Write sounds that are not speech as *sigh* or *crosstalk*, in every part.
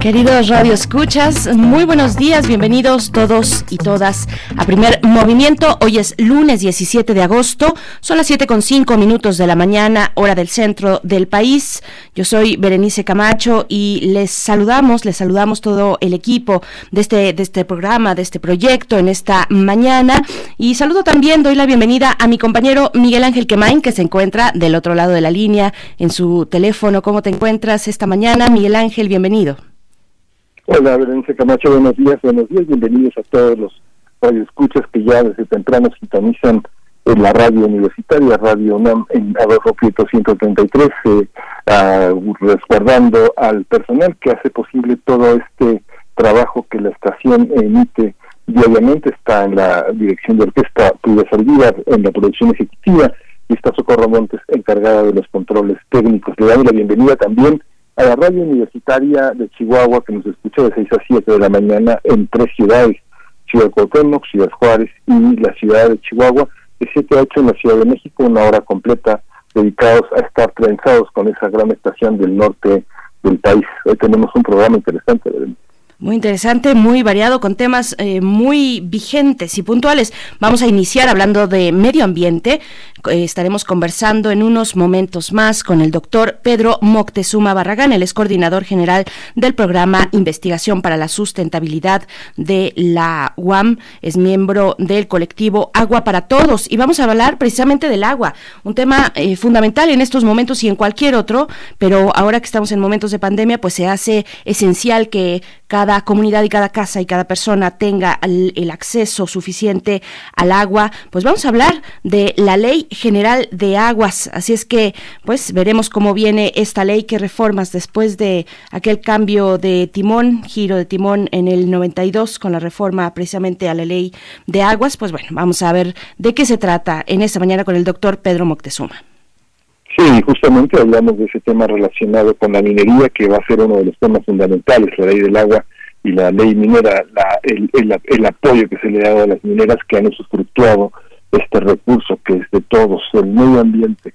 Queridos Radio Escuchas, muy buenos días, bienvenidos todos y todas a primer movimiento. Hoy es lunes 17 de agosto, son las 7 con 5 minutos de la mañana, hora del centro del país. Yo soy Berenice Camacho y les saludamos, les saludamos todo el equipo de este, de este programa, de este proyecto en esta mañana. Y saludo también, doy la bienvenida a mi compañero Miguel Ángel Quemain, que se encuentra del otro lado de la línea en su teléfono. ¿Cómo te encuentras esta mañana? Miguel Ángel, bienvenido. Hola, Berenice Camacho, buenos días, buenos días, bienvenidos a todos los radioescuchas que ya desde temprano sintonizan en la radio universitaria, Radio UNAM, en Adolfo Prieto 133, eh, resguardando al personal que hace posible todo este trabajo que la estación emite diariamente, está en la dirección de orquesta Puya Saldívar, en la producción ejecutiva, y está Socorro Montes encargada de los controles técnicos. Le damos la bienvenida también a la radio universitaria de Chihuahua que nos escucha de 6 a 7 de la mañana en tres ciudades, Ciudad Cuauhtémoc, Ciudad Juárez y la ciudad de Chihuahua, de 7 a 8 en la Ciudad de México, una hora completa dedicados a estar trenzados con esa gran estación del norte del país. Hoy tenemos un programa interesante. Muy interesante, muy variado, con temas eh, muy vigentes y puntuales. Vamos a iniciar hablando de medio ambiente. Eh, estaremos conversando en unos momentos más con el doctor Pedro Moctezuma Barragán, el es coordinador general del programa Investigación para la Sustentabilidad de la UAM. Es miembro del colectivo Agua para Todos. Y vamos a hablar precisamente del agua, un tema eh, fundamental en estos momentos y en cualquier otro, pero ahora que estamos en momentos de pandemia, pues se hace esencial que cada comunidad y cada casa y cada persona tenga el, acceso suficiente al agua, pues vamos a hablar de la Ley General de Aguas. Así es que, pues veremos cómo viene esta ley, qué reformas después de aquel cambio de timón, giro de timón en el 92 con la reforma precisamente a la Ley de Aguas. Pues bueno, vamos a ver de qué se trata en esta mañana con el doctor Pedro Moctezuma. Sí, justamente hablamos de ese tema relacionado con la minería, que va a ser uno de los temas fundamentales, la ley del agua y la ley minera, la, el, el, apoyo que se le ha dado a las mineras que han usufructuado este recurso que es de todos, el medio ambiente.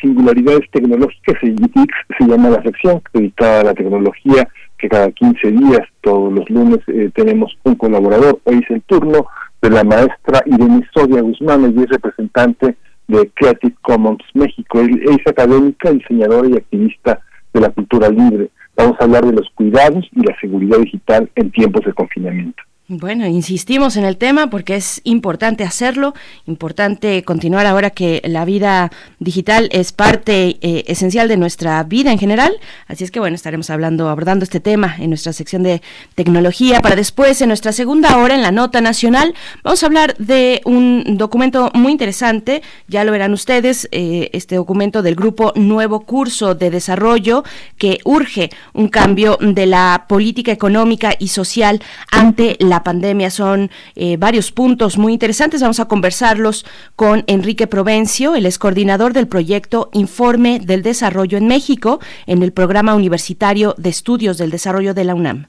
singularidades tecnológicas, se llama la sección dedicada a la tecnología, que cada 15 días, todos los lunes, eh, tenemos un colaborador. Hoy es el turno de la maestra Irene Sodia Guzmán, ella es representante de Creative Commons México. Es académica, diseñadora y activista de la cultura libre. Vamos a hablar de los cuidados y la seguridad digital en tiempos de confinamiento. Bueno, insistimos en el tema porque es importante hacerlo, importante continuar ahora que la vida digital es parte eh, esencial de nuestra vida en general. Así es que bueno, estaremos hablando, abordando este tema en nuestra sección de tecnología. Para después, en nuestra segunda hora, en la nota nacional, vamos a hablar de un documento muy interesante. Ya lo verán ustedes, eh, este documento del grupo Nuevo Curso de Desarrollo que urge un cambio de la política económica y social ante la pandemia. Son eh, varios puntos muy interesantes. Vamos a conversarlos con Enrique Provencio, el es coordinador del proyecto Informe del Desarrollo en México en el Programa Universitario de Estudios del Desarrollo de la UNAM.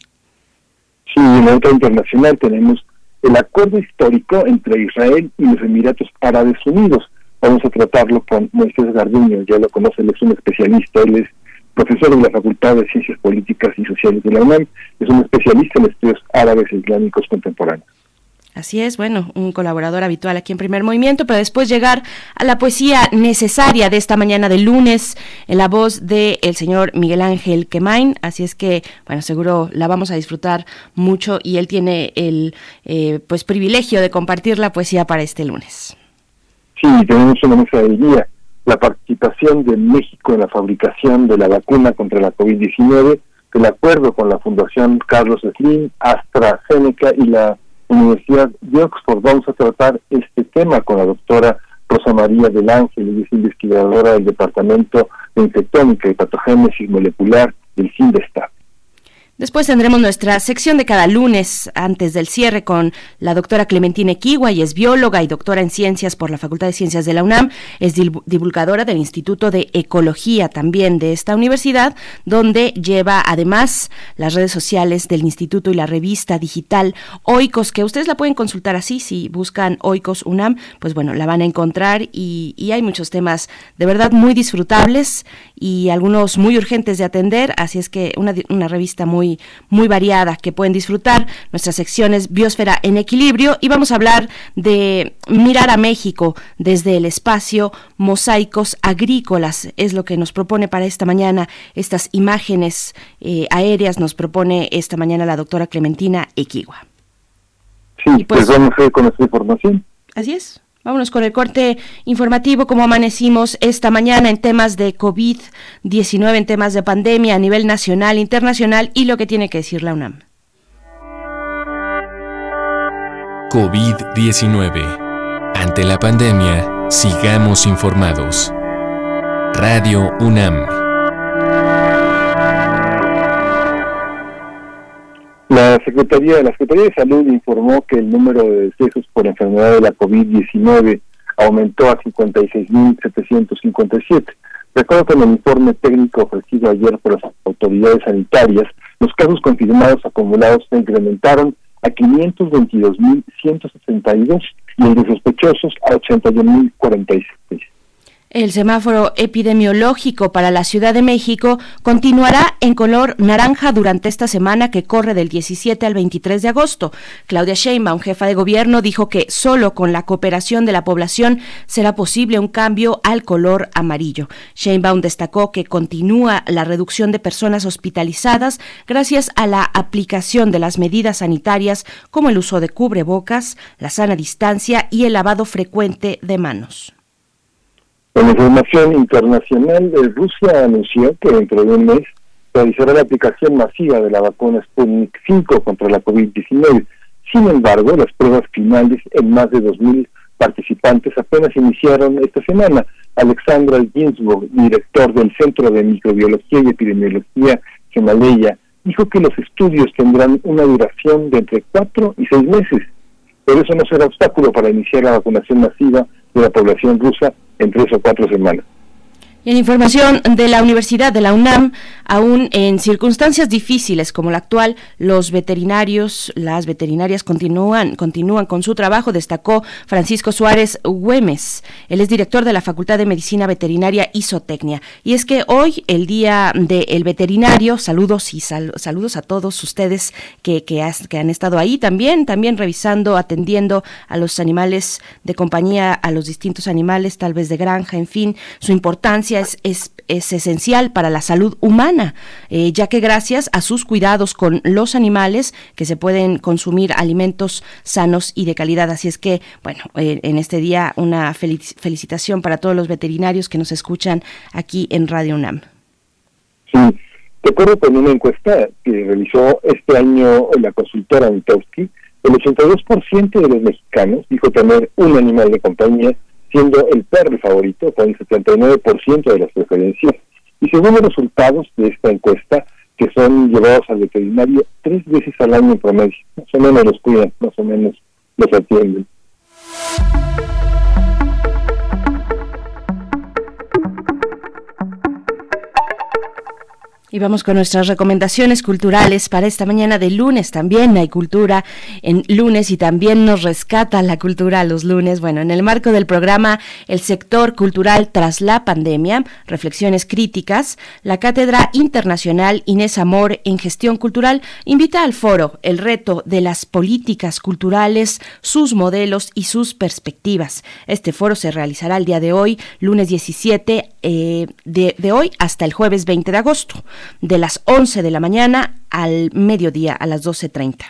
Sí, en la otra internacional tenemos el acuerdo histórico entre Israel y los Emiratos Árabes Unidos. Vamos a tratarlo con Moisés Garduño, ya lo conoce, él es un especialista, él es profesor de la Facultad de Ciencias Políticas y Sociales de la UNAM, es un especialista en estudios árabes e islámicos contemporáneos. Así es, bueno, un colaborador habitual aquí en Primer Movimiento, pero después llegar a la poesía necesaria de esta mañana de lunes en la voz del el señor Miguel Ángel Quemain. Así es que, bueno, seguro la vamos a disfrutar mucho y él tiene el eh, pues privilegio de compartir la poesía para este lunes. Sí, tenemos una mesa de día la participación de México en la fabricación de la vacuna contra la COVID-19, el acuerdo con la Fundación Carlos Slim, AstraZeneca y la Universidad de Oxford. Vamos a tratar este tema con la doctora Rosa María del Ángel, ella es investigadora del Departamento de Infectónica y Patogénesis Molecular del CINDESTAP. Después tendremos nuestra sección de cada lunes antes del cierre con la doctora Clementina Equigua, y es bióloga y doctora en ciencias por la Facultad de Ciencias de la UNAM, es divulgadora del Instituto de Ecología también de esta universidad, donde lleva además las redes sociales del instituto y la revista digital Oikos, que ustedes la pueden consultar así, si buscan Oikos UNAM, pues bueno, la van a encontrar y, y hay muchos temas de verdad muy disfrutables y algunos muy urgentes de atender, así es que una, una revista muy, muy variada que pueden disfrutar. Nuestras secciones Biosfera en Equilibrio y vamos a hablar de mirar a México desde el espacio, mosaicos agrícolas, es lo que nos propone para esta mañana, estas imágenes eh, aéreas nos propone esta mañana la doctora Clementina Equigua. Sí, pues, pues vamos a ir con esta información. Así es. Vámonos con el corte informativo, como amanecimos esta mañana en temas de COVID-19, en temas de pandemia a nivel nacional, internacional y lo que tiene que decir la UNAM. COVID-19. Ante la pandemia, sigamos informados. Radio UNAM. La Secretaría, la Secretaría de Salud informó que el número de decesos por enfermedad de la COVID-19 aumentó a 56.757. Recuerdo que en el informe técnico ofrecido ayer por las autoridades sanitarias, los casos confirmados acumulados se incrementaron a 522.162 y el de sospechosos a 81.046. El semáforo epidemiológico para la Ciudad de México continuará en color naranja durante esta semana que corre del 17 al 23 de agosto. Claudia Sheinbaum, jefa de gobierno, dijo que solo con la cooperación de la población será posible un cambio al color amarillo. Sheinbaum destacó que continúa la reducción de personas hospitalizadas gracias a la aplicación de las medidas sanitarias como el uso de cubrebocas, la sana distancia y el lavado frecuente de manos. En información internacional, Rusia anunció que dentro de un mes realizará la aplicación masiva de la vacuna Sputnik 5 contra la COVID-19. Sin embargo, las pruebas finales en más de 2.000 participantes apenas iniciaron esta semana. Alexandra Ginsburg, director del Centro de Microbiología y Epidemiología Gemaleya, dijo que los estudios tendrán una duración de entre cuatro y seis meses. Pero eso no será obstáculo para iniciar la vacunación masiva de la población rusa en tres o cuatro semanas. En información de la Universidad de la UNAM, aún en circunstancias difíciles como la actual, los veterinarios, las veterinarias continúan, continúan con su trabajo, destacó Francisco Suárez Güemes. Él es director de la Facultad de Medicina Veterinaria y. Y es que hoy, el día del veterinario, saludos y saludos a todos ustedes que, que han estado ahí también, también revisando, atendiendo a los animales de compañía, a los distintos animales, tal vez de granja, en fin, su importancia es, es, esencial para la salud humana, eh, ya que gracias a sus cuidados con los animales que se pueden consumir alimentos sanos y de calidad. Así es que, bueno, eh, en este día una felicitación para todos los veterinarios que nos escuchan aquí en Radio UNAM. Sí, de acuerdo con una encuesta que realizó este año la consultora Mitowski, el 82% de los mexicanos dijo tener un animal de compañía siendo el perro favorito con el 79% de las preferencias. Y según los resultados de esta encuesta, que son llevados al veterinario tres veces al año en promedio, más o menos los cuidan, más o menos los atienden. Y vamos con nuestras recomendaciones culturales para esta mañana de lunes. También hay cultura en lunes y también nos rescata la cultura los lunes. Bueno, en el marco del programa El sector cultural tras la pandemia, reflexiones críticas, la Cátedra Internacional Inés Amor en Gestión Cultural invita al foro El reto de las políticas culturales, sus modelos y sus perspectivas. Este foro se realizará el día de hoy, lunes 17 eh, de, de hoy hasta el jueves 20 de agosto de las 11 de la mañana al mediodía, a las 12.30.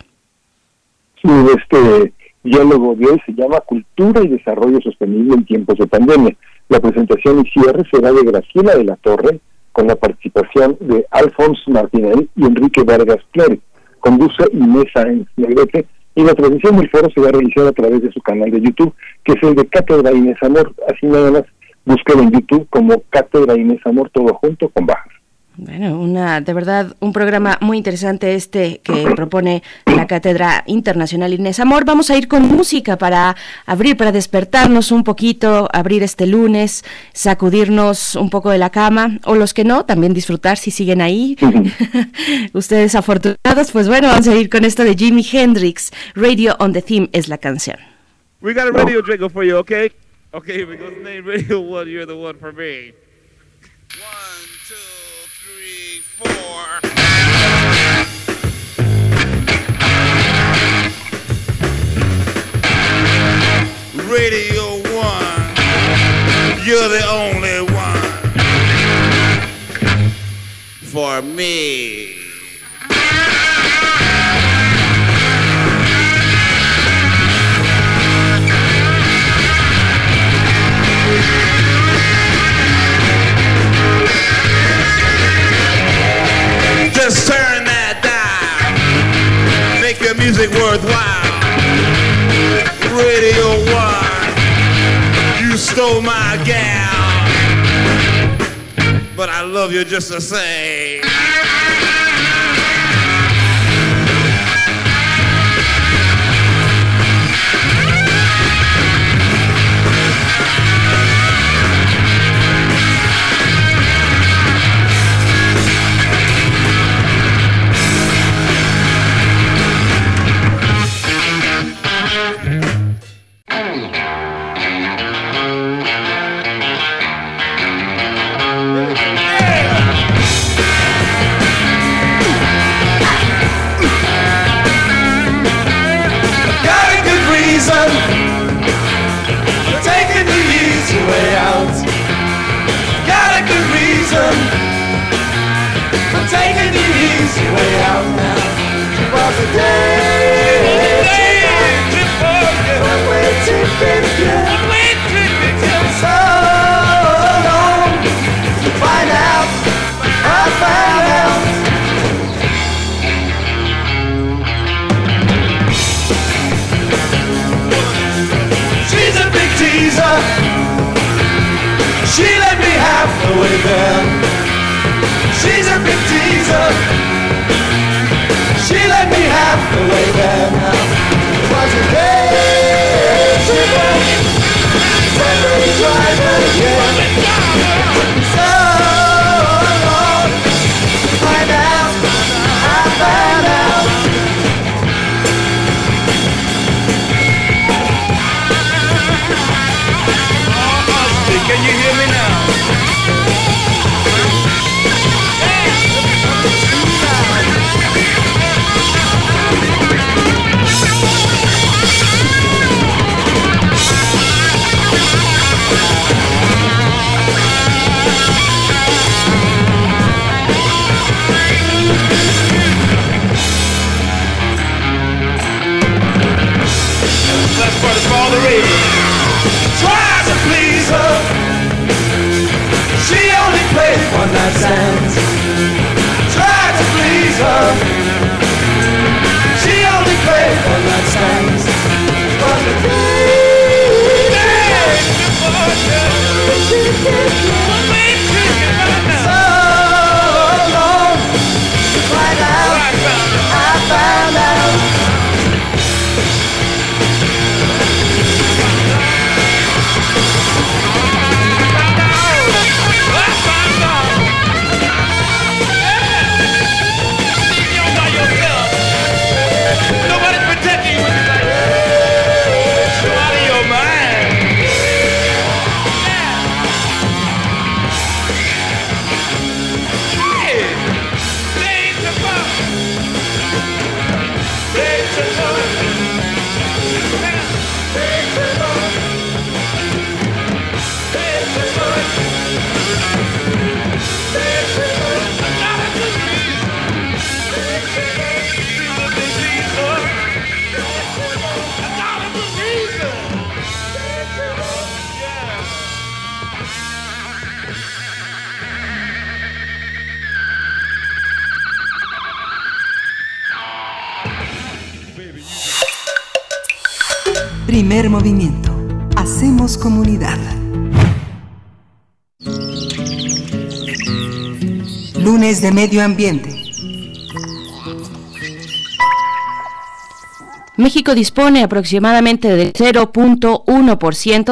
Sí, este diálogo de hoy se llama Cultura y Desarrollo Sostenible en tiempos de pandemia. La presentación y cierre será de Graciela de la Torre, con la participación de Alfonso Martinel y Enrique Vargas Clare. Conduce Inés Sáenz Negrete y la transmisión del foro se va a realizar a través de su canal de YouTube, que es el de Cátedra Inés Amor. Así nada más, búsquelo en YouTube como Cátedra Inés Amor, todo junto con bajas. Bueno, una, de verdad, un programa muy interesante este que propone la Cátedra Internacional Inés Amor. Vamos a ir con música para abrir, para despertarnos un poquito, abrir este lunes, sacudirnos un poco de la cama, o los que no, también disfrutar si siguen ahí. *laughs* Ustedes afortunados, pues bueno, vamos a ir con esto de Jimi Hendrix. Radio on the Theme es la canción. We got a radio jingle for you, okay? Okay, because name Radio One, you're the one for me. Radio One, you're the only one for me. Just turn that dial, make your music worthwhile. Radio One, you stole my gal, but I love you just the same. today. The to please her. She only plays one night stands. Try to please her. She only plays one night stands. But the No Primer movimiento. Hacemos comunidad. lunes de medio ambiente. México dispone aproximadamente del 0.1%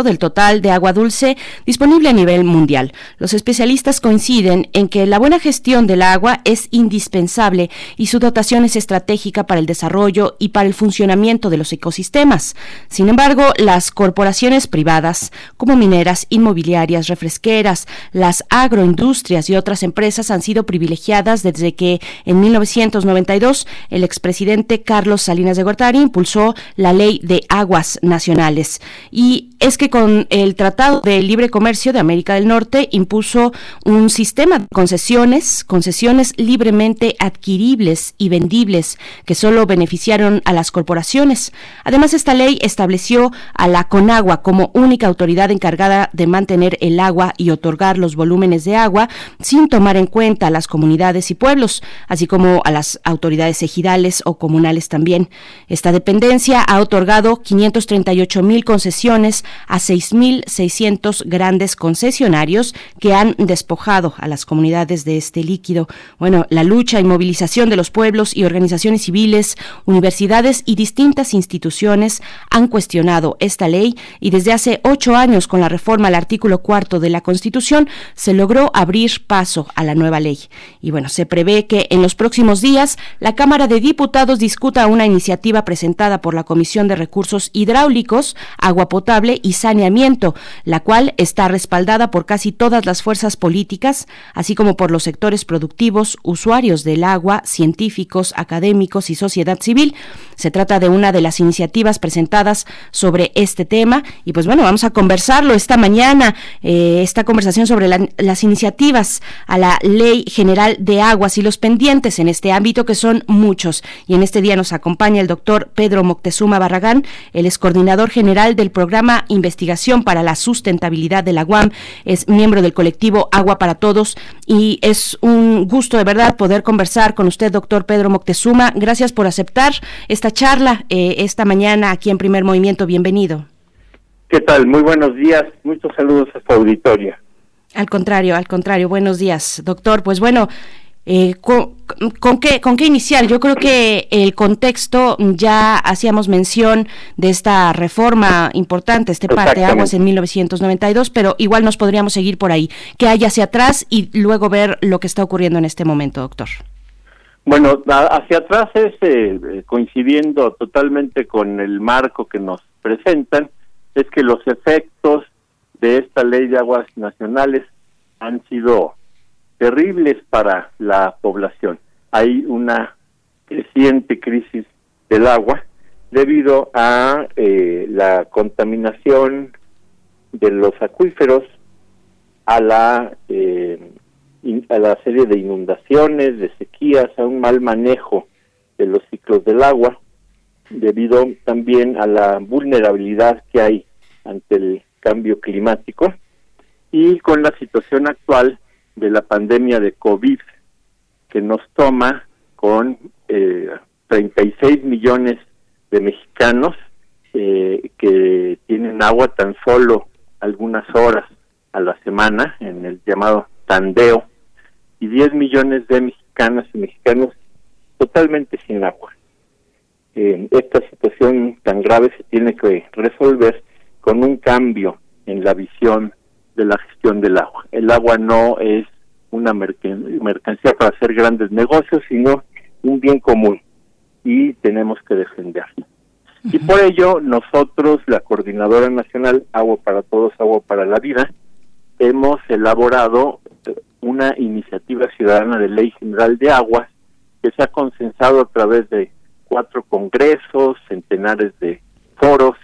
del total de agua dulce disponible a nivel mundial. Los especialistas coinciden en que la buena gestión del agua es indispensable y su dotación es estratégica para el desarrollo y para el funcionamiento de los ecosistemas. Sin embargo, las corporaciones privadas, como mineras, inmobiliarias, refresqueras, las agroindustrias y otras empresas han sido privilegiadas desde que en 1992 el expresidente Carlos Salinas de Gortari impulsó la Ley de Aguas Nacionales. Y es que con el Tratado de Libre Comercio de América del Norte impuso un sistema de concesiones, concesiones libremente adquiribles y vendibles que solo beneficiaron a las corporaciones. Además, esta ley estableció a la CONAGUA como única autoridad encargada de mantener el agua y otorgar los volúmenes de agua sin tomar en cuenta a las comunidades y pueblos, así como a las autoridades ejidales o comunales también. Esta dependencia ha otorgado 538 mil concesiones a 6.600 grandes concesionarios que han despojado a las comunidades de este líquido. Bueno, la lucha y movilización de los pueblos y organizaciones civiles, universidades y distintas instituciones han cuestionado esta ley y desde hace ocho años con la reforma al artículo cuarto de la Constitución se logró abrir paso a la nueva ley. Y bueno, se prevé que en los próximos días la Cámara de Diputados discuta una iniciativa presentada por la Comisión de Recursos Hidráulicos, Agua Potable y Saneamiento, la cual está respaldada por casi todas las fuerzas políticas, así como por los sectores productivos, usuarios del agua, científicos, académicos y sociedad civil. Se trata de una de las iniciativas presentadas sobre este tema y pues bueno, vamos a conversarlo esta mañana, eh, esta conversación sobre las iniciativas a la Ley General de Aguas y los pendientes en este ámbito que son muchos. Y en este día nos acompaña el doctor Pedro Moctezuma Barragán. Él es coordinador general del programa Investigación para la Sustentabilidad de la UAM, es miembro del colectivo Agua para Todos y es un gusto de verdad poder conversar con usted, doctor Pedro Moctezuma. Gracias por aceptar esta charla eh, esta mañana aquí en Primer Movimiento. Bienvenido. ¿Qué tal? Muy buenos días. Muchos saludos a su auditoria. Al contrario, al contrario. Buenos días, doctor. Pues bueno, eh, con, qué, ¿Con qué iniciar? Yo creo que el contexto, ya hacíamos mención de esta reforma importante, este parte de aguas en 1992, pero igual nos podríamos seguir por ahí. ¿Qué hay hacia atrás y luego ver lo que está ocurriendo en este momento, doctor? Bueno, hacia atrás es eh, coincidiendo totalmente con el marco que nos presentan, es que los efectos de esta ley de aguas nacionales han sido terribles para la población. Hay una creciente crisis del agua debido a eh, la contaminación de los acuíferos, a la eh, a la serie de inundaciones, de sequías, a un mal manejo de los ciclos del agua, debido también a la vulnerabilidad que hay ante el cambio climático y con la situación actual de la pandemia de COVID que nos toma con eh, 36 millones de mexicanos eh, que tienen agua tan solo algunas horas a la semana en el llamado tandeo y 10 millones de mexicanas y mexicanos totalmente sin agua. Eh, esta situación tan grave se tiene que resolver con un cambio en la visión de la gestión del agua. El agua no es una mercancía para hacer grandes negocios, sino un bien común y tenemos que defenderlo. Y por ello nosotros, la Coordinadora Nacional Agua para Todos, Agua para la Vida, hemos elaborado eh, una iniciativa ciudadana de ley general de aguas que se ha consensado a través de cuatro congresos, centenares de foros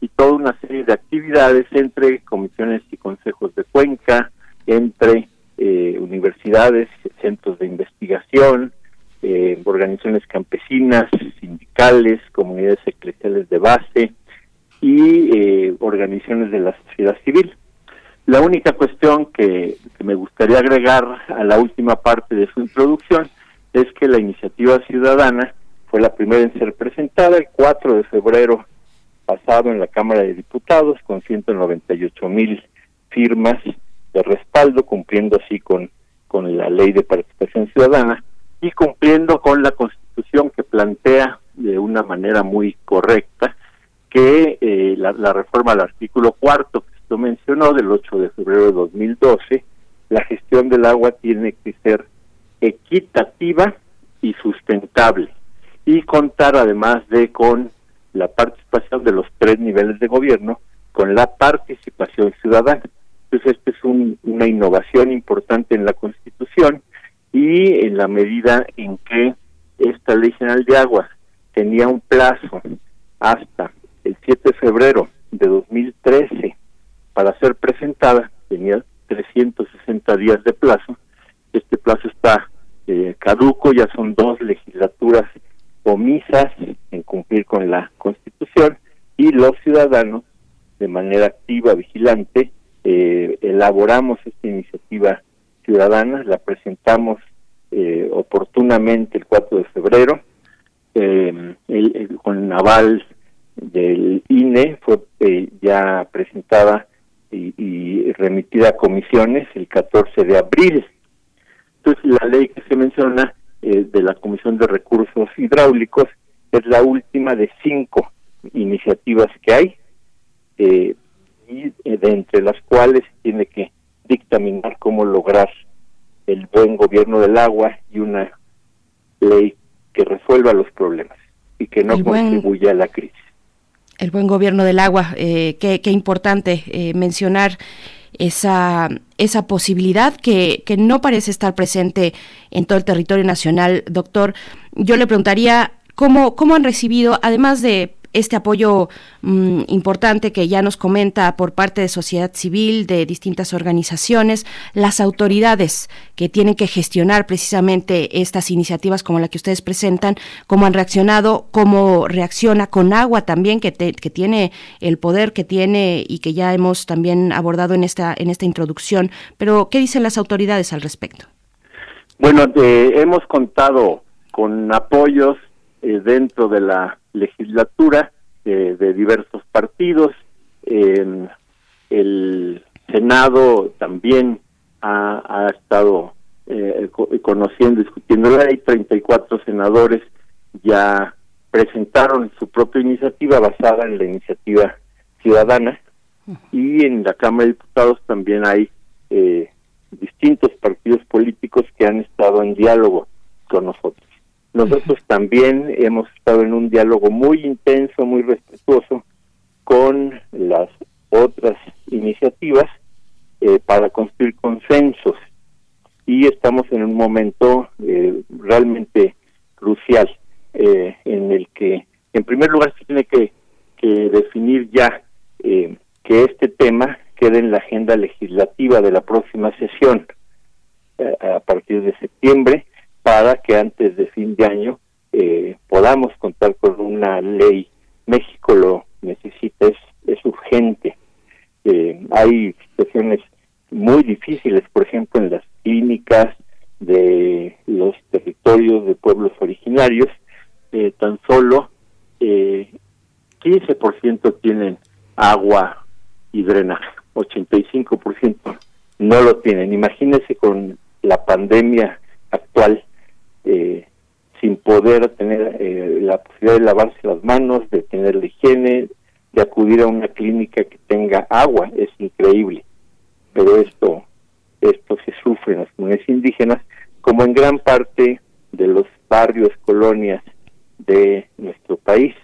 y toda una serie de actividades entre comisiones y consejos de cuenca, entre eh, universidades, centros de investigación, eh, organizaciones campesinas, sindicales, comunidades eclesiales de base y eh, organizaciones de la sociedad civil. La única cuestión que, que me gustaría agregar a la última parte de su introducción es que la iniciativa ciudadana fue la primera en ser presentada el 4 de febrero pasado en la Cámara de Diputados con 198 mil firmas de respaldo, cumpliendo así con con la ley de participación ciudadana y cumpliendo con la constitución que plantea de una manera muy correcta que eh, la, la, reforma al artículo cuarto que usted mencionó del 8 de febrero de 2012, la gestión del agua tiene que ser equitativa y sustentable y contar además de con la participación de los tres niveles de gobierno, con la participación ciudadana. Entonces, esta es una innovación importante en la Constitución y en la medida en que esta Ley General de Aguas tenía un plazo hasta el 7 de febrero de 2013 para ser presentada, tenía 360 días de plazo, este plazo está eh, caduco, ya son dos legislaturas omisas en cumplir con la Constitución y los ciudadanos, de manera activa, vigilante, eh, elaboramos esta iniciativa ciudadana, la presentamos eh, oportunamente el 4 de febrero, eh, el, con aval del INE, fue ya presentada y, y, remitida a comisiones el 14 de abril. Entonces, la ley que se menciona de la Comisión de Recursos Hidráulicos es la última de cinco iniciativas que hay eh, y eh, de entre las cuales tiene que dictaminar cómo lograr el buen gobierno del agua y una ley que resuelva los problemas y que no contribuya a la crisis. El buen gobierno del agua, eh, qué, qué, importante eh, mencionar esa, esa posibilidad que, que no parece estar presente en todo el territorio nacional. Doctor, yo le preguntaría cómo, cómo han recibido, además de este apoyo mm, importante que ya nos comenta por parte de sociedad civil, de distintas organizaciones, las autoridades que tienen que gestionar precisamente estas iniciativas como la que ustedes presentan, cómo han reaccionado, cómo reacciona con agua también, que, que tiene el poder que tiene y que ya hemos también abordado en esta, en esta introducción. Pero, ¿qué dicen las autoridades al respecto? Bueno, eh, hemos contado con apoyos eh, dentro de la legislatura eh, de diversos partidos. el Senado también ha, ha estado eh, conociendo, discutiendo la ley. 34 senadores ya presentaron su propia iniciativa basada en la iniciativa ciudadana y en la Cámara de Diputados también hay eh, distintos partidos políticos que han estado en diálogo con nosotros. Nosotros también hemos estado en un diálogo muy intenso, muy respetuoso con las otras iniciativas eh, para construir consensos. Y estamos en un momento eh, realmente crucial eh, en el que en primer lugar se tiene que, que definir ya que este tema quede en la agenda legislativa de la próxima sesión a partir de septiembre para que antes de fin de año eh, podamos contar con una ley. México lo necesita, es, urgente. Eh, hay situaciones muy difíciles, por ejemplo, en las clínicas de los territorios de pueblos originarios, eh, tan solo eh, 15% tienen agua y drenaje, 85% no lo tienen. Imagínense con la pandemia actual eh, sin poder tener eh, la posibilidad de lavarse las manos, de tener la higiene, de acudir a una clínica que tenga agua, es increíble. Pero esto, esto se sufre en las comunidades indígenas, como en gran parte de los barrios, colonias de nuestro país.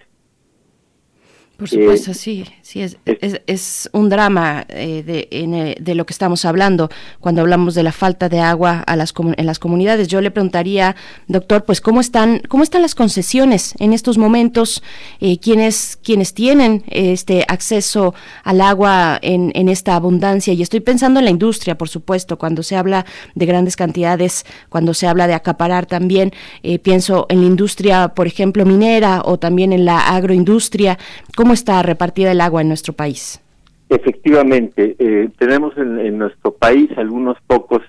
Por supuesto, sí, sí, es, es, es un drama eh, de, en, eh, de, lo que estamos hablando cuando hablamos de la falta de agua a las, en las comunidades. Yo le preguntaría, doctor, pues cómo están, cómo están las concesiones en estos momentos, eh, quiénes, quienes tienen este acceso al agua en, en esta abundancia. Y estoy pensando en la industria, por supuesto, cuando se habla de grandes cantidades, cuando se habla de acaparar también, eh, pienso en la industria, por ejemplo, minera o también en la agroindustria. ¿Cómo está repartida el agua en nuestro país? Efectivamente, eh, tenemos en, en, nuestro país algunos pocos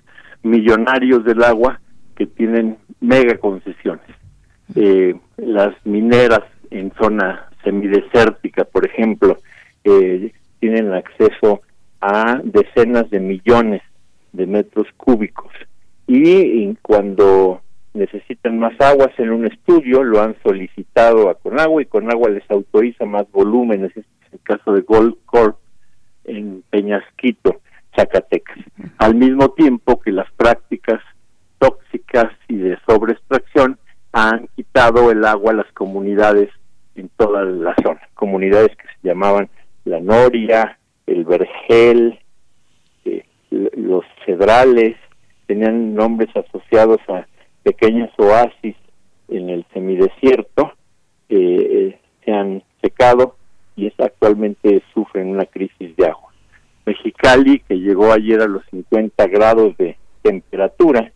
millonarios del agua que tienen mega concesiones. Eh, las mineras en zona semidesértica, por ejemplo, eh, tienen acceso a decenas de millones de metros cúbicos y, cuando necesitan más aguas en un estudio lo han solicitado a Conagua y Conagua les autoriza más volúmenes, este es el caso de Gold Corp en Peñasquito, Zacatecas. Al mismo tiempo que las prácticas tóxicas y de sobreextracción han quitado el agua a las comunidades en toda la zona, comunidades que se llamaban La Noria, El Vergel, eh, los Cedrales, tenían nombres asociados a pequeños oasis en el semidesierto, eh, se han secado y es, actualmente sufren una crisis de agua. Mexicali, que llegó ayer a los 50 grados de temperatura,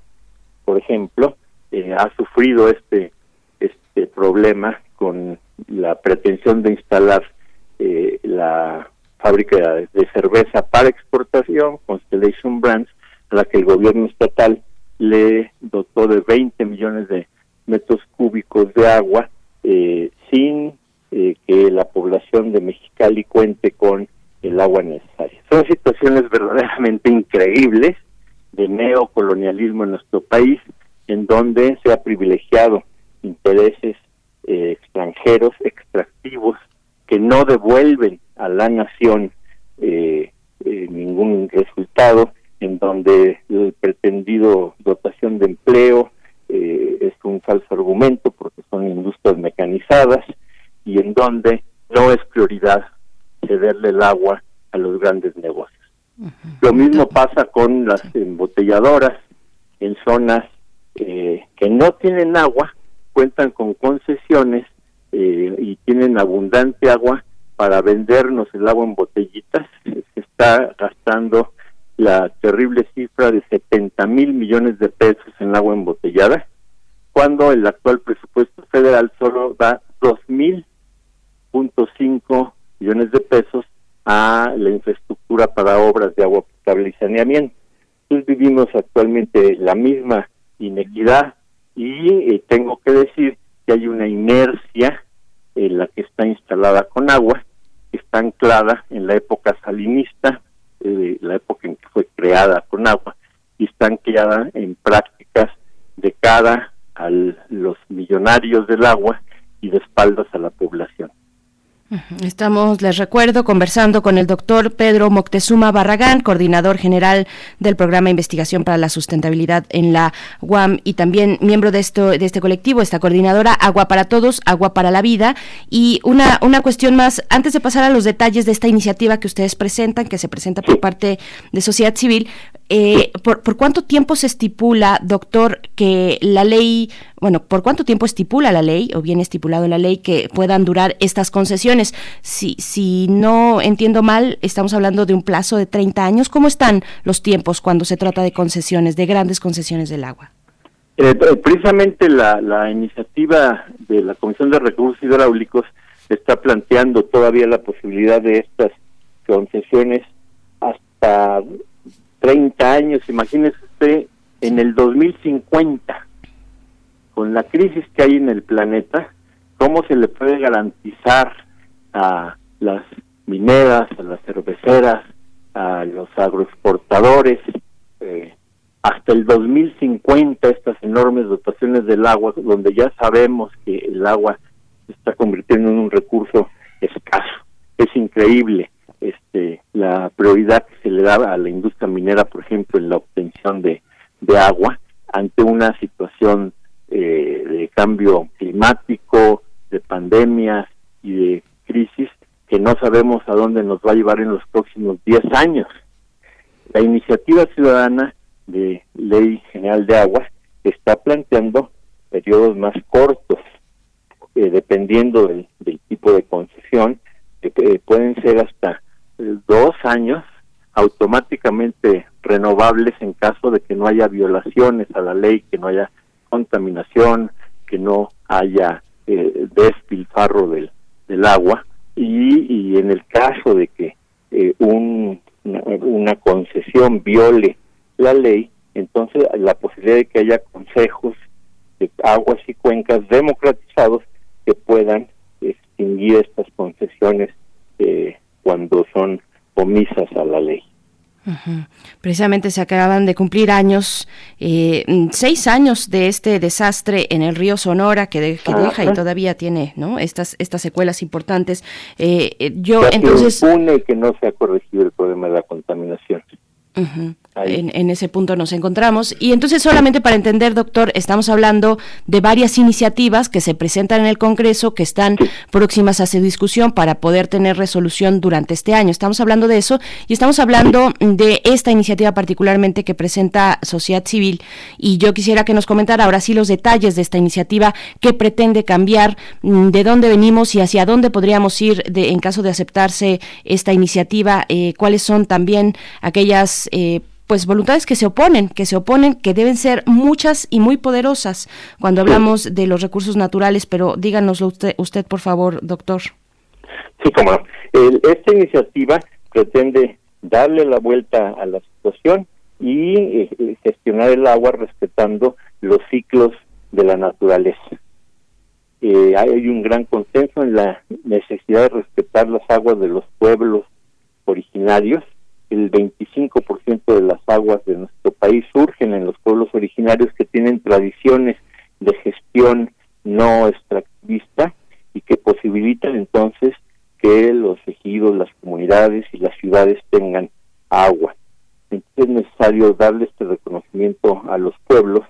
por ejemplo, eh, ha sufrido este este problema con la pretensión de instalar eh, la fábrica de cerveza para exportación, Constellation Brands, a la que el gobierno estatal le dotó de 20 millones de metros cúbicos de agua eh, sin eh, que la población de Mexicali cuente con el agua necesaria. Son situaciones verdaderamente increíbles de neocolonialismo en nuestro país, en donde se ha privilegiado intereses eh, extranjeros, extractivos, que no devuelven a la nación ningún resultado en donde el pretendido dotación de empleo eh, es un falso argumento porque son industrias mecanizadas y en donde no es prioridad cederle el agua a los grandes negocios. Lo mismo pasa con las embotelladoras en zonas eh, que no tienen agua, cuentan con concesiones eh, y tienen abundante agua para vendernos el agua en botellitas. Se está gastando la terrible cifra de 70 mil millones de pesos en agua embotellada, cuando el actual presupuesto federal solo da dos mil punto cinco millones de pesos a la infraestructura para obras de agua potable y saneamiento. Entonces vivimos actualmente la misma inequidad y eh, tengo que decir que hay una inercia en la que está instalada con agua, que está anclada en la época salinista, eh, la época en que fue creada con agua y están creadas en prácticas de cara a los millonarios del agua y de espaldas a la población. Estamos, les recuerdo, conversando con el doctor Pedro Moctezuma Barragán, coordinador general del programa de investigación para la sustentabilidad en la UAM y también miembro de esto de este colectivo, esta coordinadora Agua para Todos, Agua para la Vida. Y una, una cuestión más, antes de pasar a los detalles de esta iniciativa que ustedes presentan, que se presenta por parte de sociedad civil, eh, ¿por, ¿por cuánto tiempo se estipula, doctor, que la ley bueno, ¿por cuánto tiempo estipula la ley o viene estipulado en la ley que puedan durar estas concesiones? Si, si no entiendo mal, estamos hablando de un plazo de 30 años. ¿Cómo están los tiempos cuando se trata de concesiones, de grandes concesiones del agua? Eh, precisamente la iniciativa de la Comisión de Recursos Hidráulicos está planteando todavía la posibilidad de estas concesiones hasta 30 años. Imagínese usted en el 2050 con la crisis que hay en el planeta, ¿cómo se le puede garantizar a las mineras, a las cerveceras, a los agroexportadores, eh, hasta el 2050 estas enormes dotaciones del agua, donde ya sabemos que el agua se está convirtiendo en un recurso escaso. Es increíble este la prioridad que se le da a la industria minera, por ejemplo, en la obtención de, agua ante una situación eh, de cambio climático, de pandemias y de crisis que no sabemos a dónde nos va a llevar en los próximos 10 años. La iniciativa ciudadana de Ley General de Aguas está planteando periodos más cortos, eh, dependiendo del, tipo de concesión, que eh, pueden ser hasta dos años automáticamente renovables en caso de que no haya violaciones a la ley, que no haya contaminación, que no haya eh, despilfarro del, del agua. Y, en el caso de que eh, una, concesión viole la ley, entonces la posibilidad de que haya consejos de aguas y cuencas democratizados que puedan extinguir estas concesiones eh, cuando son omisas a la ley. Precisamente se acaban de cumplir años, eh, seis años de este desastre en el río Sonora que, deja y todavía tiene, ¿no? Estas estas secuelas importantes. Eh, eh yo entonces que no se ha corregido el problema de la contaminación. En, ese punto nos encontramos. Y entonces, solamente para entender, doctor, estamos hablando de varias iniciativas que se presentan en el Congreso, que están próximas a su discusión para poder tener resolución durante este año. Estamos hablando de eso y estamos hablando de esta iniciativa particularmente que presenta Sociedad Civil. Y yo quisiera que nos comentara ahora sí los detalles de esta iniciativa, qué pretende cambiar, mm, de dónde venimos y hacia dónde podríamos ir de, en caso de aceptarse esta iniciativa, eh, cuáles son también aquellas eh, pues voluntades que se oponen, que se oponen, que deben ser muchas y muy poderosas cuando hablamos de los recursos naturales, pero díganoslo usted, usted por favor, doctor. Sí, como esta iniciativa pretende darle la vuelta a la situación y eh, gestionar el agua respetando los ciclos de la naturaleza. Eh, hay un gran consenso en la necesidad de respetar las aguas de los pueblos originarios el 25% de las aguas de nuestro país surgen en los pueblos originarios que tienen tradiciones de gestión no extractivista y que posibilitan entonces que los ejidos, las comunidades y las ciudades tengan agua. Entonces es necesario darle este reconocimiento a los pueblos,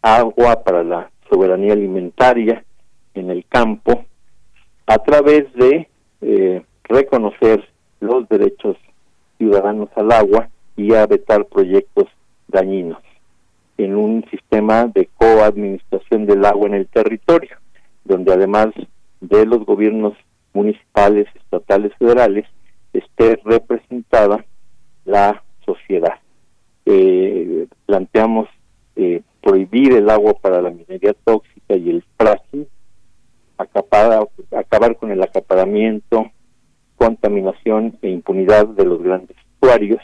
agua para la soberanía alimentaria en el campo, a través de eh, reconocer los derechos ciudadanos al agua y a vetar proyectos dañinos en un sistema de coadministración del agua en el territorio, donde además de los gobiernos municipales, estatales, federales, esté representada la sociedad. Eh, planteamos eh, prohibir el agua para la minería tóxica y el fracking, acabar con el acaparamiento, contaminación e impunidad de los grandes usuarios,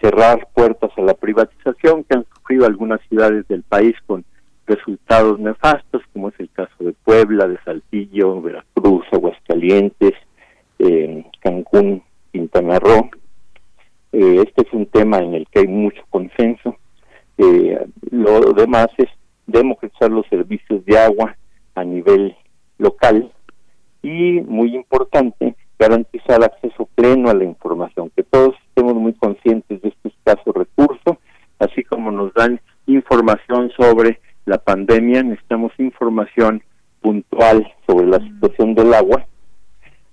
cerrar puertas a la privatización que han sufrido algunas ciudades del país con resultados nefastos, como es el caso de Puebla, de Saltillo, Veracruz, Aguascalientes, eh, Cancún, Quintana Roo. Eh, este es un tema en el que hay mucho consenso. Eh, lo demás es democratizar los servicios de agua a nivel local y, muy importante, garantizar acceso pleno a la información, que todos estemos muy conscientes de este escaso recurso, así como nos dan información sobre la pandemia, necesitamos información puntual sobre la situación del agua,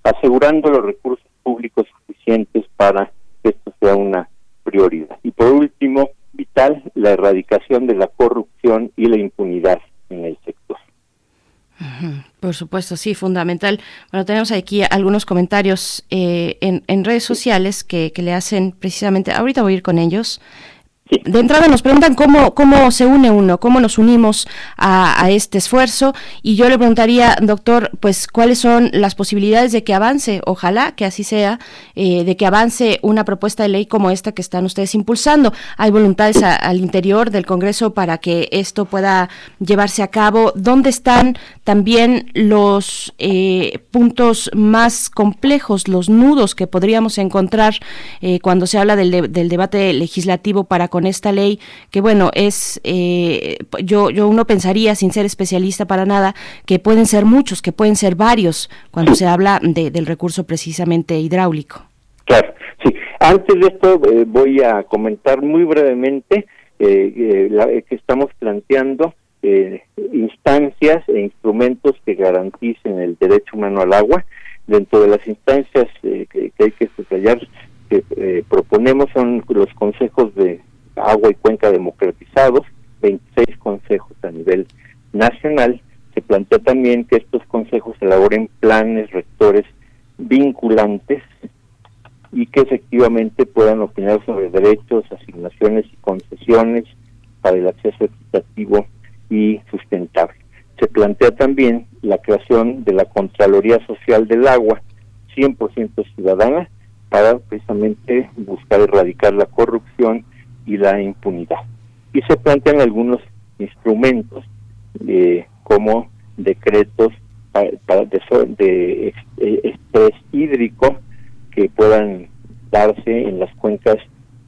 asegurando los recursos públicos suficientes para que esto sea una prioridad. Y por último, vital, la erradicación de la corrupción y la impunidad en el. Por supuesto, sí, fundamental. Bueno, tenemos aquí algunos comentarios eh, en, redes sociales que, que, le hacen precisamente, ahorita voy a ir con ellos, de entrada nos preguntan cómo, cómo se une uno, cómo nos unimos a, este esfuerzo y yo le preguntaría, doctor, pues cuáles son las posibilidades de que avance, ojalá que así sea, eh, de que avance una propuesta de ley como esta que están ustedes impulsando. ¿Hay voluntades al interior del Congreso para que esto pueda llevarse a cabo? ¿Dónde están también los eh, puntos más complejos, los nudos que podríamos encontrar eh, cuando se habla del, del debate legislativo para con esta ley, que bueno, es, eh, yo, yo uno pensaría, sin ser especialista para nada, que pueden ser muchos, que pueden ser varios, cuando se habla de, del recurso precisamente hidráulico. Claro, sí. Antes de esto eh, voy a comentar muy brevemente eh, que estamos planteando instancias e instrumentos que garanticen el derecho humano al agua. Dentro de las instancias que, que, hay que subrayar que proponemos son los consejos de agua y cuenca democratizados, 26 consejos a nivel nacional. Se plantea también que estos consejos elaboren planes rectores vinculantes y que efectivamente puedan opinar sobre derechos, asignaciones y concesiones para el acceso equitativo y sustentable. Se plantea también la creación de la Contraloría Social del Agua, 100% ciudadana, para precisamente buscar erradicar la corrupción y la impunidad. Y se plantean algunos instrumentos eh, como decretos de, estrés hídrico que puedan darse en las cuencas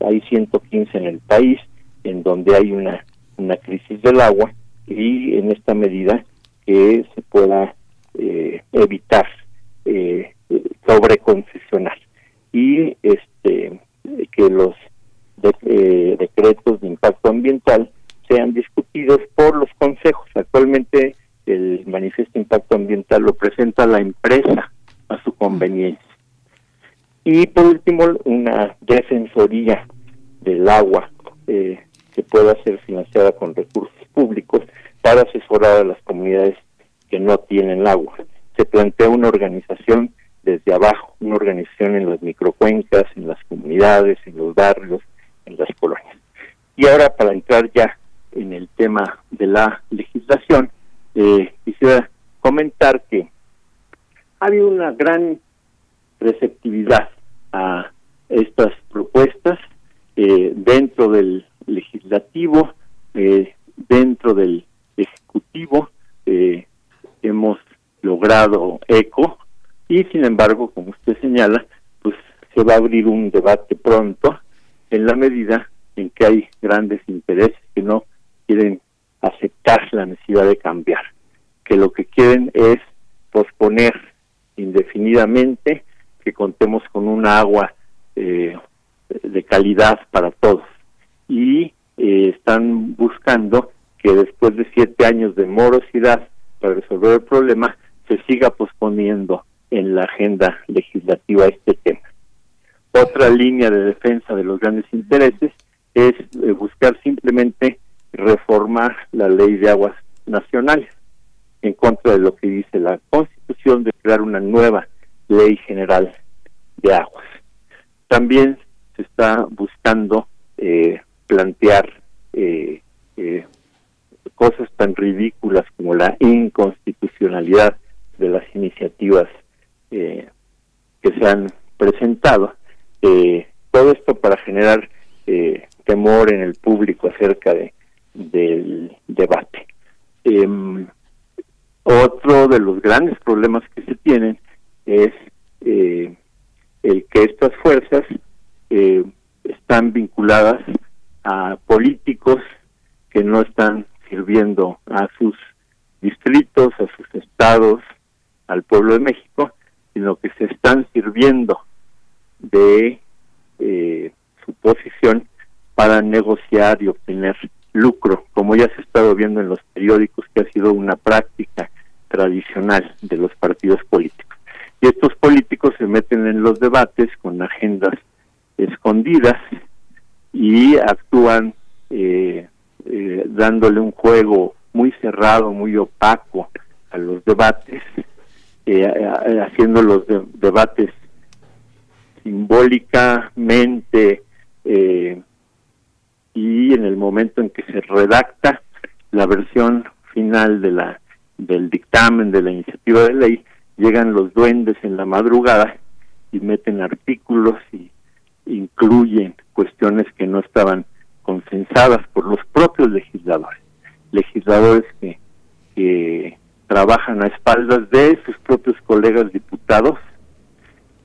hay 115 en el país en donde hay una, una crisis del agua y en esta medida que se pueda eh, evitar eh, sobreconcesionar y este que los eh, decretos de impacto ambiental sean discutidos por los consejos. Actualmente el manifiesto de impacto ambiental lo presenta la empresa a su conveniencia. Y por último, una defensoría del agua eh, que pueda ser financiada con recursos públicos para asesorar a las comunidades que no tienen agua. Se plantea una organización desde abajo, una organización en las microcuencas, en las comunidades, en los barrios, en las colonias. Y ahora para entrar ya en el tema de la legislación, eh, quisiera comentar que ha habido una gran receptividad a estas propuestas eh, dentro del legislativo, eh, dentro del ejecutivo, hemos logrado eco y sin embargo, como usted señala, pues se va a abrir un debate pronto en la medida en que hay grandes intereses que no quieren aceptar la necesidad de cambiar, que lo que quieren es posponer indefinidamente que contemos con una agua eh, de calidad para todos y eh, están buscando que después de siete años de morosidad para resolver el problema se siga posponiendo en la agenda legislativa este tema. Otra línea de defensa de los grandes intereses es eh, buscar simplemente reformar la ley de aguas nacionales en contra de lo que dice la Constitución de crear una nueva ley general de aguas. También se está buscando eh, plantear eh, cosas tan ridículas como la inconstitucionalidad de las iniciativas que se han presentado eh, todo esto para generar eh, temor en el público acerca de del debate. Em, otro de los grandes problemas que se tienen es eh, el que estas fuerzas eh, están vinculadas a políticos que no están sirviendo a sus distritos, a sus estados, al pueblo de México, sino que se están sirviendo de eh, su posición para negociar y obtener lucro, como ya se ha estado viendo en los periódicos, que ha sido una práctica tradicional de los partidos políticos. Y estos políticos se meten en los debates con agendas escondidas y actúan eh, eh, dándole un juego muy cerrado, muy opaco a los debates, haciendo los debates simbólicamente eh, y en el momento en que se redacta la versión final de la del dictamen de la iniciativa de ley llegan los duendes en la madrugada y meten artículos y incluyen cuestiones que no estaban consensadas por los propios legisladores. Legisladores que, que trabajan a espaldas de sus propios colegas diputados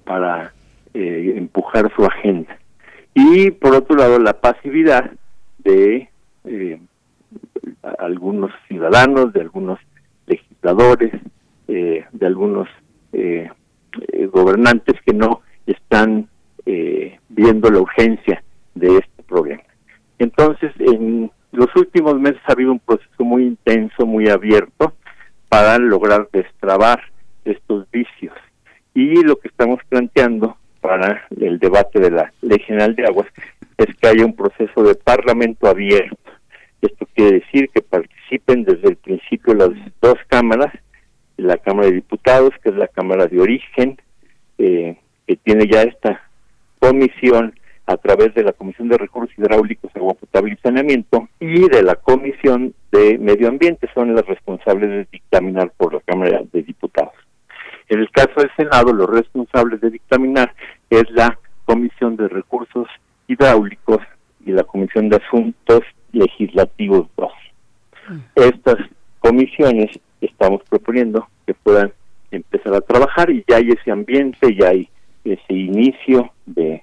para eh, empujar su agenda. Y por otro lado, la pasividad de eh, algunos ciudadanos, de algunos legisladores, eh, de algunos gobernantes que no están viendo la urgencia de este problema. Entonces, en los últimos meses ha habido un proceso muy intenso, muy abierto, para lograr destrabar estos vicios. Y lo que estamos planteando para el debate de la Ley General de Aguas es que haya un proceso de parlamento abierto. Esto quiere decir que participen desde el principio las dos cámaras, la Cámara de Diputados, que es la Cámara de Origen, eh, que tiene ya esta comisión a través de la Comisión de Recursos Hidráulicos, Agua Potable y Saneamiento, y de la Comisión de Medio Ambiente, son las responsables de dictaminar por la Cámara de Diputados. En el caso del Senado, los responsables de dictaminar es la Comisión de Recursos Hidráulicos y la Comisión de Asuntos Legislativos 2. Mm. Estas comisiones estamos proponiendo que puedan empezar a trabajar y ya hay ese ambiente, ya hay ese inicio de,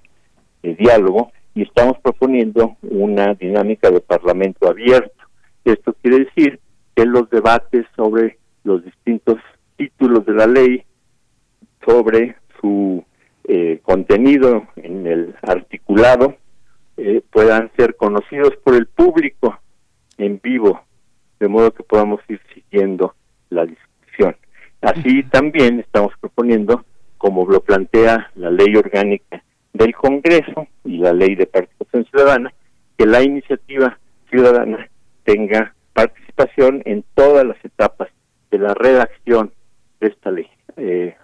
diálogo y estamos proponiendo una dinámica de parlamento abierto. Esto quiere decir que los debates sobre los distintos títulos de la ley, sobre su eh, contenido en el articulado, eh, puedan ser conocidos por el público en vivo, de modo que podamos ir siguiendo la discusión. Así también estamos proponiendo, como lo plantea la ley orgánica del Congreso y la ley de participación ciudadana, que la iniciativa ciudadana tenga participación en todas las etapas de la redacción de esta ley, eh,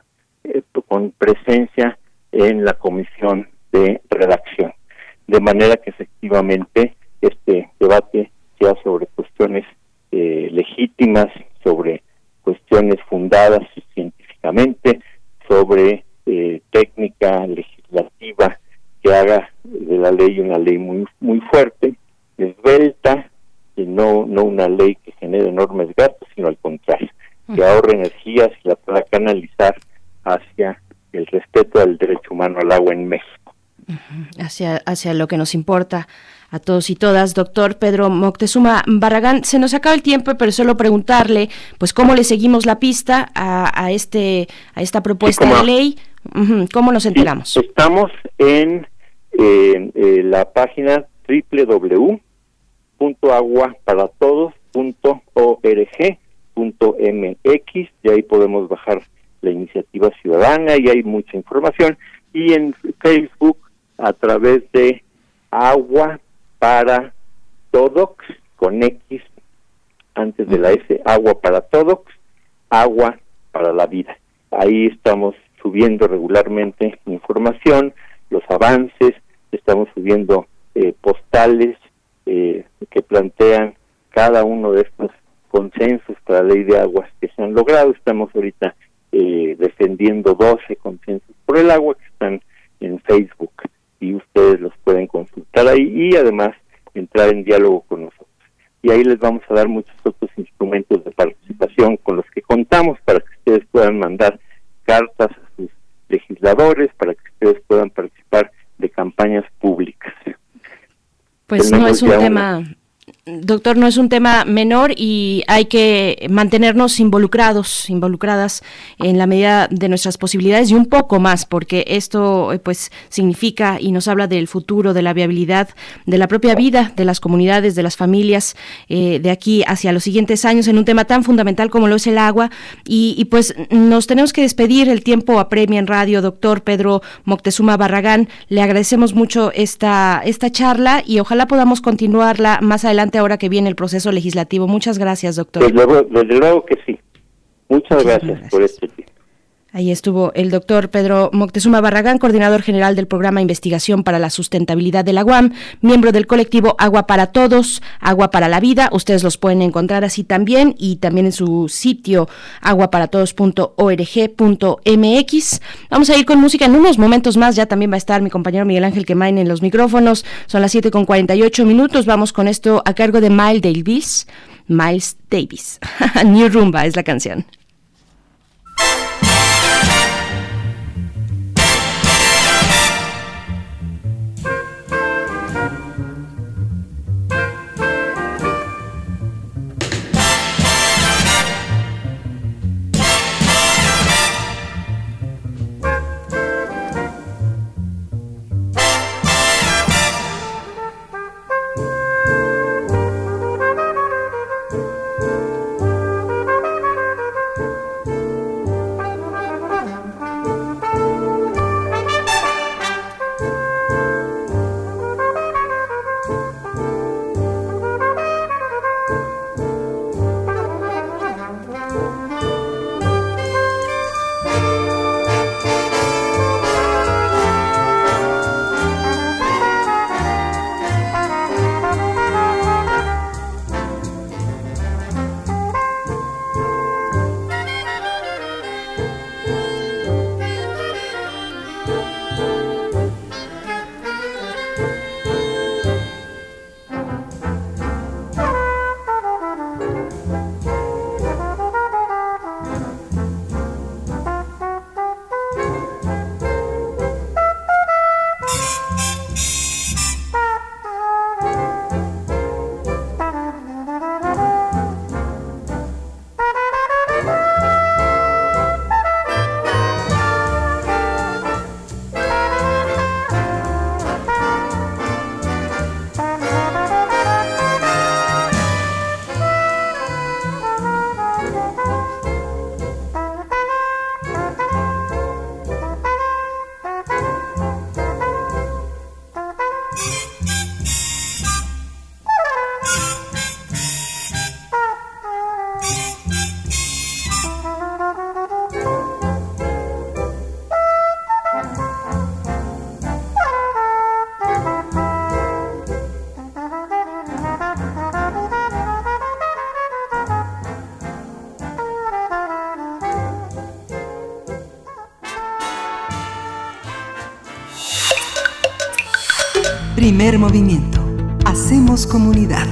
eh, con presencia en la comisión de redacción, de manera que efectivamente este debate sea sobre cuestiones eh, legítimas, sobre cuestiones fundadas científicamente, sobre técnica legislativa que haga de la ley una ley muy muy fuerte, esbelta, y no no una ley que genere enormes gastos, sino al contrario, que ahorre energías y la pueda canalizar hacia el respeto al derecho humano al agua en México. Hacia, hacia lo que nos importa a todos y todas. Doctor Pedro Moctezuma Barragán, se nos acaba el tiempo, pero solo preguntarle, pues, ¿cómo le seguimos la pista a, este, a esta propuesta de ley? ¿Cómo nos enteramos? estamos en eh, la página www.aguaparatodos.org.mx y ahí podemos bajar la iniciativa ciudadana y hay mucha información y en Facebook a través de Agua para Todox con X antes de la S, Agua para Todox, Agua para la Vida. Ahí estamos subiendo regularmente información, los avances, estamos subiendo eh, postales eh, que plantean cada uno de estos consensos para la ley de aguas que se han logrado. Estamos ahorita eh, defendiendo 12 consensos por el agua que están en Facebook y ustedes los pueden consultar ahí y además entrar en diálogo con nosotros. Y ahí les vamos a dar muchos otros instrumentos de participación con los que contamos para que ustedes puedan mandar cartas a sus legisladores, para que ustedes puedan participar de campañas públicas. Pues no es un tema, Doctor, no es un tema menor y hay que mantenernos involucrados, involucradas en la medida de nuestras posibilidades y un poco más, porque esto eh, pues significa y nos habla del futuro, de la viabilidad, de la propia vida de las comunidades, de las familias eh, de aquí hacia los siguientes años en un tema tan fundamental como lo es el agua. Y, pues nos tenemos que despedir, el tiempo apremia en radio, doctor Pedro Moctezuma Barragán. Le agradecemos mucho esta, esta charla y ojalá podamos continuarla más adelante ahora que viene el proceso legislativo. Muchas gracias, doctor. Desde luego, que sí. Muchas, gracias, por este tiempo. Ahí estuvo el doctor Pedro Moctezuma Barragán, coordinador general del programa Investigación para la Sustentabilidad de la UAM, miembro del colectivo Agua para Todos, Agua para la Vida. Ustedes los pueden encontrar así también y también en su sitio aguaparatodos.org.mx. Vamos a ir con música en unos momentos más. Ya también va a estar mi compañero Miguel Ángel Quemain en los micrófonos. Son las 7 con 48 minutos. Vamos con esto a cargo de Miles Davis. Miles Davis. *laughs* New Rumba es la canción. Movimiento. Hacemos comunidad.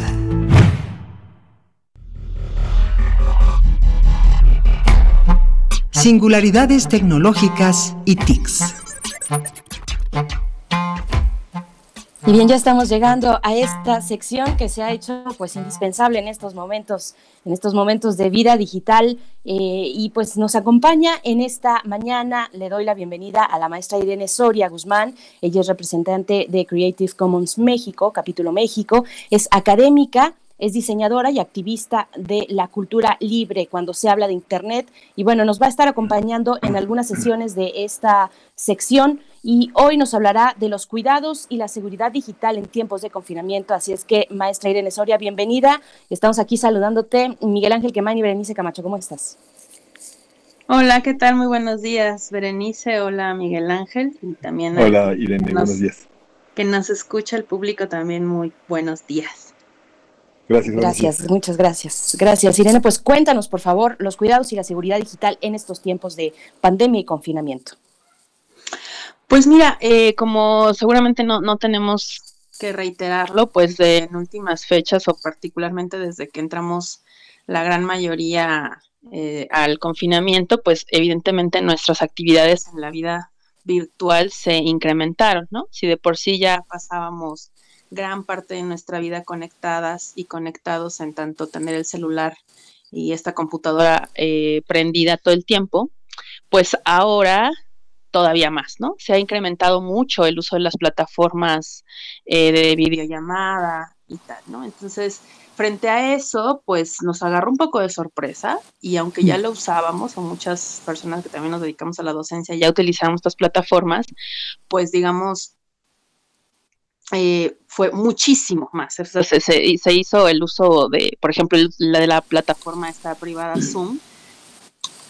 Singularidades tecnológicas y TICs. Y bien, ya estamos llegando a esta sección que se ha hecho pues indispensable en estos momentos, en estos momentos de vida digital. Eh, y pues nos acompaña en esta mañana. Le doy la bienvenida a la maestra Irene Soria Guzmán. Ella es representante de Creative Commons México, capítulo México. Es académica es diseñadora y activista de la cultura libre cuando se habla de Internet. Y bueno, nos va a estar acompañando en algunas sesiones de esta sección y hoy nos hablará de los cuidados y la seguridad digital en tiempos de confinamiento. Así es que, maestra Irene Soria, bienvenida. Estamos aquí saludándote. Miguel Ángel Quemán y Berenice Camacho, ¿cómo estás? Hola, ¿qué tal? Muy buenos días, Berenice. Hola, Miguel Ángel. Y también Hola, Irene, buenos días. Que nos escucha el público también, muy buenos días. Gracias, gracias, muchas gracias. Gracias, Irene. Pues cuéntanos, por favor, los cuidados y la seguridad digital en estos tiempos de pandemia y confinamiento. Pues mira, eh, como seguramente no, no tenemos que reiterarlo, pues de, en últimas fechas o particularmente desde que entramos la gran mayoría eh, al confinamiento, pues evidentemente nuestras actividades en la vida virtual se incrementaron, ¿no? Si de por sí ya pasábamos gran parte de nuestra vida conectadas y conectados en tanto tener el celular y esta computadora eh, prendida todo el tiempo, pues ahora todavía más, ¿no? Se ha incrementado mucho el uso de las plataformas eh, de videollamada y tal, ¿no? Entonces, frente a eso, pues nos agarró un poco de sorpresa y aunque ya lo usábamos, o muchas personas que también nos dedicamos a la docencia ya utilizamos estas plataformas, pues digamos, eh, fue muchísimo más. Se, se, hizo el uso de, por ejemplo, la de la plataforma esta privada Zoom,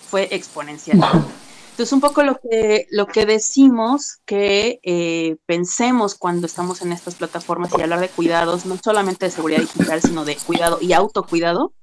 fue exponencial. Entonces, un poco lo que, lo que decimos que eh, pensemos cuando estamos en estas plataformas y hablar de cuidados, no solamente de seguridad digital, sino de cuidado y autocuidado,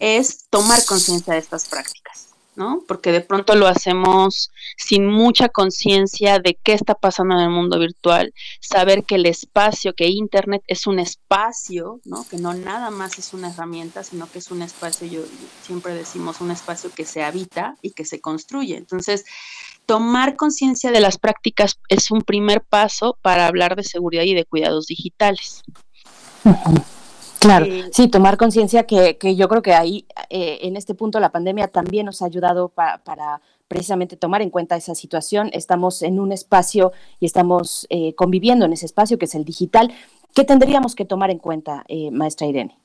es tomar conciencia de estas prácticas. ¿No? Porque de pronto lo hacemos sin mucha conciencia de qué está pasando en el mundo virtual, saber que el espacio, que Internet es un espacio, ¿no? Que no nada más es una herramienta, sino que es un espacio, yo, siempre decimos, un espacio que se habita y que se construye. Entonces, tomar conciencia de las prácticas es un primer paso para hablar de seguridad y de cuidados digitales. Claro, sí, tomar conciencia que, que, yo creo que ahí, eh, en este punto, la pandemia también nos ha ayudado para precisamente tomar en cuenta esa situación. Estamos en un espacio y estamos eh, conviviendo en ese espacio que es el digital. ¿Qué tendríamos que tomar en cuenta, eh, maestra Irene?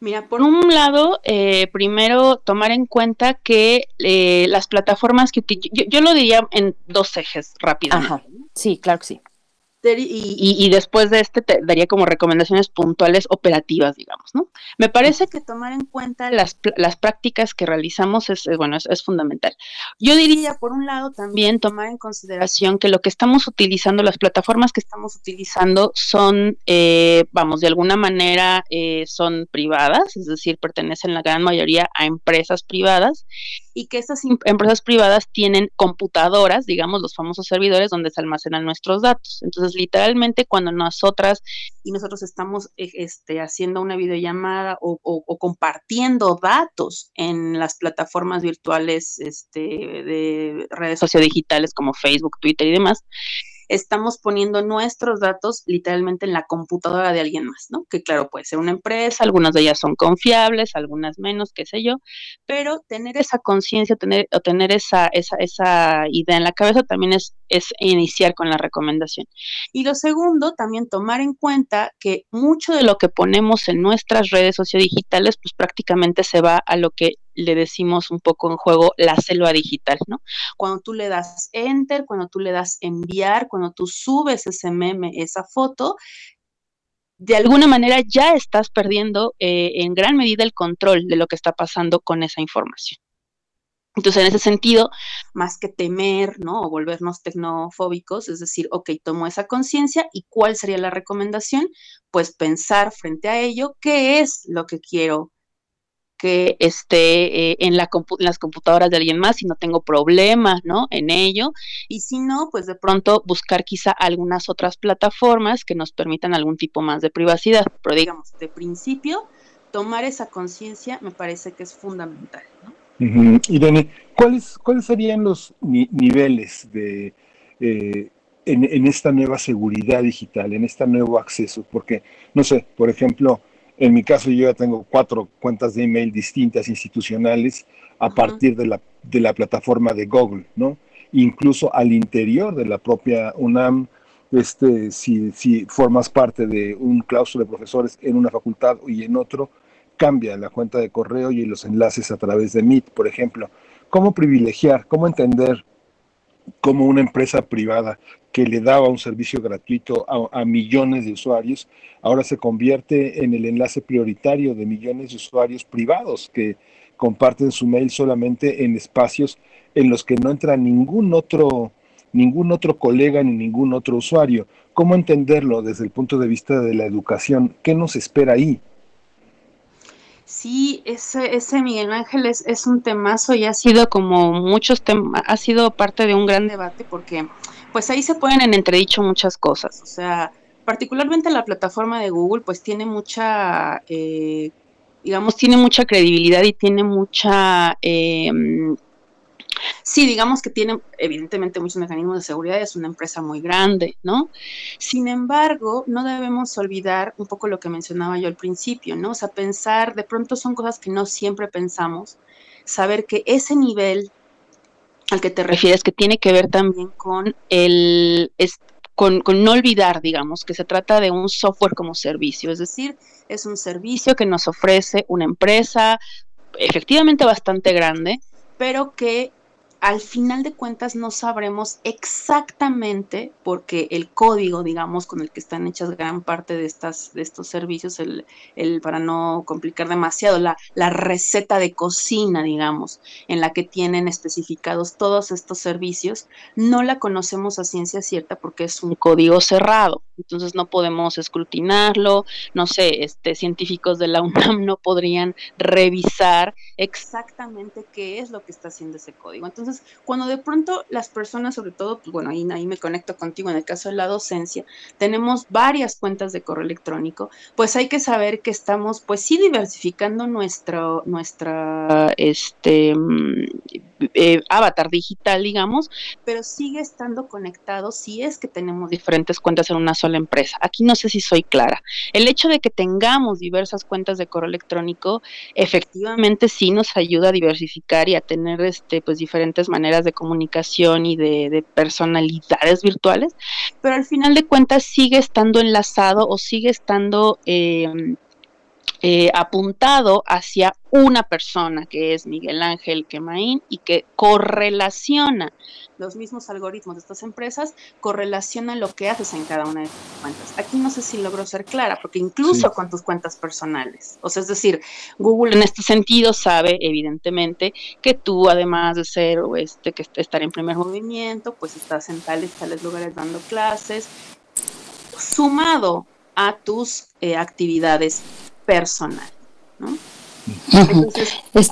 Mira, por un lado, primero tomar en cuenta que las plataformas que yo, yo, lo diría en dos ejes rápidos. Ajá, sí, claro que sí y, después de este te daría como recomendaciones puntuales operativas, digamos, ¿no? Me parece que tomar en cuenta las, las prácticas que realizamos es, bueno, es, fundamental. Yo diría, por un lado, también tomar en consideración que lo que estamos utilizando, las plataformas que estamos utilizando son, eh, vamos, de alguna manera eh, son privadas, es decir, pertenecen la gran mayoría a empresas privadas y que estas empresas privadas tienen computadoras, digamos, los famosos servidores donde se almacenan nuestros datos. Entonces, literalmente, cuando nosotras y nosotros estamos eh, este, haciendo una videollamada o, compartiendo datos en las plataformas virtuales este, de redes sociodigitales como Facebook, Twitter y demás, estamos poniendo nuestros datos literalmente en la computadora de alguien más, ¿no? Que claro, puede ser una empresa, algunas de ellas son confiables, algunas menos, qué sé yo, pero tener esa conciencia, tener, o tener esa, esa, esa idea en la cabeza también es, es iniciar con la recomendación. Y lo segundo, también tomar en cuenta que mucho de lo que ponemos en nuestras redes sociodigitales, pues prácticamente se va a lo que le decimos un poco en juego la selva digital, ¿no? Cuando tú le das enter, cuando tú le das enviar, cuando tú subes ese meme, esa foto, de alguna manera ya estás perdiendo eh, en gran medida el control de lo que está pasando con esa información. Entonces, en ese sentido, más que temer, ¿no? O volvernos tecnofóbicos, es decir, ok, tomo esa conciencia y cuál sería la recomendación, pues pensar frente a ello qué es lo que quiero que esté eh, en, la las computadoras de alguien más si no tengo problema, ¿no? En ello. Y si no, pues de pronto buscar quizá algunas otras plataformas que nos permitan algún tipo más de privacidad. Pero digamos, de principio, tomar esa conciencia me parece que es fundamental, ¿no? Irene, ¿cuáles, ¿cuáles serían los niveles de eh, en, en, esta nueva seguridad digital, en este nuevo acceso? Porque, no sé, por ejemplo, en mi caso yo ya tengo cuatro cuentas de email distintas institucionales a partir de la, de la plataforma de Google, ¿no? Incluso al interior de la propia UNAM, este, si, si formas parte de un claustro de profesores en una facultad y en otro, cambia la cuenta de correo y los enlaces a través de Meet, por ejemplo. ¿Cómo privilegiar, cómo entender cómo una empresa privada que le daba un servicio gratuito a, millones de usuarios, ahora se convierte en el enlace prioritario de millones de usuarios privados que comparten su mail solamente en espacios en los que no entra ningún otro ningún otro colega ni ningún otro usuario. ¿Cómo entenderlo desde el punto de vista de la educación? ¿Qué nos espera ahí? Sí, ese, ese Miguel Ángel es, es un temazo y ha sido como muchos temas, ha sido parte de un gran debate porque pues ahí se ponen en entredicho muchas cosas. O sea, particularmente la plataforma de Google pues tiene mucha, eh, digamos, tiene mucha credibilidad y tiene mucha eh, Sí, digamos que tiene evidentemente muchos mecanismos de seguridad, es una empresa muy grande, ¿no? Sin embargo, no debemos olvidar un poco lo que mencionaba yo al principio, ¿no? O sea, pensar, de pronto son cosas que no siempre pensamos, saber que ese nivel al que te refieres, que tiene que ver también con el... con, con no olvidar, digamos, que se trata de un software como servicio, es decir, es un servicio que nos ofrece una empresa efectivamente bastante grande, pero que al final de cuentas no sabremos exactamente, porque el código, digamos, con el que están hechas gran parte de, estas, de estos servicios, el, para no complicar demasiado, la, la, receta de cocina, digamos, en la que tienen especificados todos estos servicios, no la conocemos a ciencia cierta porque es un código cerrado. Entonces no podemos escrutinarlo, no sé, este, científicos de la UNAM no podrían revisar exactamente qué es lo que está haciendo ese código. Entonces, cuando de pronto las personas, sobre todo, pues bueno, ahí, ahí me conecto contigo en el caso de la docencia, tenemos varias cuentas de correo electrónico, pues hay que saber que estamos, pues sí, diversificando nuestro, nuestra, este, mm, eh, avatar digital, digamos, pero sigue estando conectado si es que tenemos diferentes cuentas en una sola empresa. Aquí no sé si soy clara. El hecho de que tengamos diversas cuentas de correo electrónico, efectivamente sí nos ayuda a diversificar y a tener este, pues diferentes maneras de comunicación y de, personalidades virtuales, pero al final de cuentas sigue estando enlazado o sigue estando eh, eh, apuntado hacia una persona que es Miguel Ángel Quemain y que correlaciona los mismos algoritmos de estas empresas, correlacionan lo que haces en cada una de tus cuentas. Aquí no sé si logro ser clara, porque incluso con tus cuentas personales, o sea, es decir, Google en este sentido sabe evidentemente que tú además de ser o este que estar en primer movimiento, pues estás en tales tales lugares dando clases, sumado a tus eh, actividades personal, ¿no? Entonces,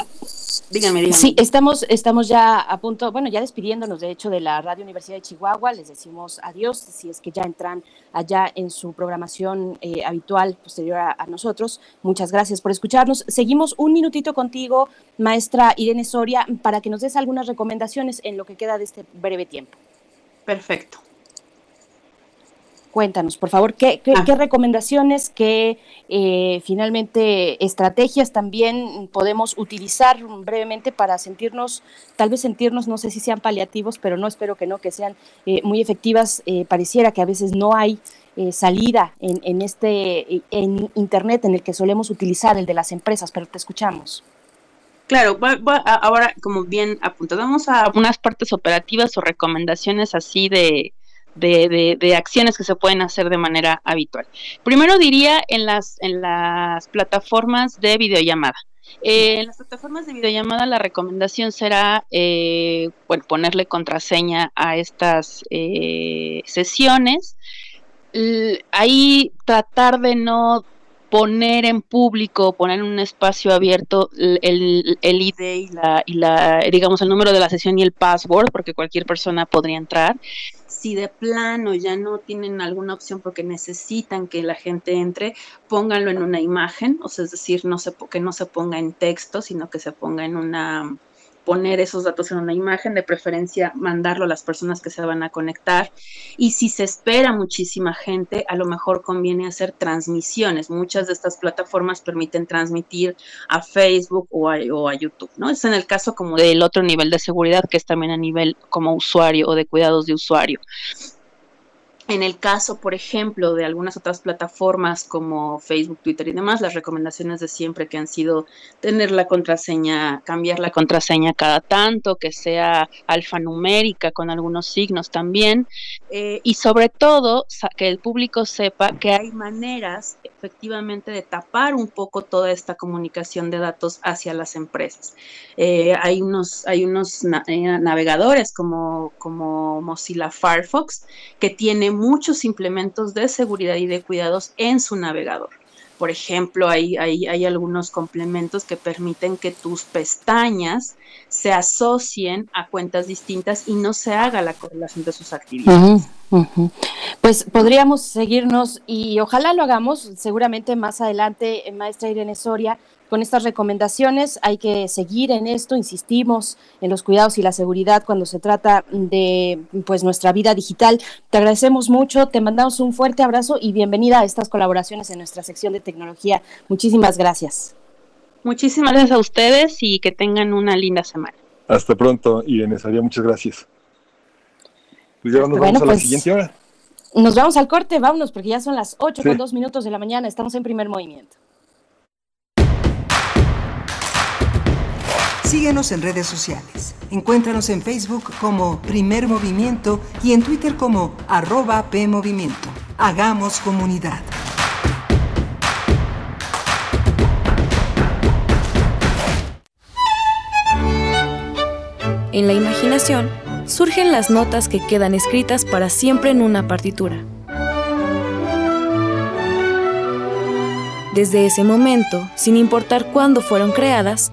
dígame, dígame. Sí, estamos, estamos ya a punto, bueno, ya despidiéndonos de hecho de la Radio Universidad de Chihuahua, les decimos adiós, si es que ya entran allá en su programación eh, habitual posterior a, nosotros. Muchas gracias por escucharnos. Seguimos un minutito contigo, maestra Irene Soria, para que nos des algunas recomendaciones en lo que queda de este breve tiempo. Perfecto. Cuéntanos, por favor, ¿qué, qué, ah. recomendaciones, qué eh, finalmente estrategias también podemos utilizar brevemente para sentirnos, tal vez sentirnos, no sé si sean paliativos, pero no espero que no, que sean eh, muy efectivas. Eh, pareciera que a veces no hay salida en, en, este en Internet en el que solemos utilizar, el de las empresas, pero te escuchamos. Claro, ahora como bien apuntamos a unas partes operativas o recomendaciones así de de, de, acciones que se pueden hacer de manera habitual. Primero diría en las, en las plataformas de videollamada. Eh, en las plataformas de videollamada la recomendación será eh, ponerle contraseña a estas eh, sesiones. ahí tratar de no poner en público, poner en un espacio abierto el, el ID y la, y la, digamos, el número de la sesión y el password, porque cualquier persona podría entrar. Si de plano ya no tienen alguna opción porque necesitan que la gente entre, pónganlo en una imagen, o sea, es decir, no se, que no se ponga en texto, sino que se ponga en una poner esos datos en una imagen, de preferencia mandarlo a las personas que se van a conectar. Y si se espera muchísima gente, a lo mejor conviene hacer transmisiones. Muchas de estas plataformas permiten transmitir a Facebook o a, YouTube, ¿no? Es en el caso como del otro nivel de seguridad, que es también a nivel como usuario o de cuidados de usuario. En el caso, por ejemplo, de algunas otras plataformas como Facebook, Twitter y demás, las recomendaciones de siempre que han sido tener la contraseña, cambiar la contraseña cada tanto, que sea alfanumérica con algunos signos también, eh, y sobre todo que el público sepa que hay maneras efectivamente de tapar un poco toda esta comunicación de datos hacia las empresas. Eh, hay unos, hay unos eh, navegadores como, como Mozilla Firefox que tienen muchos implementos de seguridad y de cuidados en su navegador. Por ejemplo, hay, hay, hay, algunos complementos que permiten que tus pestañas se asocien a cuentas distintas y no se haga la correlación de sus actividades. Pues podríamos seguirnos y ojalá lo hagamos seguramente más adelante, maestra Irene Soria, con estas recomendaciones. Hay que seguir en esto, insistimos en los cuidados y la seguridad cuando se trata de pues nuestra vida digital. Te agradecemos mucho, te mandamos un fuerte abrazo y bienvenida a estas colaboraciones en nuestra sección de tecnología. Muchísimas gracias. Muchísimas gracias a ustedes y que tengan una linda semana. Hasta pronto, Irene Saría, muchas gracias. Pues ya nos vamos a la pues, siguiente hora. Nos vamos al corte, vámonos, porque ya son las 8 con 2 minutos de la mañana, estamos en primer movimiento. Síguenos en redes sociales. Encuéntranos en Facebook como Primer Movimiento y en Twitter como arroba PMovimiento. Hagamos comunidad. En la imaginación surgen las notas que quedan escritas para siempre en una partitura. Desde ese momento, sin importar cuándo fueron creadas,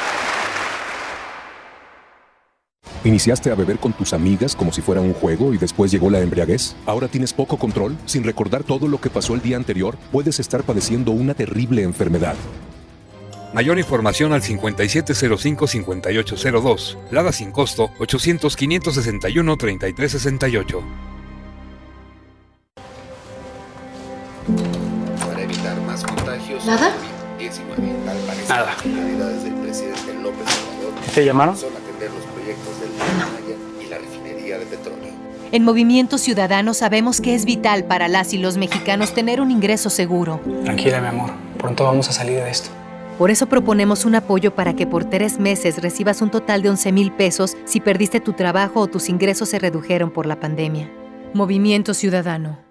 ¿Iniciaste a beber con tus amigas como si fuera un juego y después llegó la embriaguez? ¿Ahora tienes poco control? Sin recordar todo lo que pasó el día anterior, puedes estar padeciendo una terrible enfermedad. Mayor información al 5705-5802. Lada sin costo 800-561-3368. Para evitar más contagios. ¿Nada? Nada. ¿Te llamaron? En Movimiento Ciudadano sabemos que es vital para las y los mexicanos tener un ingreso seguro. Tranquila, mi amor. Pronto vamos a salir de esto. Por eso proponemos un apoyo para que por tres meses recibas un total de 11 mil pesos si perdiste tu trabajo o tus ingresos se redujeron por la pandemia. Movimiento Ciudadano.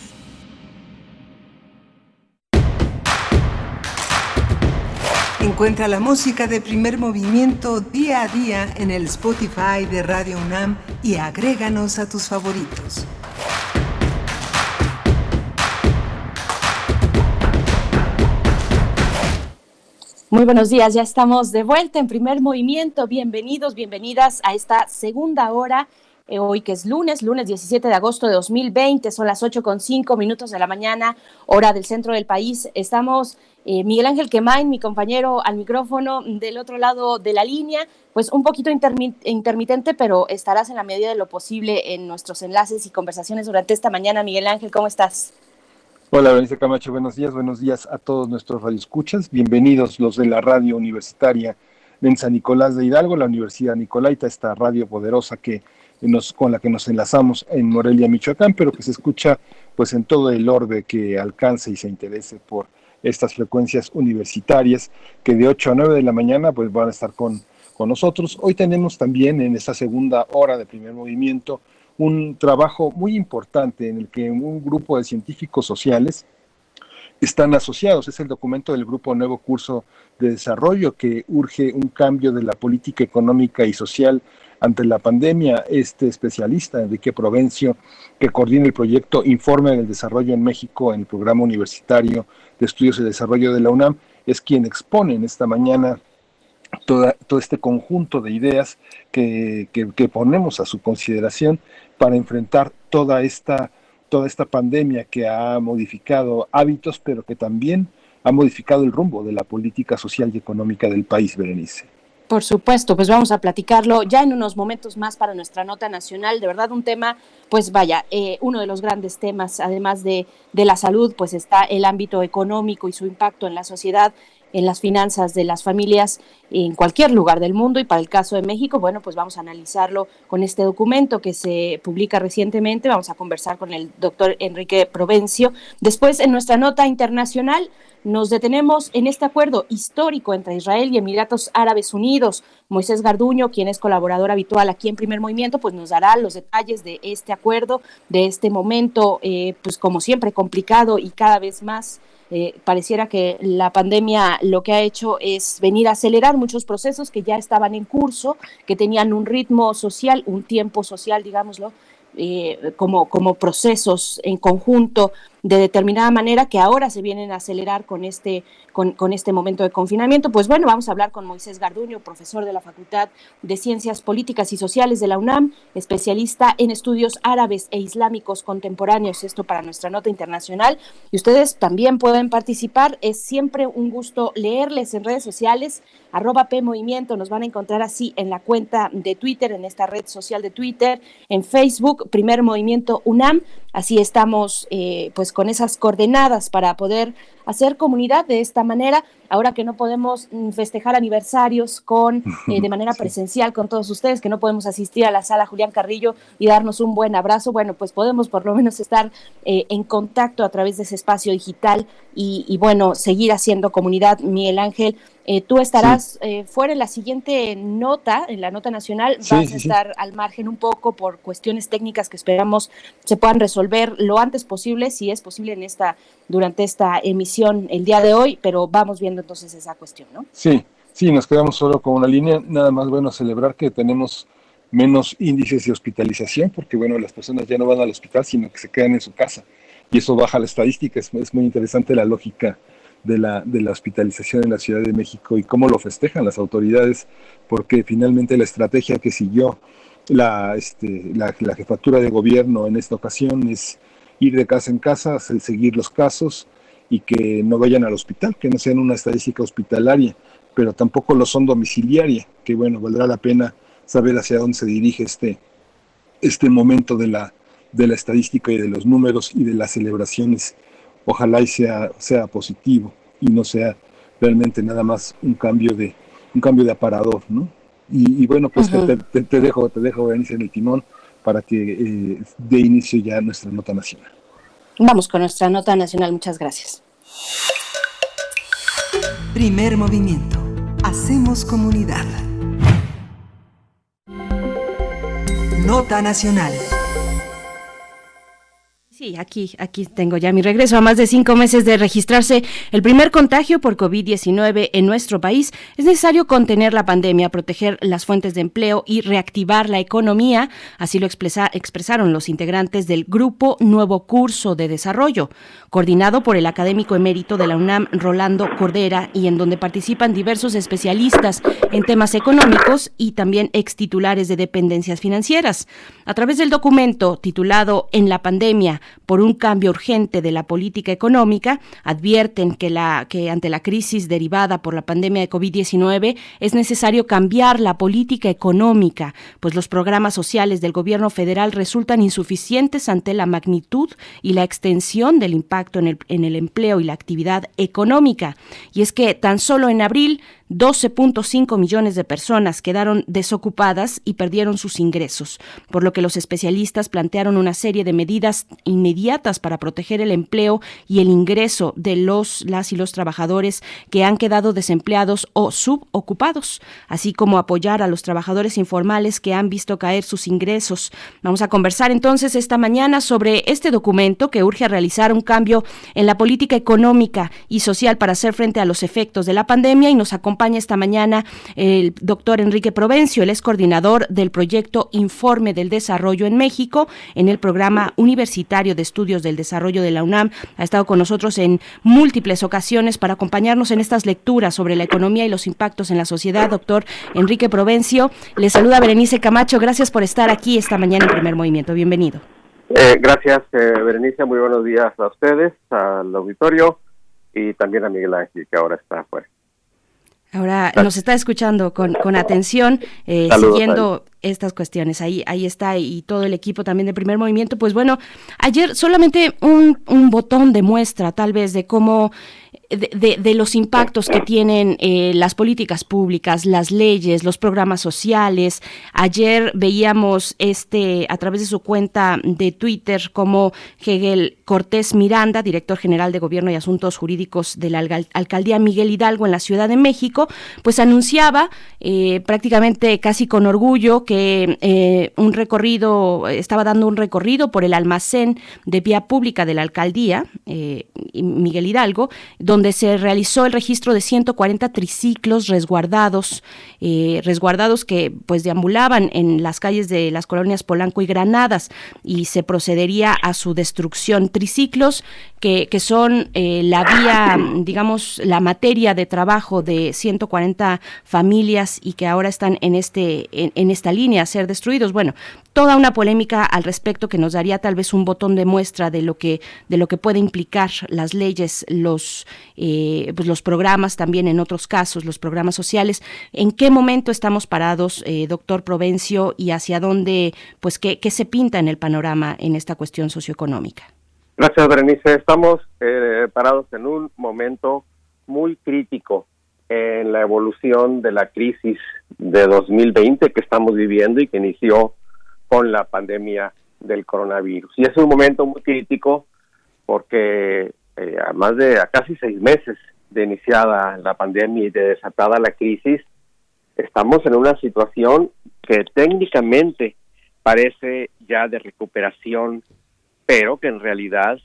Encuentra la música de primer movimiento día a día en el Spotify de Radio UNAM y agréganos a tus favoritos. Muy buenos días, ya estamos de vuelta en primer movimiento. Bienvenidos, bienvenidas a esta segunda hora eh, hoy que es lunes, lunes 17 de agosto de 2020, son las 8 con 5 minutos de la mañana, hora del centro del país. Estamos eh, Miguel Ángel Quemain, mi compañero al micrófono del otro lado de la línea, pues un poquito intermitente, pero estarás en la medida de lo posible en nuestros enlaces y conversaciones durante esta mañana. Miguel Ángel, ¿cómo estás? Hola, Berenice Camacho, buenos días, buenos días a todos nuestros radioescuchas. Bienvenidos los de la radio universitaria en San Nicolás de Hidalgo, la Universidad Nicolaita, esta radio poderosa que con la que nos enlazamos en Morelia, Michoacán, pero que se escucha pues en todo el orbe que alcance y se interese por estas frecuencias universitarias que de 8 a 9 de la mañana pues van a estar con, con nosotros. Hoy tenemos también en esta segunda hora de primer movimiento un trabajo muy importante en el que un grupo de científicos sociales están asociados. Es el documento del Grupo Nuevo Curso de Desarrollo que urge un cambio de la política económica y social ante la pandemia. Este especialista, Enrique Provencio, que coordina el proyecto Informe del Desarrollo en México en el Programa Universitario de Estudios y Desarrollo de la UNAM, es quien expone en esta mañana Toda, todo este conjunto de ideas que, ponemos a su consideración para enfrentar toda esta, toda esta pandemia que ha modificado hábitos, pero que también ha modificado el rumbo de la política social y económica del país, Berenice. Por supuesto, pues vamos a platicarlo ya en unos momentos más para nuestra nota nacional. De verdad, un tema, pues vaya, eh, uno de los grandes temas, además de, de la salud, pues está el ámbito económico y su impacto en la sociedad en las finanzas de las familias en cualquier lugar del mundo y para el caso de México, bueno, pues vamos a analizarlo con este documento que se publica recientemente, vamos a conversar con el doctor Enrique Provencio. Después, en nuestra nota internacional, nos detenemos en este acuerdo histórico entre Israel y Emiratos Árabes Unidos. Moisés Garduño, quien es colaborador habitual aquí en Primer Movimiento, pues nos dará los detalles de este acuerdo, de este momento, eh, pues como siempre complicado y cada vez más eh, pareciera que la pandemia lo que ha hecho es venir a acelerar muchos procesos que ya estaban en curso, que tenían un ritmo social, un tiempo social, digámoslo, eh, como, como procesos en conjunto de determinada manera que ahora se vienen a acelerar con este, con, con, este momento de confinamiento. Pues bueno, vamos a hablar con Moisés Garduño, profesor de la Facultad de Ciencias Políticas y Sociales de la UNAM, especialista en estudios árabes e islámicos contemporáneos, esto para nuestra nota internacional. Y ustedes también pueden participar, es siempre un gusto leerles en redes sociales, arroba P nos van a encontrar así en la cuenta de Twitter, en esta red social de Twitter, en Facebook, Primer Movimiento UNAM, así estamos eh, pues con esas coordenadas para poder hacer comunidad de esta manera, ahora que no podemos mm, festejar aniversarios con eh, de manera presencial con todos ustedes, que no podemos asistir a la sala Julián Carrillo y darnos un buen abrazo, bueno, pues podemos por lo menos estar eh, en contacto a través de ese espacio digital y, bueno, seguir haciendo comunidad, Miguel Ángel. Eh, tú estarás fuera en la siguiente nota, en la nota nacional, vas a estar al margen un poco por cuestiones técnicas que esperamos se puedan resolver lo antes posible, si es posible en esta durante esta emisión el día de hoy, pero vamos viendo entonces esa cuestión, ¿no? Sí, sí, nos quedamos solo con una línea, nada más bueno celebrar que tenemos menos índices de hospitalización, porque bueno, las personas ya no van al hospital, sino que se quedan en su casa, y eso baja la estadística, es, es muy interesante la lógica de la, de la hospitalización en la Ciudad de México y cómo lo festejan las autoridades, porque finalmente la estrategia que siguió la, este, la, la jefatura de gobierno en esta ocasión es ir de casa en casa, seguir los casos y que no vayan al hospital, que no sean una estadística hospitalaria, pero tampoco lo son domiciliaria, que bueno, valdrá la pena saber hacia dónde se dirige este, este momento de la, de la estadística y de los números y de las celebraciones. Ojalá y sea, sea positivo y no sea realmente nada más un cambio de, un cambio de aparador, ¿no? Y, bueno, pues te, te, dejo, te dejo, Berenice, en el timón para que eh, dé inicio ya nuestra nota nacional. Vamos con nuestra nota nacional, muchas gracias. Primer movimiento. Hacemos comunidad. Nota nacional. Sí, aquí, aquí tengo ya mi regreso. A más de cinco meses de registrarse el primer contagio por COVID-19 en nuestro país, es necesario contener la pandemia, proteger las fuentes de empleo y reactivar la economía. Así lo expresaron los integrantes del Grupo Nuevo Curso de Desarrollo, coordinado por el académico emérito de la UNAM, Rolando Cordera, y en donde participan diversos especialistas en temas económicos y también extitulares de dependencias financieras. A través del documento titulado En la pandemia, por un cambio urgente de la política económica, advierten que, ante la crisis derivada por la pandemia de COVID-19 es necesario cambiar la política económica, pues los programas sociales del gobierno federal resultan insuficientes ante la magnitud y la extensión del impacto en el empleo y la actividad económica. Y es que tan solo en abril 12.5 millones de personas quedaron desocupadas y perdieron sus ingresos, por lo que los especialistas plantearon una serie de medidas inmediatas para proteger el empleo y el ingreso de los las y los trabajadores que han quedado desempleados o subocupados, así como apoyar a los trabajadores informales que han visto caer sus ingresos. Vamos a conversar entonces esta mañana sobre este documento que urge a realizar un cambio en la política económica y social para hacer frente a los efectos de la pandemia y nos acompaña esta mañana el doctor Enrique Provencio, él es coordinador del proyecto Informe del Desarrollo en México en el programa universitario de estudios del desarrollo de la UNAM. Ha estado con nosotros en múltiples ocasiones para acompañarnos en estas lecturas sobre la economía y los impactos en la sociedad. Doctor Enrique Provencio, le saluda Berenice Camacho. Gracias por estar aquí esta mañana en Primer Movimiento. Bienvenido. Eh, gracias, eh, Berenice. Muy buenos días a ustedes, al auditorio y también a Miguel Ángel, que ahora está afuera. Ahora nos está escuchando con, con atención, eh, siguiendo estas cuestiones. Ahí, ahí está, y todo el equipo también de primer movimiento. Pues bueno, ayer solamente un, un botón de muestra, tal vez, de cómo de, los impactos que tienen eh, las políticas públicas, las leyes, los programas sociales. Ayer veíamos este a través de su cuenta de Twitter como Hegel Cortés Miranda, director general de Gobierno y Asuntos Jurídicos de la alcaldía Miguel Hidalgo en la Ciudad de México, pues anunciaba eh, prácticamente casi con orgullo que eh, un recorrido estaba dando un recorrido por el almacén de vía pública de la alcaldía Miguel Hidalgo, donde donde se realizó el registro de 140 triciclos resguardados, eh, resguardados que pues deambulaban en las calles de las colonias Polanco y Granadas y se procedería a su destrucción. Triciclos que, son eh, la vía, digamos, la materia de trabajo de 140 familias y que ahora están en, este, en, en esta línea a ser destruidos. Bueno, toda una polémica al respecto que nos daría tal vez un botón de muestra de lo que de lo que puede implicar las leyes los eh, pues los programas también en otros casos los programas sociales. En qué momento estamos parados eh, doctor Provencio y hacia dónde pues qué, qué se pinta en el panorama en esta cuestión socioeconómica gracias Berenice. Estamos eh, parados en un momento muy crítico en la evolución de la crisis de 2020 que estamos viviendo y que inició con la pandemia del coronavirus. Y es un momento muy crítico porque eh, a más de a casi seis meses de iniciada la pandemia y de desatada la crisis, estamos en una situación que técnicamente parece ya de recuperación, pero que en realidad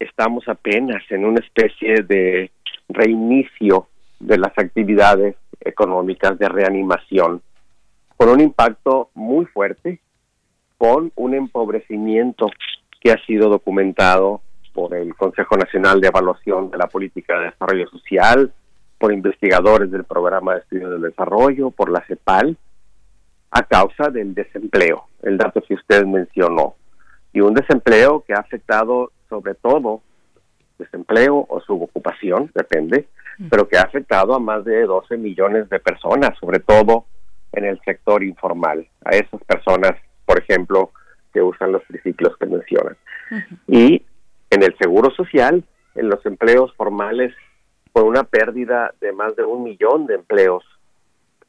estamos apenas en una especie de reinicio de las actividades económicas de reanimación, con un impacto muy fuerte con un empobrecimiento que ha sido documentado por el Consejo Nacional de Evaluación de la Política de Desarrollo Social, por investigadores del Programa de Estudios del Desarrollo, por la CEPAL, a causa del desempleo, el dato que usted mencionó. Y un desempleo que ha afectado sobre todo desempleo o subocupación, depende, pero que ha afectado a más de 12 millones de personas, sobre todo en el sector informal. A esas personas por ejemplo, que usan los triciclos que mencionan. Y en el seguro social, en los empleos formales, fue una pérdida de más de un millón de empleos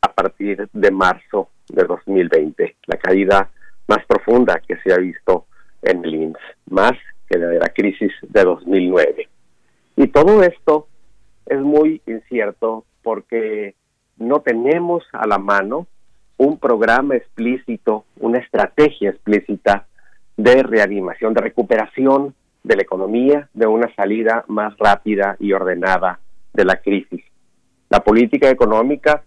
a partir de marzo de 2020, la caída más profunda que se ha visto en el INS, más que la de la crisis de 2009. Y todo esto es muy incierto porque no tenemos a la mano un programa explícito, una estrategia explícita de reanimación, de recuperación de la economía, de una salida más rápida y ordenada de la crisis. La política económica,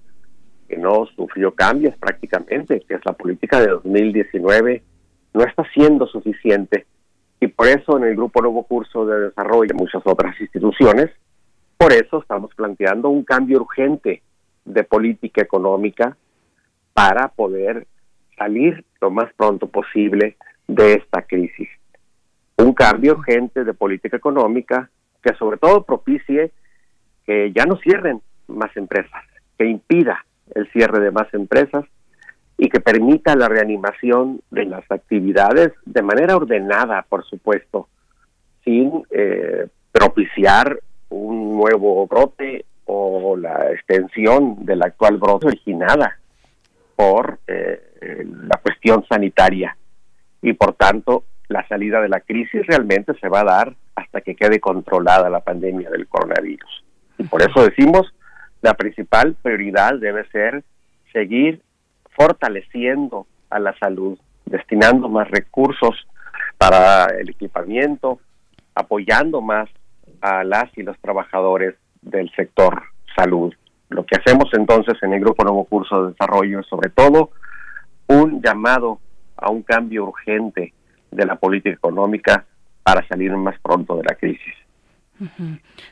que no sufrió cambios prácticamente, que es la política de 2019, no está siendo suficiente. Y por eso en el Grupo Nuevo Curso de Desarrollo y muchas otras instituciones, por eso estamos planteando un cambio urgente de política económica para poder salir lo más pronto posible de esta crisis. Un cambio urgente de política económica que sobre todo propicie que ya no cierren más empresas, que impida el cierre de más empresas y que permita la reanimación de las actividades de manera ordenada, por supuesto, sin eh, propiciar un nuevo brote o la extensión del actual brote originada por eh, la cuestión sanitaria. Y por tanto, la salida de la crisis realmente se va a dar hasta que quede controlada la pandemia del coronavirus. Y por eso decimos, la principal prioridad debe ser seguir fortaleciendo a la salud, destinando más recursos para el equipamiento, apoyando más a las y los trabajadores del sector salud. Lo que hacemos entonces en el Grupo Nuevo Curso de Desarrollo es sobre todo un llamado a un cambio urgente de la política económica para salir más pronto de la crisis.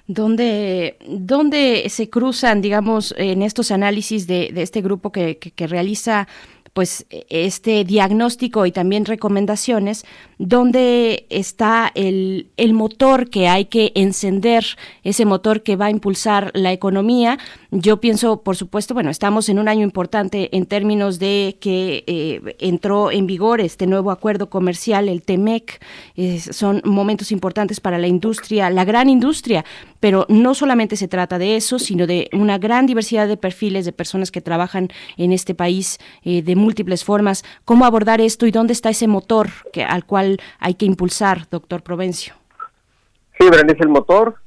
¿Dónde, ¿Dónde, se cruzan, digamos, en estos análisis de, de este grupo que, que, realiza pues este diagnóstico y también recomendaciones, dónde está el, el, motor que hay que encender, ese motor que va a impulsar la economía. Yo pienso, por supuesto, bueno, estamos en un año importante en términos de que eh, entró en vigor este nuevo acuerdo comercial, el TEMEC, son momentos importantes para la industria, la gran industria, pero no solamente se trata de eso, sino de una gran diversidad de perfiles de personas que trabajan en este país eh, de múltiples formas. ¿Cómo abordar esto y dónde está ese motor que, al cual hay que impulsar, doctor Provencio? Sí, Berenice, el motor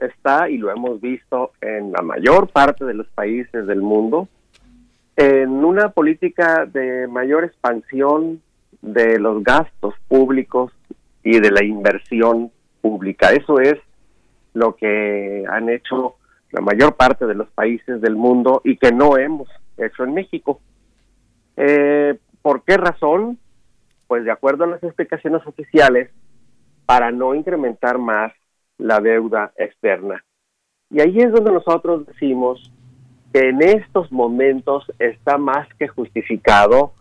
está, y lo hemos visto en la mayor parte de los países del mundo, en una política de mayor expansión de los gastos públicos y de la inversión pública. Eso es lo que han hecho la mayor parte de los países del mundo y que no hemos hecho en México. Eh, ¿Por qué razón? Pues de acuerdo a las explicaciones oficiales, para no incrementar más la deuda externa. Y ahí es donde nosotros decimos que en estos momentos está más que justificado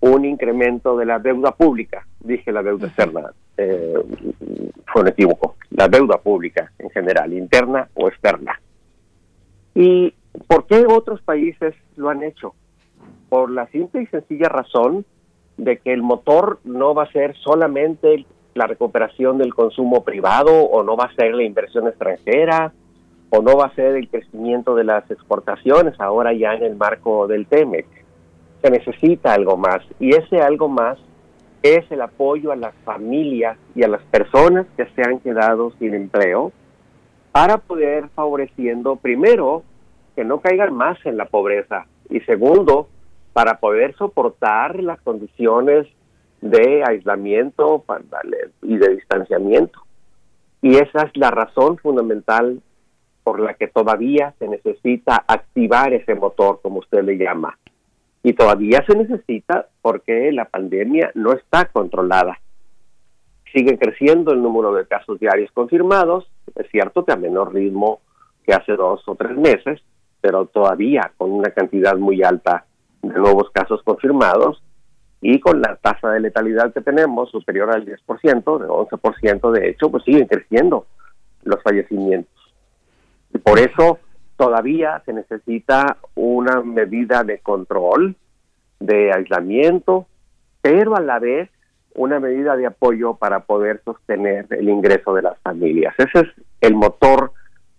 un incremento de la deuda pública, dije la deuda externa, eh, fue un equívoco, la deuda pública en general, interna o externa. ¿Y por qué otros países lo han hecho? por la simple y sencilla razón de que el motor no va a ser solamente la recuperación del consumo privado o no va a ser la inversión extranjera o no va a ser el crecimiento de las exportaciones ahora ya en el marco del TEMEC. Se necesita algo más y ese algo más es el apoyo a las familias y a las personas que se han quedado sin empleo para poder favoreciendo primero que no caigan más en la pobreza y segundo para poder soportar las condiciones de aislamiento y de distanciamiento. Y esa es la razón fundamental por la que todavía se necesita activar ese motor, como usted le llama. Y todavía se necesita porque la pandemia no está controlada. Sigue creciendo el número de casos diarios confirmados, es cierto que a menor ritmo que hace dos o tres meses, pero todavía con una cantidad muy alta de nuevos casos confirmados y con la tasa de letalidad que tenemos superior al 10%, de 11% de hecho, pues siguen creciendo los fallecimientos. Y por eso todavía se necesita una medida de control, de aislamiento, pero a la vez una medida de apoyo para poder sostener el ingreso de las familias. Ese es el motor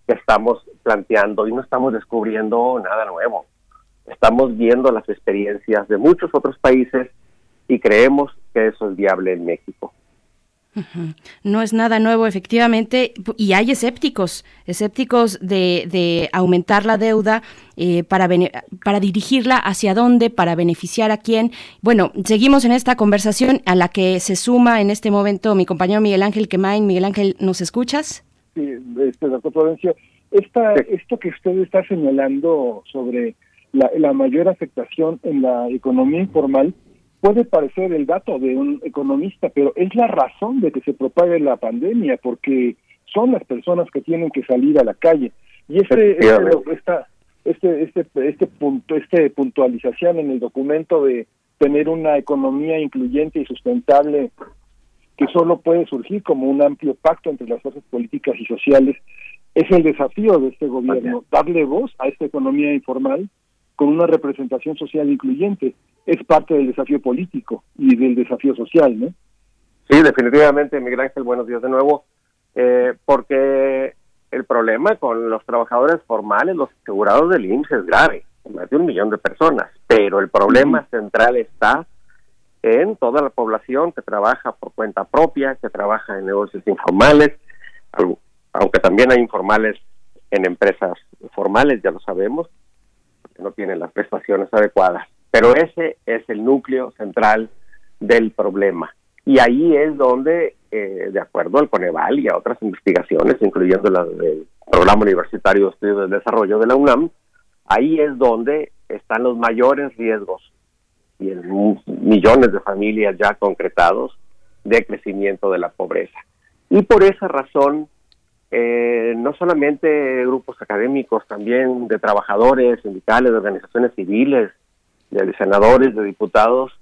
que estamos planteando y no estamos descubriendo nada nuevo. Estamos viendo las experiencias de muchos otros países y creemos que eso es viable en México. No es nada nuevo, efectivamente, y hay escépticos, escépticos de, de aumentar la deuda eh, para, para dirigirla hacia dónde, para beneficiar a quién. Bueno, seguimos en esta conversación a la que se suma en este momento mi compañero Miguel Ángel Quemain. Miguel Ángel, ¿nos escuchas? Sí, este, doctor Florencio, esta, esto que usted está señalando sobre la, la mayor afectación en la economía informal puede parecer el dato de un economista, pero es la razón de que se propague la pandemia, porque son las personas que tienen que salir a la calle. Y este, este, esta, este, este, este punto, este puntualización en el documento de tener una economía incluyente y sustentable que solo puede surgir como un amplio pacto entre las fuerzas políticas y sociales, es el desafío de este gobierno, darle voz a esta economía informal con una representación social incluyente. Es parte del desafío político y del desafío social, ¿no? Sí, definitivamente, Miguel Ángel, buenos días de nuevo. Eh, porque el problema con los trabajadores formales, los asegurados del IMSS es grave, más de un millón de personas, pero el problema central está en toda la población que trabaja por cuenta propia, que trabaja en negocios informales, al- aunque también hay informales en empresas formales, ya lo sabemos, porque no tienen las prestaciones adecuadas. Pero ese es el núcleo central del problema. Y ahí es donde, eh, de acuerdo al Coneval y a otras investigaciones, incluyendo la del Programa Universitario de Estudios del Desarrollo de la UNAM, ahí es donde están los mayores riesgos y en millones de familias ya concretados de crecimiento de la pobreza. Y por esa razón, eh, no solamente grupos académicos, también de trabajadores, sindicales, de organizaciones civiles, de senadores, de diputados,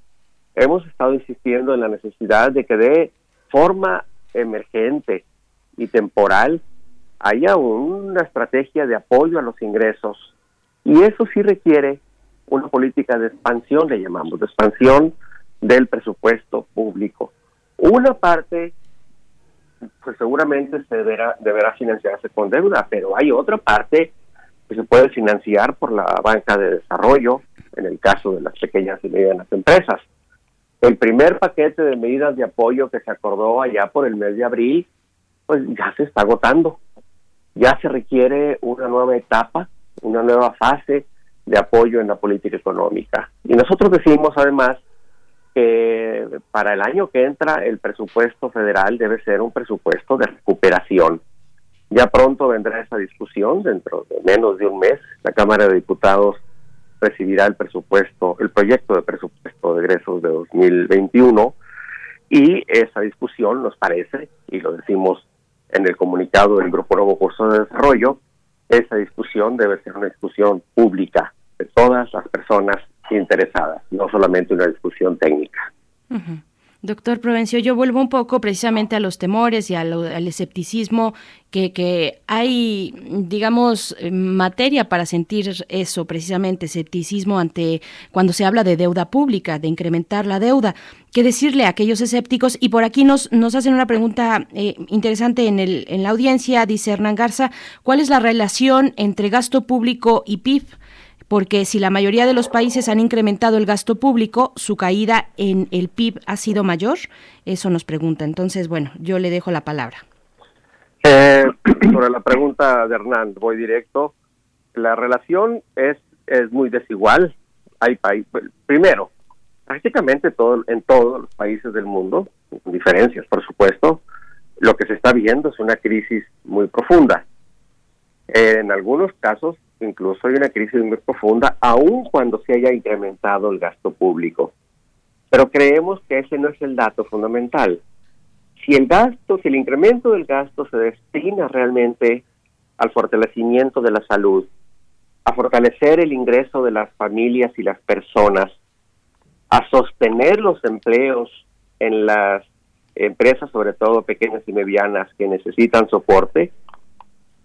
hemos estado insistiendo en la necesidad de que de forma emergente y temporal haya una estrategia de apoyo a los ingresos. Y eso sí requiere una política de expansión, le llamamos, de expansión del presupuesto público. Una parte, pues seguramente se deberá, deberá financiarse con deuda, pero hay otra parte que se puede financiar por la banca de desarrollo, en el caso de las pequeñas y medianas empresas. El primer paquete de medidas de apoyo que se acordó allá por el mes de abril, pues ya se está agotando. Ya se requiere una nueva etapa, una nueva fase de apoyo en la política económica. Y nosotros decimos además que para el año que entra el presupuesto federal debe ser un presupuesto de recuperación. Ya pronto vendrá esa discusión, dentro de menos de un mes, la Cámara de Diputados recibirá el presupuesto, el proyecto de presupuesto de egresos de 2021 y esa discusión nos parece, y lo decimos en el comunicado del Grupo Nuevo Curso de Desarrollo, esa discusión debe ser una discusión pública de todas las personas interesadas, no solamente una discusión técnica. Doctor Provencio, yo vuelvo un poco precisamente a los temores y al escepticismo que, que hay, digamos, eh, materia para sentir eso, precisamente, escepticismo ante cuando se habla de deuda pública, de incrementar la deuda. ¿Qué decirle a aquellos escépticos? Y por aquí nos, nos hacen una pregunta eh, interesante en, el, en la audiencia, dice Hernán Garza, ¿cuál es la relación entre gasto público y PIB? Porque si la mayoría de los países han incrementado el gasto público, su caída en el PIB ha sido mayor. Eso nos pregunta. Entonces, bueno, yo le dejo la palabra. Eh, *clears throat* sobre la pregunta de Hernán, voy directo. La relación es, es muy desigual. Hay países, primero, prácticamente todo, en todos los países del mundo, con diferencias, por supuesto, lo que se está viendo es una crisis muy profunda. En algunos casos, incluso hay una crisis muy profunda, aun cuando se haya incrementado el gasto público. Pero creemos que ese no es el dato fundamental. Si el gasto, si el incremento del gasto se destina realmente al fortalecimiento de la salud, a fortalecer el ingreso de las familias y las personas, a sostener los empleos en las empresas, sobre todo pequeñas y medianas, que necesitan soporte,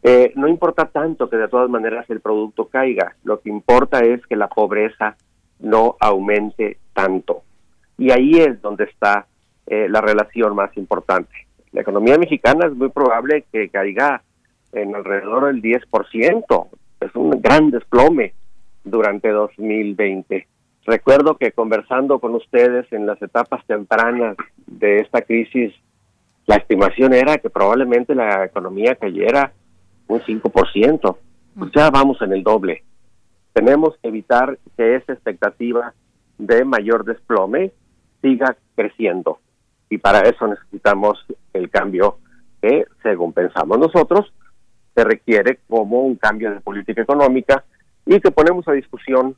eh, no importa tanto que de todas maneras el producto caiga, lo que importa es que la pobreza no aumente tanto. Y ahí es donde está eh, la relación más importante. La economía mexicana es muy probable que caiga en alrededor del 10%. Es un gran desplome durante 2020. Recuerdo que conversando con ustedes en las etapas tempranas de esta crisis la estimación era que probablemente la economía cayera un 5%. Pues ya vamos en el doble. Tenemos que evitar que esa expectativa de mayor desplome siga creciendo. Y para eso necesitamos el cambio que, según pensamos nosotros, se requiere como un cambio de política económica y que ponemos a discusión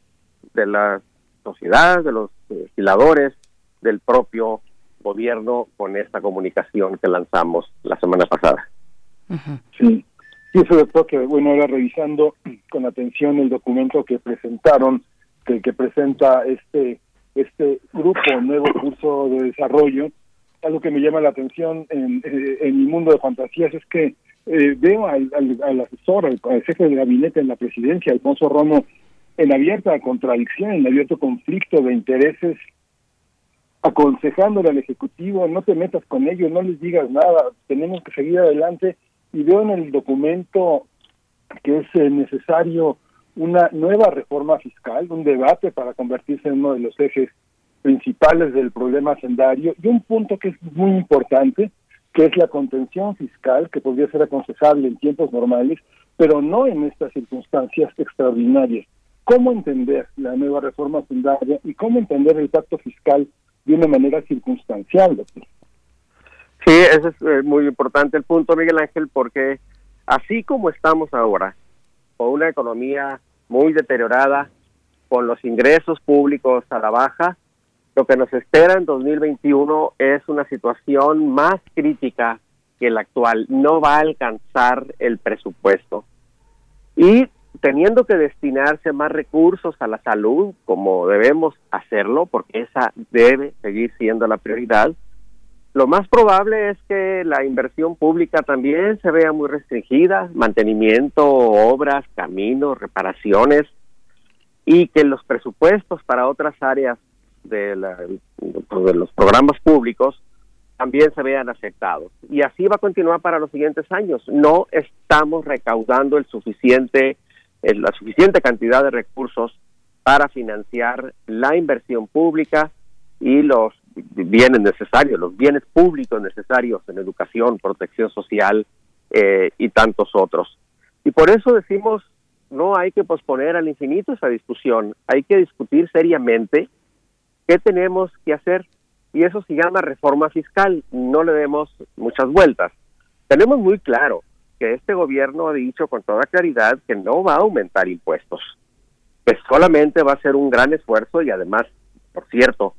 de la sociedad, de los legisladores, del propio gobierno con esta comunicación que lanzamos la semana pasada. Sí, sí, eso doctor, que bueno, era revisando *clears throat* con atención el documento que presentaron, que, que presenta este este grupo nuevo curso de desarrollo, algo que me llama la atención en, eh, en mi mundo de fantasías es que eh, veo al, al, asesor, al, jefe de gabinete en la presidencia, Alfonso Romo, en abierta contradicción, en abierto conflicto de intereses, aconsejándole al Ejecutivo, no te metas con ellos, no les digas nada, tenemos que seguir adelante. Y veo en el documento que es eh, necesario una nueva reforma fiscal, un debate para convertirse en uno de los ejes principales del problema sendario y un punto que es muy importante, que es la contención fiscal, que podría ser aconsejable en tiempos normales, pero no en estas circunstancias extraordinarias. ¿Cómo entender la nueva reforma sendaria y cómo entender el pacto fiscal de una manera circunstancial? Sí, ese es eh, muy importante el punto, Miguel Ángel, porque así como estamos ahora, con una economía muy deteriorada, con los ingresos públicos a la baja, lo que nos espera en 2021 es una situación más crítica que la actual. No va a alcanzar el presupuesto. Y teniendo que destinarse más recursos a la salud, como debemos hacerlo, porque esa debe seguir siendo la prioridad, lo más probable es que la inversión pública también se vea muy restringida, mantenimiento, obras, caminos, reparaciones, y que los presupuestos para otras áreas de, pues, de los programas públicos también se vean afectados. Y así va a continuar para los siguientes años. No estamos recaudando el suficiente, la suficiente cantidad de recursos para financiar la inversión pública y los bienes necesarios, los bienes públicos necesarios en educación, protección social eh, y tantos otros. Y por eso decimos, no hay que posponer al infinito esa discusión, hay que discutir seriamente qué tenemos que hacer y eso se llama reforma fiscal, no le demos muchas vueltas. Tenemos muy claro que este gobierno ha dicho con toda claridad que no va a aumentar impuestos, que solamente va a ser un gran esfuerzo y además, por cierto,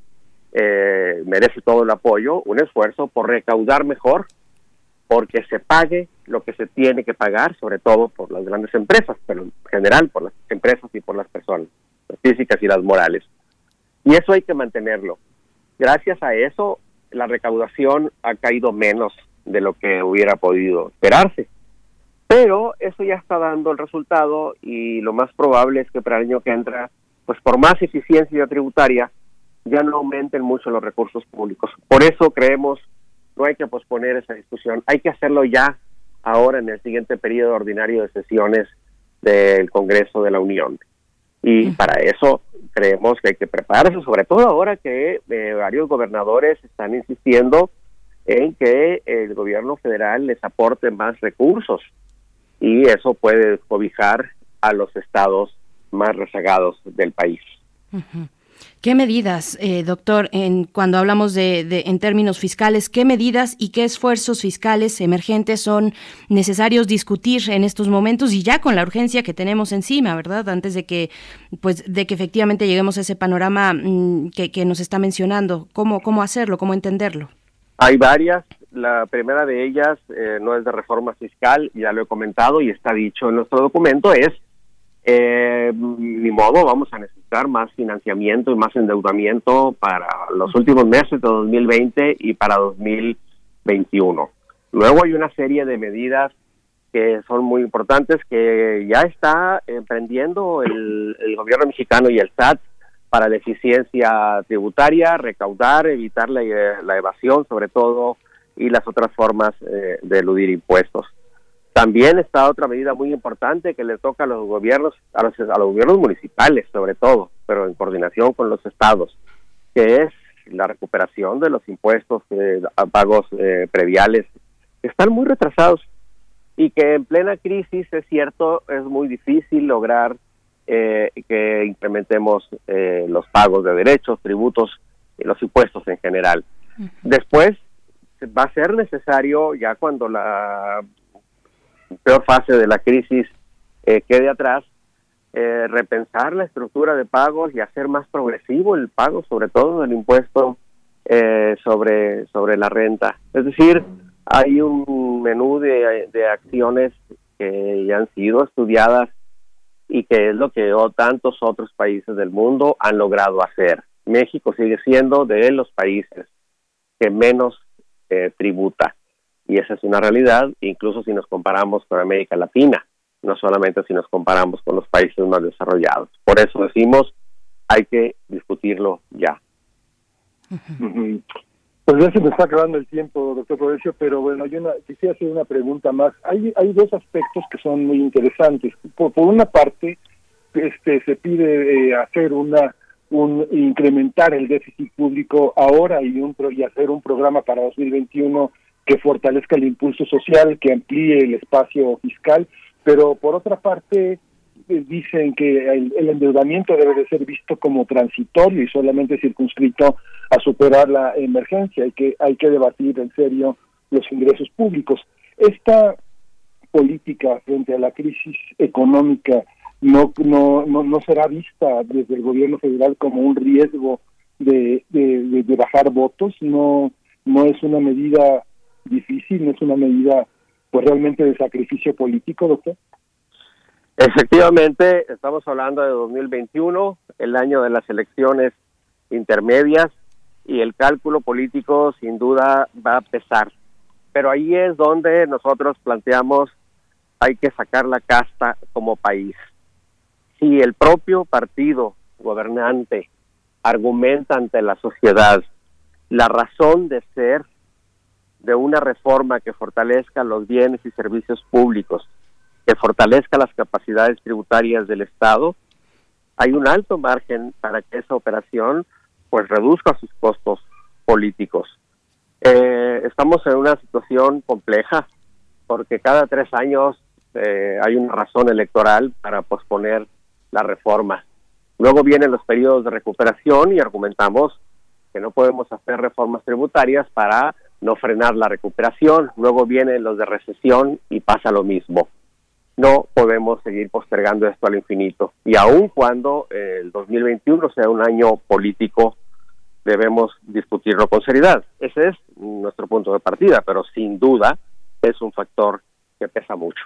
eh, merece todo el apoyo, un esfuerzo por recaudar mejor, porque se pague lo que se tiene que pagar, sobre todo por las grandes empresas, pero en general por las empresas y por las personas, las físicas y las morales. Y eso hay que mantenerlo. Gracias a eso, la recaudación ha caído menos de lo que hubiera podido esperarse. Pero eso ya está dando el resultado y lo más probable es que para el año que entra, pues por más eficiencia tributaria, ya no aumenten mucho los recursos públicos. Por eso creemos no hay que posponer esa discusión, hay que hacerlo ya, ahora en el siguiente periodo ordinario de sesiones del Congreso de la Unión. Y para eso creemos que hay que prepararse, sobre todo ahora que eh, varios gobernadores están insistiendo en que el gobierno federal les aporte más recursos y eso puede cobijar a los estados más rezagados del país. ¿Qué medidas, eh, doctor, en, cuando hablamos de, en términos fiscales, qué medidas y qué esfuerzos fiscales emergentes son necesarios discutir en estos momentos y ya con la urgencia que tenemos encima, verdad? Antes de que, pues, de que efectivamente lleguemos a ese panorama mm, que, nos está mencionando, ¿cómo, cómo hacerlo, cómo entenderlo? Hay varias. La primera de ellas eh, no es de reforma fiscal, ya lo he comentado y está dicho en nuestro documento, es eh, ni modo, vamos a necesitar más financiamiento y más endeudamiento para los últimos meses de 2020 y para 2021. Luego hay una serie de medidas que son muy importantes que ya está emprendiendo el, gobierno mexicano y el SAT para la eficiencia tributaria, recaudar, evitar la, evasión sobre todo y las otras formas eh, de eludir impuestos. También está otra medida muy importante que le toca a los gobiernos, a los, a los gobiernos municipales sobre todo, pero en coordinación con los estados, que es la recuperación de los impuestos, eh, a pagos eh, previales, están muy retrasados y que en plena crisis, es cierto, es muy difícil lograr eh, que incrementemos eh, los pagos de derechos, tributos y los impuestos en general. Después va a ser necesario, ya cuando la peor fase de la crisis eh, quede atrás, eh, repensar la estructura de pagos y hacer más progresivo el pago, sobre todo del impuesto eh, sobre, sobre la renta. Es decir, hay un menú de, de acciones que ya han sido estudiadas y que es lo que o- tantos otros países del mundo han logrado hacer. México sigue siendo de los países que menos eh, tributa y esa es una realidad, incluso si nos comparamos con América Latina, no solamente si nos comparamos con los países más desarrollados. Por eso decimos, hay que discutirlo ya. Pues ya se me está acabando el tiempo, doctor Provencio, pero bueno, yo una- quisiera hacer una pregunta más. Hay, hay dos aspectos que son muy interesantes. Por, por una parte, este, se pide eh, hacer una un incrementar el déficit público ahora y un pro- y hacer un programa para 2021 que fortalezca el impulso social, que amplíe el espacio fiscal, pero por otra parte eh, dicen que el, endeudamiento debe de ser visto como transitorio y solamente circunscrito a superar la emergencia y que hay que debatir en serio los ingresos públicos. Esta política frente a la crisis económica no no no, será vista desde el gobierno federal como un riesgo de, de- de bajar votos, no no es una medida difícil, no es una medida pues realmente de sacrificio político, doctor. Efectivamente, estamos hablando de 2021, el año de las elecciones intermedias, y el cálculo político sin duda va a pesar. Pero ahí es donde nosotros planteamos hay que sacar la casta como país. Si el propio partido gobernante argumenta ante la sociedad la razón de ser de una reforma que fortalezca los bienes y servicios públicos, que fortalezca las capacidades tributarias del Estado, hay un alto margen para que esa operación pues reduzca sus costos políticos. Eh, estamos en una situación compleja porque cada tres años eh, hay una razón electoral para posponer la reforma. Luego vienen los periodos de recuperación y argumentamos que no podemos hacer reformas tributarias para no frenar la recuperación. Luego vienen los de recesión y pasa lo mismo. No podemos seguir postergando esto al infinito. Y aun cuando eh, el 2021 sea un año político, debemos discutirlo con seriedad. Ese es nuestro punto de partida, pero sin duda es un factor que pesa mucho.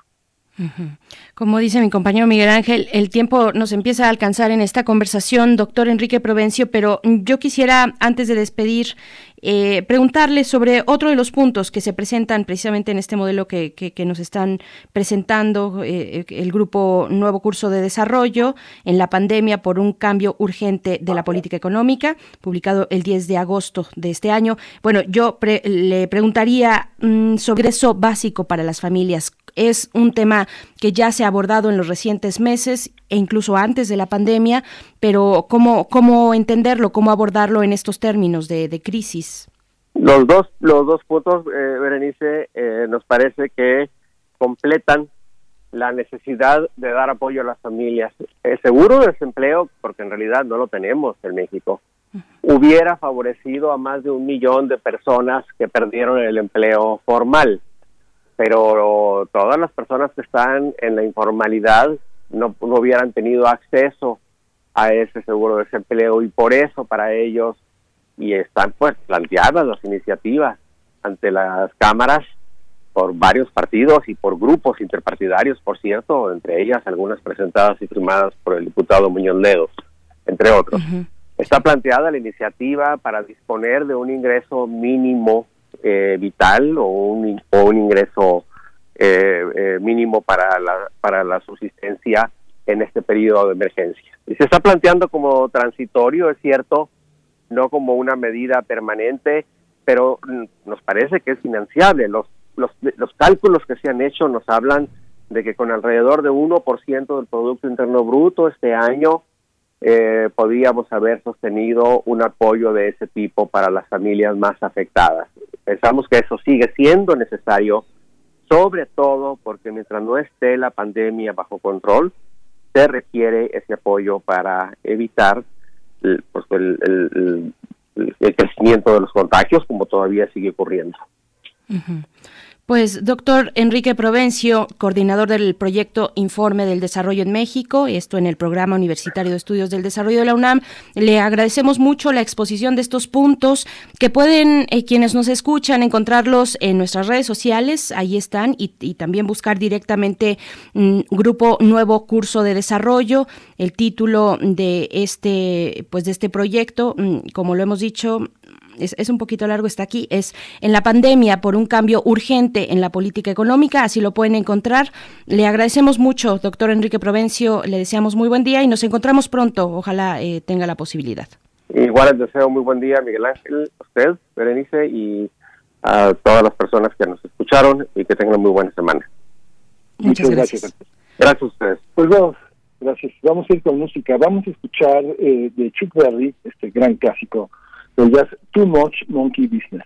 Como dice mi compañero Miguel Ángel, el tiempo nos empieza a alcanzar en esta conversación, doctor Enrique Provencio, pero yo quisiera, antes de despedir, eh, preguntarle sobre otro de los puntos que se presentan precisamente en este modelo que, nos están presentando eh, el grupo Nuevo Curso de Desarrollo en la pandemia por un cambio urgente de la política económica, publicado el 10 de agosto de este año. Bueno, yo le preguntaría mm, sobre ingreso básico para las familias. Es un tema que ya se ha abordado en los recientes meses e incluso antes de la pandemia, pero ¿cómo, cómo entenderlo, cómo abordarlo en estos términos de, de crisis? Los dos, los dos puntos, eh, Berenice, eh, nos parece que completan la necesidad de dar apoyo a las familias. El seguro de desempleo, porque en realidad no lo tenemos en México, hubiera favorecido a más de un millón de personas que perdieron el empleo formal, pero todas las personas que están en la informalidad no, no hubieran tenido acceso a ese seguro de desempleo y por eso para ellos y están pues planteadas las iniciativas ante las cámaras por varios partidos y por grupos interpartidarios, por cierto, entre ellas algunas presentadas y firmadas por el diputado Muñoz Ledo, entre otros. Está planteada la iniciativa para disponer de un ingreso mínimo eh, vital o un, o un ingreso eh, eh, mínimo para la, para la subsistencia en este periodo de emergencia. Y se está planteando como transitorio, es cierto, no como una medida permanente, pero mm, nos parece que es financiable. Los, los, los cálculos que se han hecho nos hablan de que con alrededor de 1% del Producto Interno Bruto este año eh, podríamos haber sostenido un apoyo de ese tipo para las familias más afectadas. Pensamos que eso sigue siendo necesario, sobre todo porque mientras no esté la pandemia bajo control, se requiere ese apoyo para evitar el, pues, crecimiento de los contagios, como todavía sigue ocurriendo. Ujú. Pues, doctor Enrique Provencio, coordinador del proyecto Informe del Desarrollo en México, esto en el Programa Universitario de Estudios del Desarrollo de la UNAM, le agradecemos mucho la exposición de estos puntos que pueden eh, quienes nos escuchan encontrarlos en nuestras redes sociales, ahí están, y, y también buscar directamente mm, Grupo Nuevo Curso de Desarrollo, el título de este, pues de este proyecto, mm, como lo hemos dicho, es, es un poquito largo, está aquí, es en la pandemia por un cambio urgente en la política económica, así lo pueden encontrar. Le agradecemos mucho, doctor Enrique Provencio, le deseamos muy buen día y nos encontramos pronto, ojalá eh, tenga la posibilidad. Igual les deseo muy buen día, Miguel Ángel, a usted, Berenice, y a todas las personas que nos escucharon y que tengan muy buena semana. Muchas gracias. Gracias a ustedes. Pues vamos, gracias. Vamos a ir con música. Vamos a escuchar eh, de Chuck Berry, este gran clásico del jazz, Too Much Monkey Business.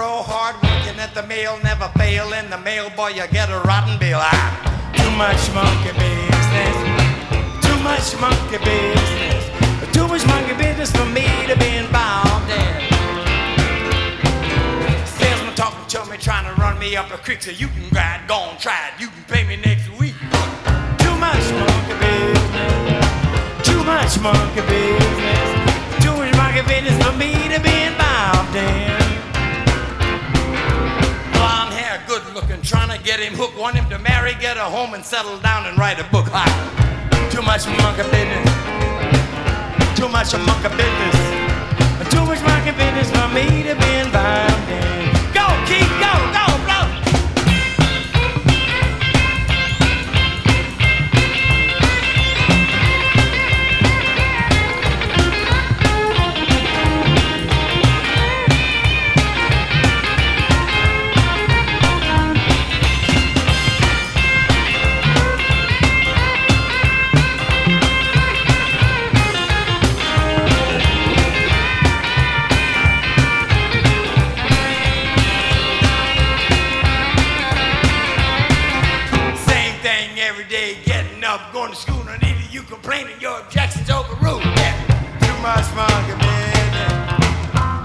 Hard working at the mail, never fail. In the mail, boy, you get a rotten bill. Ah, too much monkey business. Too much monkey business. Too much monkey business for me to be involved in. Talking to me, trying to run me up a creek. So you can ride, go on, try it. You can pay me next week. Too much monkey business. Too much monkey business. Too much monkey business for me to be involved in. Blonde hair, good looking, trying to get him hooked. Want him to marry, get a home, and settle down and write a book. Ha! Too much monkey business. Too much monkey business. Too much monkey business for me to be involved in. Much monkey business.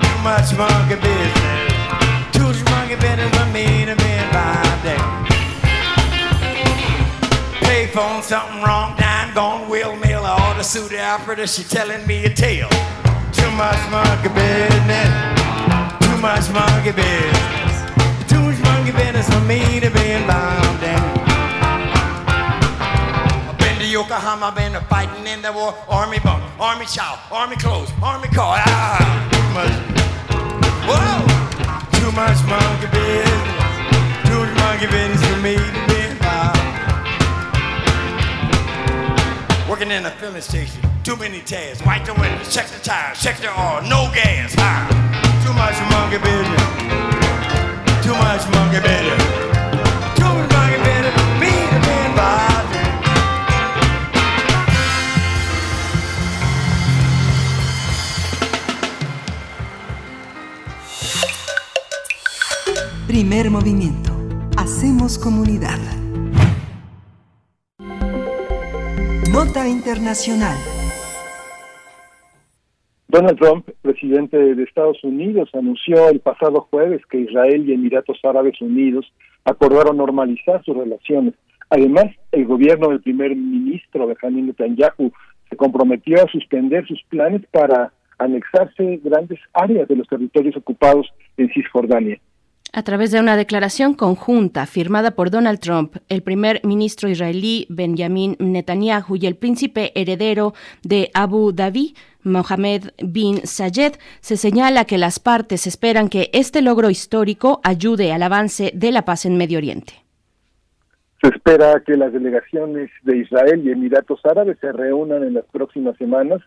Too much monkey business. Too much monkey business for me to be involved in. Payphone, something wrong, dime gone, I order sue the operator, she telling me a tale. Too much monkey business. Too much monkey business. Too much monkey business for me to be involved in. Yokohama, been to fighting in the war. Army bunk, army chow, army clothes, army car. Ah, too much. Whoa, too much monkey business. Too much monkey business for me to be involved. Working in a filling station, too many tabs. Wipe the windows, check the tires, check the oil, no gas. Ah, too much monkey business. Too much monkey business. Too much monkey business for me to be involved. Primer movimiento. Hacemos comunidad. Nota Internacional. Donald Trump, presidente de Estados Unidos, anunció el pasado jueves que Israel y Emiratos Árabes Unidos acordaron normalizar sus relaciones. Además, el gobierno del primer ministro Benjamin Netanyahu se comprometió a suspender sus planes para anexarse grandes áreas de los territorios ocupados en Cisjordania. A través de una declaración conjunta firmada por Donald Trump, el primer ministro israelí Benjamin Netanyahu y el príncipe heredero de Abu Dhabi, Mohammed bin Zayed, se señala que las partes esperan que este logro histórico ayude al avance de la paz en Medio Oriente. Se espera que las delegaciones de Israel y Emiratos Árabes se reúnan en las próximas semanas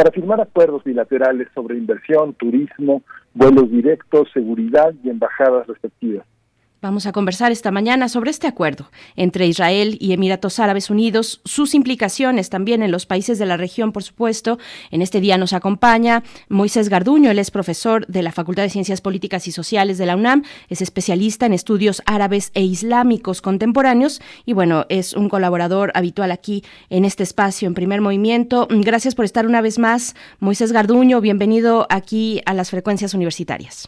para firmar acuerdos bilaterales sobre inversión, turismo, vuelos directos, seguridad y embajadas respectivas. Vamos a conversar esta mañana sobre este acuerdo entre Israel y Emiratos Árabes Unidos, sus implicaciones también en los países de la región, por supuesto. En este día nos acompaña Moisés Garduño, él es profesor de la Facultad de Ciencias Políticas y Sociales de la UNAM, es especialista en estudios árabes e islámicos contemporáneos y bueno, es un colaborador habitual aquí en este espacio, en primer movimiento. Gracias por estar una vez más, Moisés Garduño, bienvenido aquí a las frecuencias universitarias.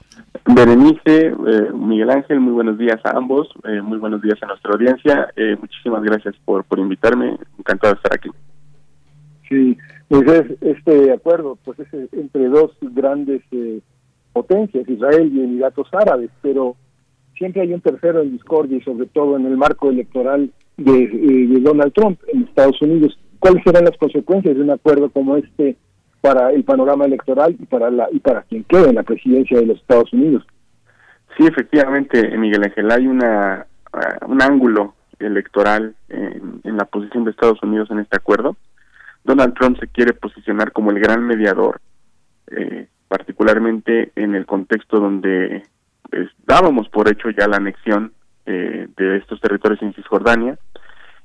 Berenice, eh, Miguel Ángel, muy buenos días a ambos, eh, muy buenos días a nuestra audiencia, eh, muchísimas gracias por, por invitarme, encantado de estar aquí. Sí, pues es, este acuerdo pues es entre dos grandes potencias, Israel y Emiratos Árabes, pero siempre hay un tercero en discordia y sobre todo en el marco electoral de, de Donald Trump en Estados Unidos. ¿Cuáles serán las consecuencias de un acuerdo como este para el panorama electoral y para la y para quien quede en la presidencia de los Estados Unidos. Sí, efectivamente, Miguel Ángel, hay una uh, un ángulo electoral en, en, la posición de Estados Unidos en este acuerdo. Donald Trump se quiere posicionar como el gran mediador, eh, particularmente en el contexto donde pues, dábamos por hecho ya la anexión eh, de estos territorios en Cisjordania,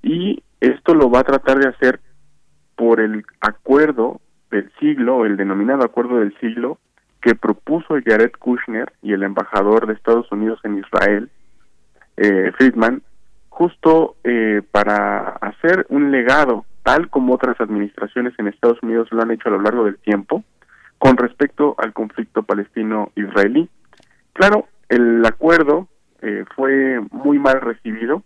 y esto lo va a tratar de hacer por el acuerdo del siglo, el denominado acuerdo del siglo, que propuso Jared Kushner y el embajador de Estados Unidos en Israel, eh, Friedman, justo eh, para hacer un legado, tal como otras administraciones en Estados Unidos lo han hecho a lo largo del tiempo, con respecto al conflicto palestino-israelí. Claro, el acuerdo eh, fue muy mal recibido.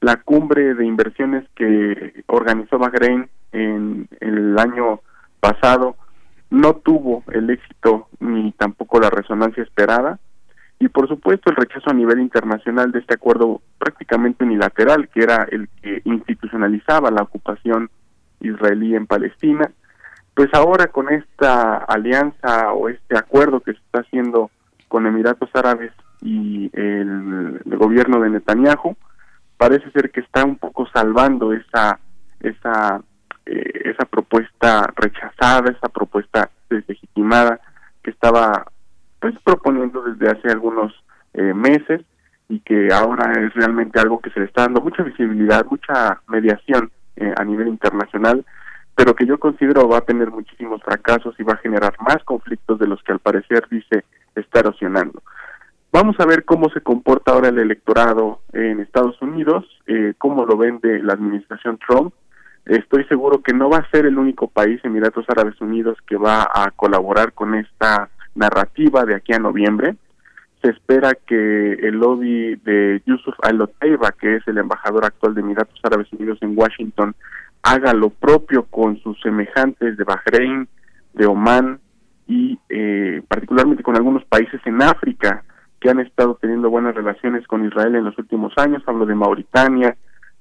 La cumbre de inversiones que organizó Bahrein en, el año pasado no tuvo el éxito ni tampoco la resonancia esperada. Y por supuesto el rechazo a nivel internacional de este acuerdo prácticamente unilateral que era el que institucionalizaba la ocupación israelí en Palestina. Pues ahora con esta alianza o este acuerdo que se está haciendo con Emiratos Árabes y el, el gobierno de Netanyahu parece ser que está un poco salvando esa esa eh, esa propuesta rechazada, esa propuesta deslegitimada que estaba pues proponiendo desde hace algunos eh, meses y que ahora es realmente algo que se le está dando mucha visibilidad, mucha mediación eh, a nivel internacional, pero que yo considero va a tener muchísimos fracasos y va a generar más conflictos de los que al parecer dice está erosionando. Vamos a ver cómo se comporta ahora el electorado en Estados Unidos, eh, cómo lo vende la administración Trump, Estoy seguro que no va a ser el único país, Emiratos Árabes Unidos, que va a colaborar con esta narrativa de aquí a noviembre. Se espera que el lobby de Yusuf Al-Otaiba, que es el embajador actual de Emiratos Árabes Unidos en Washington, haga lo propio con sus semejantes de Bahrein, de Omán y eh, particularmente con algunos países en África que han estado teniendo buenas relaciones con Israel en los últimos años. Hablo de Mauritania,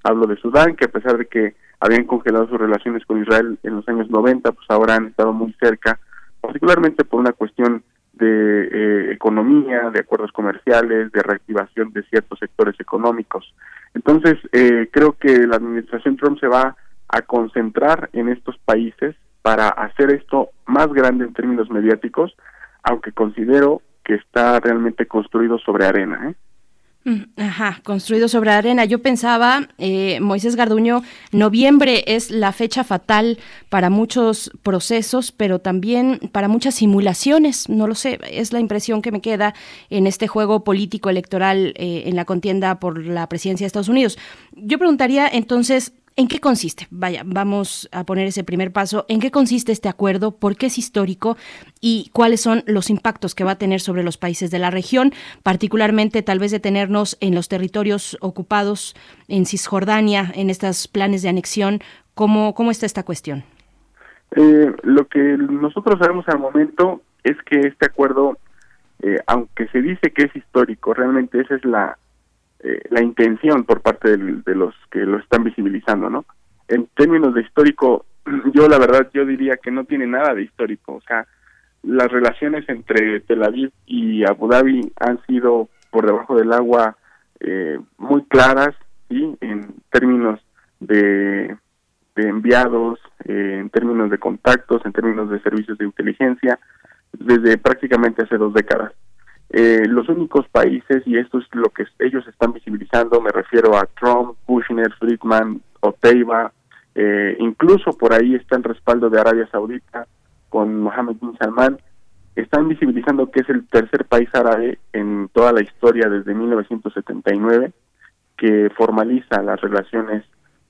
hablo de Sudán, que a pesar de que habían congelado sus relaciones con Israel en los años 90, pues ahora han estado muy cerca, particularmente por una cuestión de eh, economía, de acuerdos comerciales, de reactivación de ciertos sectores económicos. Entonces, eh, creo que la administración Trump se va a concentrar en estos países para hacer esto más grande en términos mediáticos, aunque considero que está realmente construido sobre arena. ¿eh? Mm, ajá, construido sobre arena. Yo pensaba, eh, Moisés Garduño, noviembre es la fecha fatal para muchos procesos, pero también para muchas simulaciones. No lo sé, es la impresión que me queda en este juego político electoral eh, en la contienda por la presidencia de Estados Unidos. Yo preguntaría entonces, ¿En qué consiste? Vaya, vamos a poner ese primer paso. ¿En qué consiste este acuerdo? ¿Por qué es histórico? ¿Y cuáles son los impactos que va a tener sobre los países de la región? Particularmente, tal vez detenernos en los territorios ocupados en Cisjordania, en estos planes de anexión. ¿Cómo, cómo está esta cuestión? Eh, lo que nosotros sabemos al momento es que este acuerdo, eh, aunque se dice que es histórico, realmente esa es la, eh, la intención por parte de, los que lo están visibilizando, ¿no? En términos de histórico, *clears throat* yo la verdad yo diría que no tiene nada de histórico, o sea, las relaciones entre Tel Aviv y Abu Dhabi han sido por debajo del agua eh, muy claras, ¿sí? En términos de enviados, eh, en términos de contactos, en términos de servicios de inteligencia, desde prácticamente hace dos décadas. Eh, los únicos países, y esto es lo que ellos están visibilizando, me refiero a Trump, Kushner, Friedman, Oteiba, eh, incluso por ahí está el respaldo de Arabia Saudita con Mohammed bin Salman, están visibilizando que es el tercer país árabe en toda la historia desde 1979 que formaliza las relaciones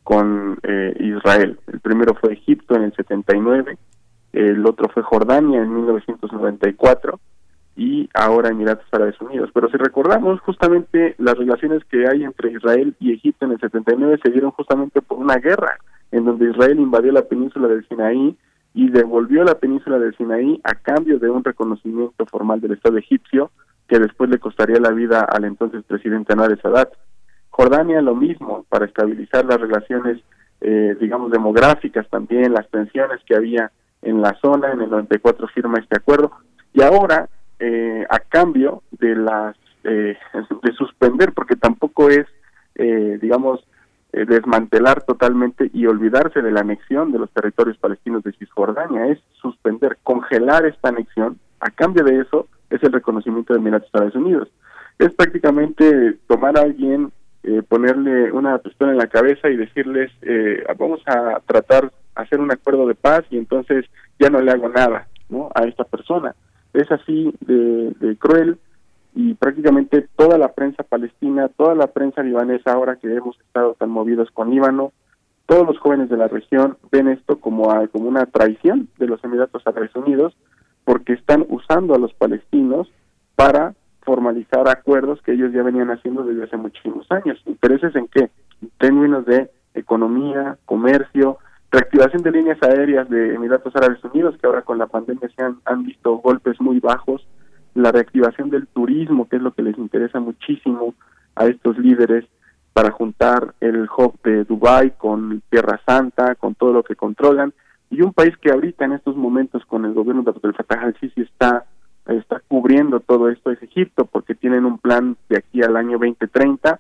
con eh, Israel. El primero fue Egipto en el 79, el otro fue Jordania en 1994 y ahora Emiratos Árabes Unidos. Pero si recordamos, justamente las relaciones que hay entre Israel y Egipto en el 79 se dieron justamente por una guerra, en donde Israel invadió la península del Sinaí y devolvió la península del Sinaí a cambio de un reconocimiento formal del Estado egipcio que después le costaría la vida al entonces presidente Anwar Sadat. Jordania lo mismo, para estabilizar las relaciones, eh, digamos, demográficas también, las tensiones que había en la zona, en el 94 firma este acuerdo, y ahora, eh, a cambio de las, eh, de suspender, porque tampoco es, digamos, desmantelar totalmente y olvidarse de la anexión de los territorios palestinos de Cisjordania, es suspender, congelar esta anexión, a cambio de eso es el reconocimiento de Emiratos Estados Unidos. Es prácticamente tomar a alguien eh, ponerle una pistola en la cabeza y decirles, eh, vamos a tratar, hacer un acuerdo de paz y entonces ya no le hago nada ¿no? a esta persona. Es así de, cruel y prácticamente toda la prensa palestina, toda la prensa libanesa ahora que hemos estado tan movidos con Líbano, todos los jóvenes de la región ven esto como, como una traición de los Emiratos Árabes Unidos porque están usando a los palestinos para formalizar acuerdos que ellos ya venían haciendo desde hace muchísimos años. ¿Intereses en qué? En términos de economía, comercio, reactivación de líneas aéreas de Emiratos Árabes Unidos, que ahora con la pandemia se han, visto golpes muy bajos, la reactivación del turismo, que es lo que les interesa muchísimo a estos líderes para juntar el hub de Dubai con Tierra Santa, con todo lo que controlan, y un país que ahorita en estos momentos con el gobierno de Abdel Fattah al-Sisi está está cubriendo todo esto es Egipto, porque tienen un plan de aquí al año 2030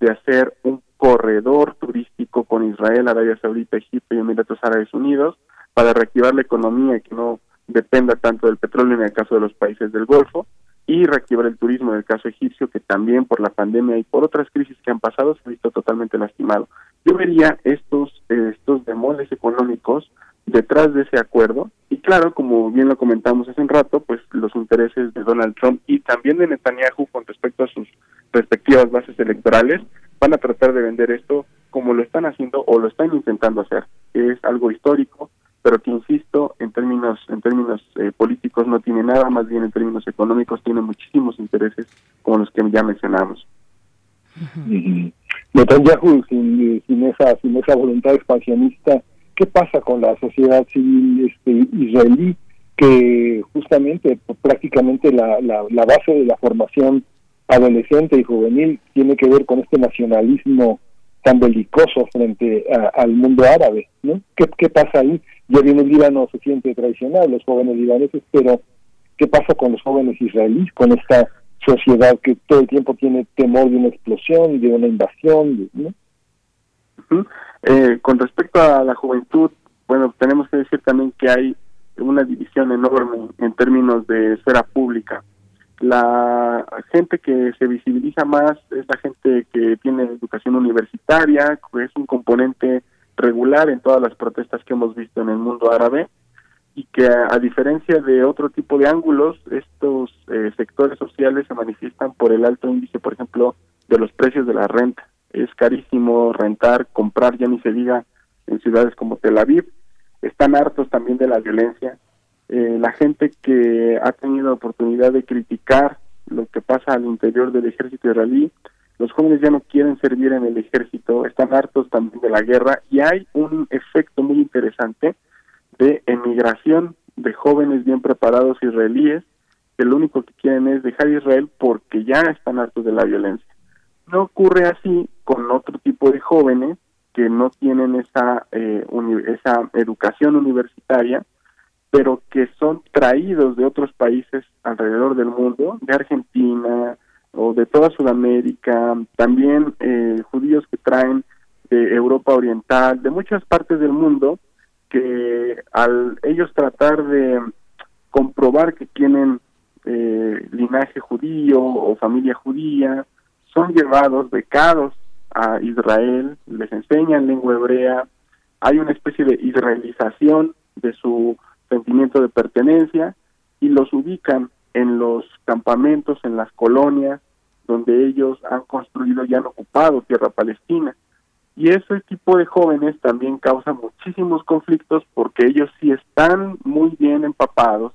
de hacer un corredor turístico con Israel, Arabia Saudita, Egipto y Emiratos Árabes Unidos para reactivar la economía y que no dependa tanto del petróleo en el caso de los países del Golfo y reactivar el turismo en el caso egipcio que también por la pandemia y por otras crisis que han pasado se ha visto totalmente lastimado. Yo vería estos estos demoles económicos detrás de ese acuerdo y claro, como bien lo comentamos hace un rato, pues los intereses de Donald Trump y también de Netanyahu con respecto a sus respectivas bases electorales van a tratar de vender esto como lo están haciendo o lo están intentando hacer, que es algo histórico, pero que insisto, en términos en términos eh, políticos no tiene nada, más bien en términos económicos tiene muchísimos intereses como los que ya mencionamos. Netanyahu sin, sin esa sin esa voluntad expansionista qué pasa con la sociedad civil este, israelí, que justamente pues, prácticamente la, la, base de la formación adolescente y juvenil tiene que ver con este nacionalismo tan belicoso frente al mundo árabe, ¿no? ¿Qué, ¿Qué pasa ahí? Ya bien el Líbano se siente tradicional, los jóvenes libaneses, pero ¿qué pasa con los jóvenes israelíes, con esta sociedad que todo el tiempo tiene temor de una explosión, de una invasión, ¿no? Eh, con respecto a la juventud, bueno, tenemos que decir también que hay una división enorme en términos de esfera pública. La gente que se visibiliza más es la gente que tiene educación universitaria, que es un componente regular en todas las protestas que hemos visto en el mundo árabe y que a, diferencia de otro tipo de ángulos, estos eh, sectores sociales se manifiestan por el alto índice, por ejemplo, de los precios de la renta es carísimo rentar, comprar, ya ni se diga en ciudades como Tel Aviv. Están hartos también de la violencia. Eh, la gente que ha tenido oportunidad de criticar lo que pasa al interior del ejército israelí, los jóvenes ya no quieren servir en el ejército, están hartos también de la guerra y hay un efecto muy interesante de emigración de jóvenes bien preparados israelíes que lo único que quieren es dejar Israel porque ya están hartos de la violencia. No ocurre así con otro tipo de jóvenes que no tienen esa, eh, esa educación universitaria, pero que son traídos de otros países alrededor del mundo, de Argentina o de toda Sudamérica, también eh, judíos que traen de Europa Oriental, de muchas partes del mundo, que al ellos tratar de comprobar que tienen eh, linaje judío o familia judía, son llevados, becados a Israel, les enseñan lengua hebrea, hay una especie de israelización de su sentimiento de pertenencia y los ubican en los campamentos, en las colonias, donde ellos han construido y han ocupado tierra palestina. Y ese tipo de jóvenes también causa muchísimos conflictos porque ellos sí están muy bien empapados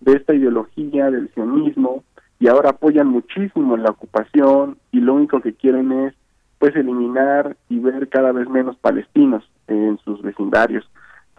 de esta ideología del sionismo y ahora apoyan muchísimo en la ocupación y lo único que quieren es pues eliminar y ver cada vez menos palestinos en sus vecindarios.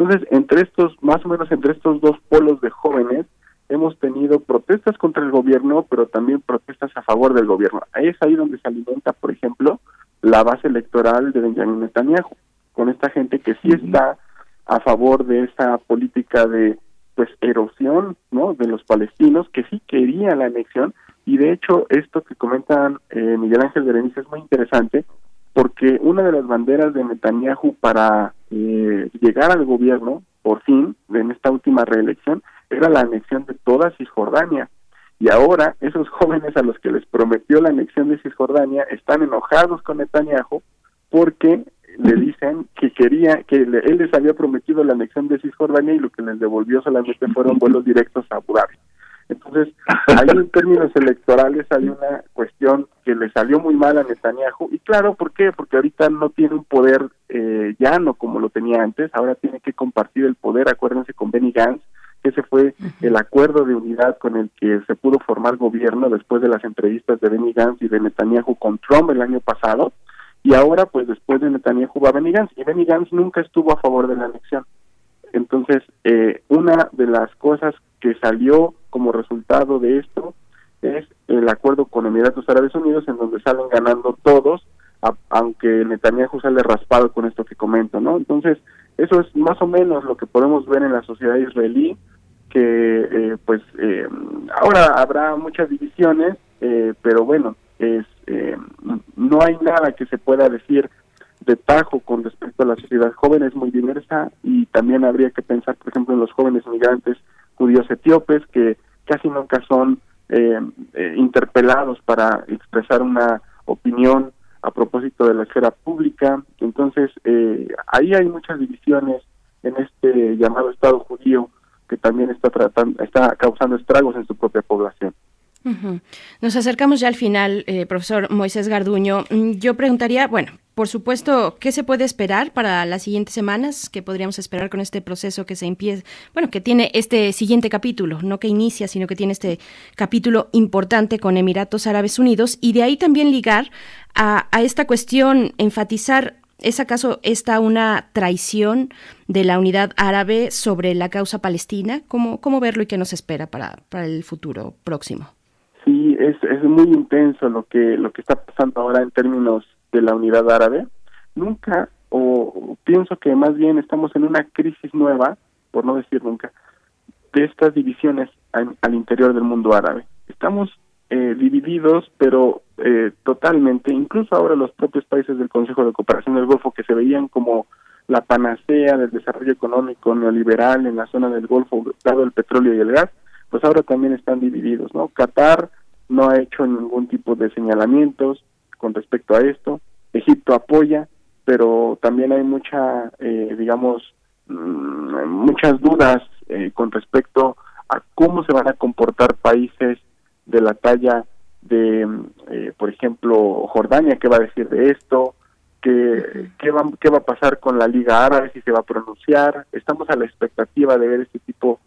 Entonces, entre estos, más o menos entre estos dos polos de jóvenes, hemos tenido protestas contra el gobierno, pero también protestas a favor del gobierno. Ahí es ahí donde se alimenta, por ejemplo, la base electoral de Benjamin Netanyahu, con esta gente que sí está a favor de esa política de pues erosión, ¿no? de los palestinos que sí querían la anexión y de hecho esto que comentan eh, Miguel Ángel Berenice es muy interesante porque una de las banderas de Netanyahu para eh, llegar al gobierno, por fin, en esta última reelección, era la anexión de toda Cisjordania. Y ahora esos *laughs* jóvenes a los que les prometió la anexión de Cisjordania están enojados con Netanyahu porque le dicen que quería, que él les había prometido la anexión de Cisjordania y lo que les devolvió solamente fueron *laughs* vuelos directos a Abu Dhabi. Entonces, ahí en términos electorales hay una cuestión que le salió muy mal a Netanyahu. Y claro, ¿por qué? Porque ahorita no tiene un poder eh, llano como lo tenía antes, ahora tiene que compartir el poder, acuérdense, con Benny Gantz, que ese fue el acuerdo de unidad con el que se pudo formar gobierno después de las entrevistas de Benny Gantz y de Netanyahu con Trump el año pasado. Y ahora, pues después de Netanyahu va Benny Gantz, y Benny Gantz nunca estuvo a favor de la anexión. Entonces, eh, una de las cosas que salió como resultado de esto es el acuerdo con Emiratos Árabes Unidos en donde salen ganando todos, aunque Netanyahu sale raspado con esto que comento, ¿no? Entonces, eso es más o menos lo que podemos ver en la sociedad israelí, que eh, pues eh, ahora habrá muchas divisiones, eh, pero bueno, es no hay nada que se pueda decir de tajo con respecto a la sociedad joven, es muy diversa y también habría que pensar, por ejemplo, en los jóvenes migrantes judíos etíopes que casi nunca son eh, eh, interpelados para expresar una opinión a propósito de la esfera pública. Entonces, eh, ahí hay muchas divisiones en este llamado Estado judío que también está tratando, está causando estragos en su propia población. Nos acercamos ya al final, profesor Moisés Garduño. Mm, yo preguntaría, bueno, por supuesto, ¿qué se puede esperar para las siguientes semanas? ¿Qué podríamos esperar con este proceso que se empieza, bueno, que tiene este siguiente capítulo, no que inicia, sino que tiene este capítulo importante con Emiratos Árabes Unidos y de ahí también ligar a, esta cuestión, enfatizar ¿Es acaso esta una traición de la unidad árabe sobre la causa palestina? ¿Cómo, cómo verlo y qué nos espera para, para el futuro próximo? Sí, es, es muy intenso lo que, lo que está pasando ahora en términos de la unidad árabe, nunca, o pienso que más bien estamos en una crisis nueva, por no decir nunca, de estas divisiones al, interior del mundo árabe. Estamos eh, divididos, pero eh, totalmente, incluso ahora los propios países del Consejo de Cooperación del Golfo que se veían como la panacea del desarrollo económico neoliberal en la zona del Golfo, dado el petróleo y el gas, pues ahora también están divididos, ¿no? Qatar no ha hecho ningún tipo de señalamientos, con respecto a esto. Egipto apoya, pero también hay mucha, eh, digamos, mm, muchas dudas eh, con respecto a cómo se van a comportar países de la talla de, eh, por ejemplo, Jordania, qué va a decir de esto, qué, qué, va, qué va a pasar con la Liga Árabe, si se va a pronunciar. Estamos a la expectativa de ver este tipo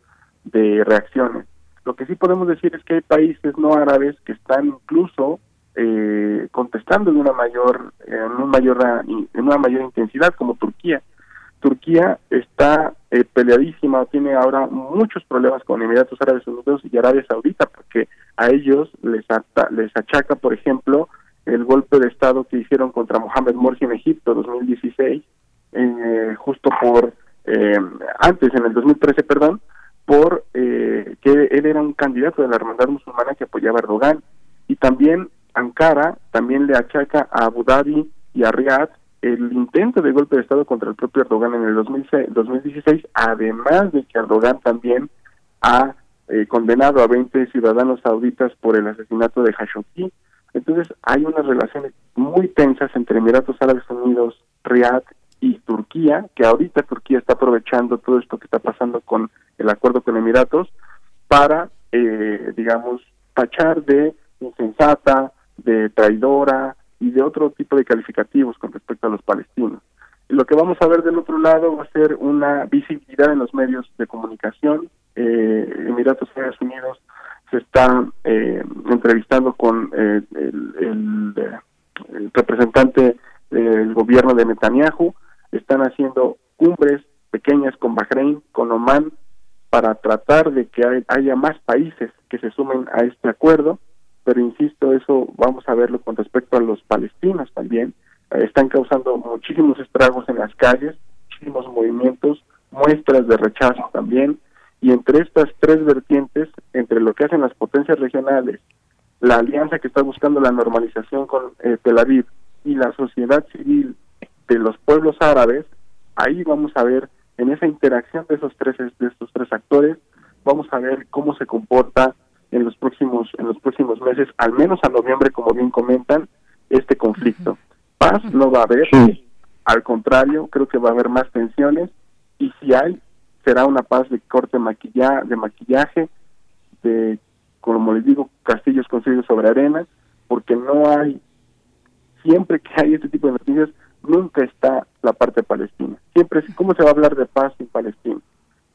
de reacciones. Lo que sí podemos decir es que hay países no árabes que están incluso eh, contestando en una mayor en un mayor en una mayor intensidad como Turquía. Turquía está eh, peleadísima tiene ahora muchos problemas con Emiratos Árabes Unidos y Arabia Saudita porque a ellos les les achaca por ejemplo el golpe de estado que hicieron contra Mohamed Morsi en Egipto 2016 eh, justo por eh, antes en el 2013 perdón por eh, que él era un candidato de la hermandad musulmana que apoyaba a Erdogan y también Ankara también le achaca a Abu Dhabi y a Riyadh el intento de golpe de Estado contra el propio Erdogan en el 2016, además de que Erdogan también ha eh, condenado a 20 ciudadanos sauditas por el asesinato de Khashoggi. Entonces hay unas relaciones muy tensas entre Emiratos Árabes Unidos, Riad y Turquía, que ahorita Turquía está aprovechando todo esto que está pasando con el acuerdo con Emiratos para, eh, digamos, tachar de insensata, de traidora y de otro tipo de calificativos con respecto a los palestinos. lo que vamos a ver del otro lado va a ser una visibilidad en los medios de comunicación. Eh, Emiratos Unidos se está eh, entrevistando con eh, el, el, representante del gobierno de Netanyahu. Están haciendo cumbres pequeñas con Bahrein, con Oman, para tratar de que haya más países que se sumen a este acuerdo pero insisto, eso vamos a verlo con respecto a los palestinos también. Eh, están causando muchísimos estragos en las calles, muchísimos movimientos, muestras de rechazo también, y entre estas tres vertientes, entre lo que hacen las potencias regionales, la alianza que está buscando la normalización con eh, Tel Aviv y la sociedad civil de los pueblos árabes, ahí vamos a ver en esa interacción de esos tres de estos tres actores, vamos a ver cómo se comporta en los próximos en los próximos meses, al menos a noviembre, como bien comentan, este conflicto. Paz no va a haber, al contrario, creo que va a haber más tensiones y si hay, será una paz de corte maquilla, de maquillaje, de, como les digo, castillos construidos sobre arena, porque no hay, siempre que hay este tipo de noticias, nunca está la parte palestina. Siempre, ¿cómo se va a hablar de paz en Palestina?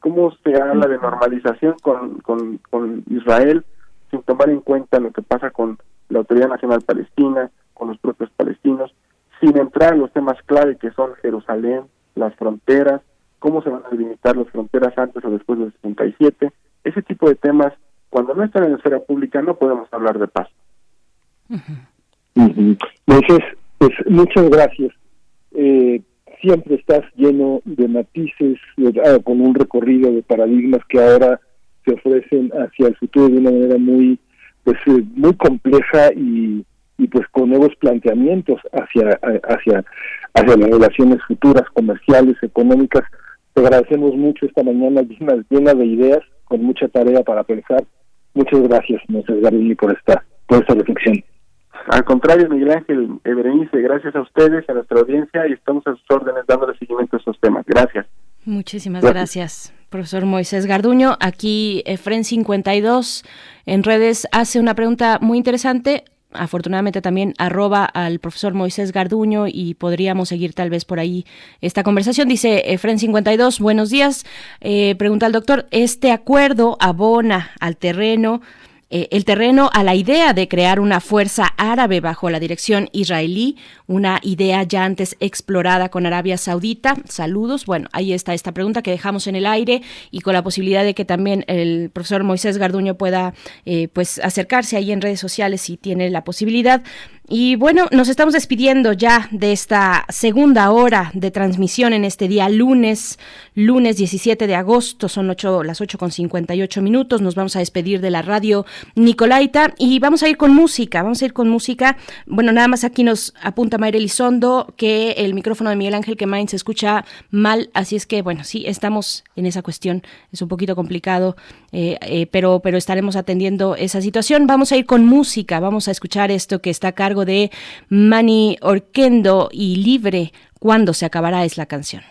cómo se habla de normalización con, con, Israel sin tomar en cuenta lo que pasa con la Autoridad Nacional Palestina, con los propios palestinos, sin entrar en los temas clave que son Jerusalén, las fronteras, cómo se van a delimitar las fronteras antes o después del 67. Ese tipo de temas, cuando no están en la esfera pública, no podemos hablar de paz. Entonces, pues muchas gracias. Eh, siempre estás lleno de matices, ah, con un recorrido de paradigmas que ahora se ofrecen hacia el futuro de una manera muy, pues, eh, muy compleja y, pues con nuevos planteamientos hacia, hacia, hacia las relaciones futuras, comerciales, económicas. Te agradecemos mucho esta mañana llena, llena de ideas, con mucha tarea para pensar. Muchas gracias, Moses Gardini, por esta, por esta reflexión. Al contrario, Miguel Ángel Berenice, gracias a ustedes, a nuestra audiencia y estamos a sus órdenes dándole seguimiento a estos temas. Gracias. Muchísimas gracias. profesor Moisés Garduño. Aquí Efren52 en redes hace una pregunta muy interesante afortunadamente también arroba al profesor Moisés Garduño y podríamos seguir tal vez por ahí esta conversación. Dice Efren52, buenos días. Eh, pregunta al doctor, ¿este acuerdo abona al terreno eh, el terreno a la idea de crear una fuerza árabe bajo la dirección israelí, una idea ya antes explorada con Arabia Saudita. Saludos. Bueno, ahí está esta pregunta que dejamos en el aire y con la posibilidad de que también el profesor Moisés Garduño pueda eh, pues acercarse ahí en redes sociales si tiene la posibilidad. Y bueno, nos estamos despidiendo ya de esta segunda hora de transmisión en este día lunes, lunes 17 de agosto, son ocho, las 8 con 58 minutos. Nos vamos a despedir de la radio Nicolaita y vamos a ir con música, vamos a ir con música. Bueno, nada más aquí nos apunta Mayra Elizondo que el micrófono de Miguel Ángel Quemain se escucha mal, así es que bueno, sí, estamos en esa cuestión, es un poquito complicado, eh, eh, pero, pero estaremos atendiendo esa situación. Vamos a ir con música, vamos a escuchar esto que está a cargo de Mani Orquendo y Libre, cuando se acabará es la canción.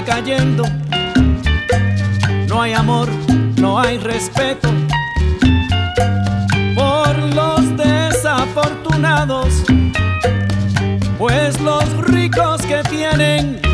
Decayendo. No hay amor, no hay respeto por los desafortunados, pues los ricos que tienen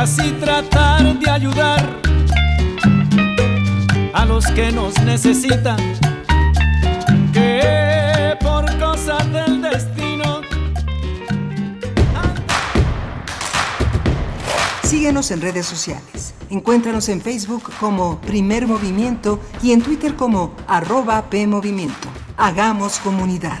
así tratar de ayudar a los que nos necesitan. Que por cosas del destino Síguenos en redes sociales. Encuéntranos en Facebook como Primer Movimiento y en Twitter como arroba PMovimiento. Hagamos comunidad.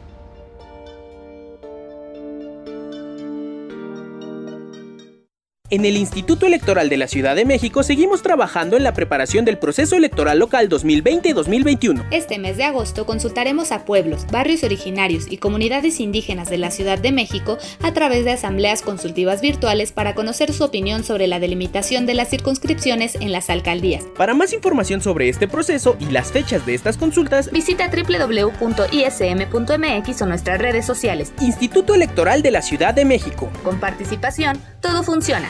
En el Instituto Electoral de la Ciudad de México seguimos trabajando en la preparación del proceso electoral local 2020-2021. Este mes de agosto consultaremos a pueblos, barrios originarios y comunidades indígenas de la Ciudad de México a través de asambleas consultivas virtuales para conocer su opinión sobre la delimitación de las circunscripciones en las alcaldías. Para más información sobre este proceso y las fechas de estas consultas, Visita www.ism.mx o nuestras redes sociales. Instituto Electoral de la Ciudad de México. Con participación, todo funciona.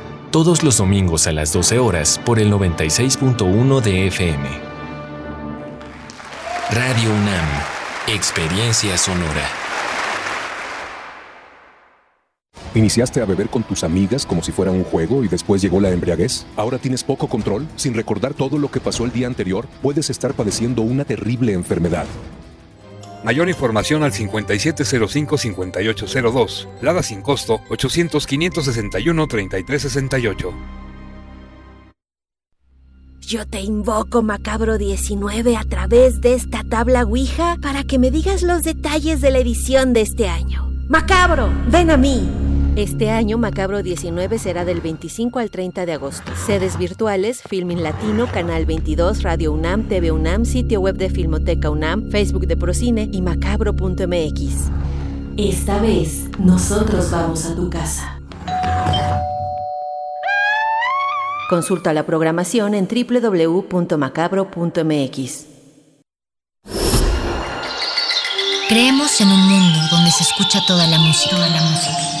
todos los domingos a las 12 horas por el 96.1 de FM. Radio UNAM, Experiencia Sonora. ¿Iniciaste a beber con tus amigas como si fuera un juego y después llegó la embriaguez? ¿Ahora tienes poco control? Sin recordar todo lo que pasó el día anterior, puedes estar padeciendo una terrible enfermedad. Mayor información al 5705-5802. Lada sin costo 800-561-3368. Yo te invoco, Macabro 19, a través de esta tabla Ouija para que me digas los detalles de la edición de este año. Macabro, ven a mí. Este año Macabro 19 será del 25 al 30 de agosto. Sedes virtuales, Filmin Latino, Canal 22, Radio UNAM, TV UNAM, sitio web de Filmoteca UNAM, Facebook de Procine y macabro.mx. Esta vez, nosotros vamos a tu casa. Consulta la programación en www.macabro.mx. Creemos en un mundo donde se escucha toda la música, toda la música,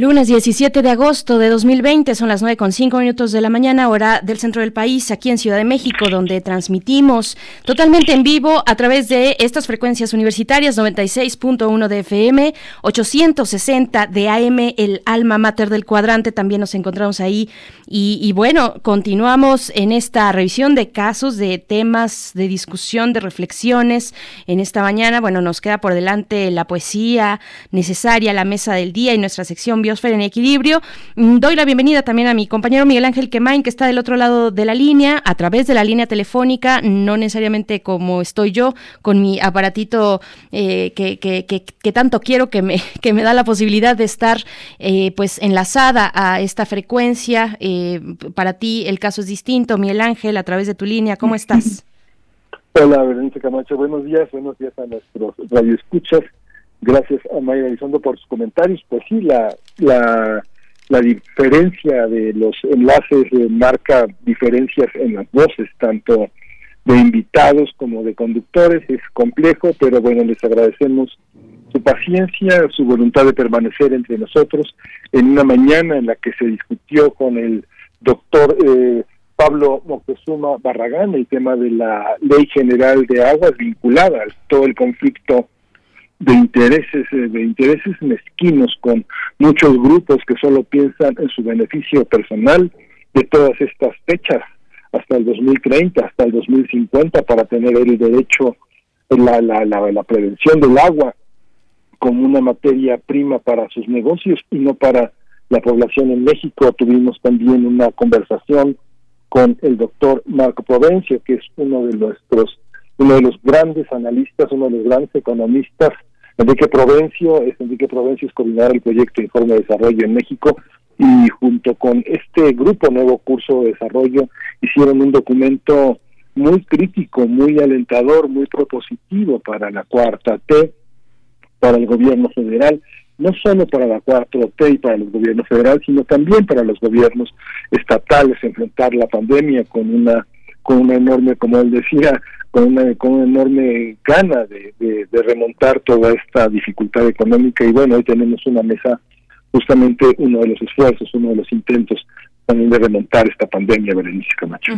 Lunes 17 de agosto de 2020, son las 9 con 5 minutos de la mañana, hora del centro del país, aquí en Ciudad de México, donde transmitimos totalmente en vivo a través de estas frecuencias universitarias, 96.1 de FM, 860 de AM, el alma mater del cuadrante, también nos encontramos ahí. Y, y bueno, continuamos en esta revisión de casos, de temas, de discusión, de reflexiones. En esta mañana, bueno, nos queda por delante la poesía necesaria, la mesa del día y nuestra sección Biosfera en Equilibrio. Mm, Doy la bienvenida también a mi compañero Miguel Ángel Quemain, que está del otro lado de la línea, a través de la línea telefónica, no necesariamente como estoy yo, con mi aparatito eh, que, que, que, que tanto quiero, que me, *laughs* que me da la posibilidad de estar eh, pues enlazada a esta frecuencia. Eh, para ti el caso es distinto. Miguel Ángel, a través de tu línea, ¿cómo estás? Hola, Berenice Camacho, buenos días, buenos días a nuestros radioescuchas. Gracias a Mayra Elizondo por sus comentarios. Pues sí, la, la, la diferencia de los enlaces eh, marca diferencias en las voces, tanto de invitados como de conductores. Es complejo, pero bueno, les agradecemos su paciencia, su voluntad de permanecer entre nosotros en una mañana en la que se discutió con el doctor eh, Pablo Moctezuma Barragán el tema de la Ley General de Aguas vinculada a todo el conflicto de intereses eh, de intereses mezquinos con muchos grupos que solo piensan en su beneficio personal de todas estas fechas hasta el 2030 hasta el 2050 para tener el derecho la la, la, la prevención del agua como una materia prima para sus negocios y no para la población en México. Tuvimos también una conversación con el doctor Marco Provencio que es uno de nuestros uno de los grandes analistas uno de los grandes economistas Enrique Provencio, es Enrique Provencio es coordinador del proyecto Informe de Desarrollo en México y junto con este grupo Nuevo Curso de Desarrollo hicieron un documento muy crítico, muy alentador, muy propositivo para la cuarta T, para el gobierno federal, no solo para la cuarta T y para el gobierno federal, sino también para los gobiernos estatales, enfrentar la pandemia con una con una enorme, como él decía, con una, con una enorme gana de, de, remontar toda esta dificultad económica y bueno, hoy tenemos una mesa, justamente uno de los esfuerzos, uno de los intentos también de remontar esta pandemia, Berenice Camacho.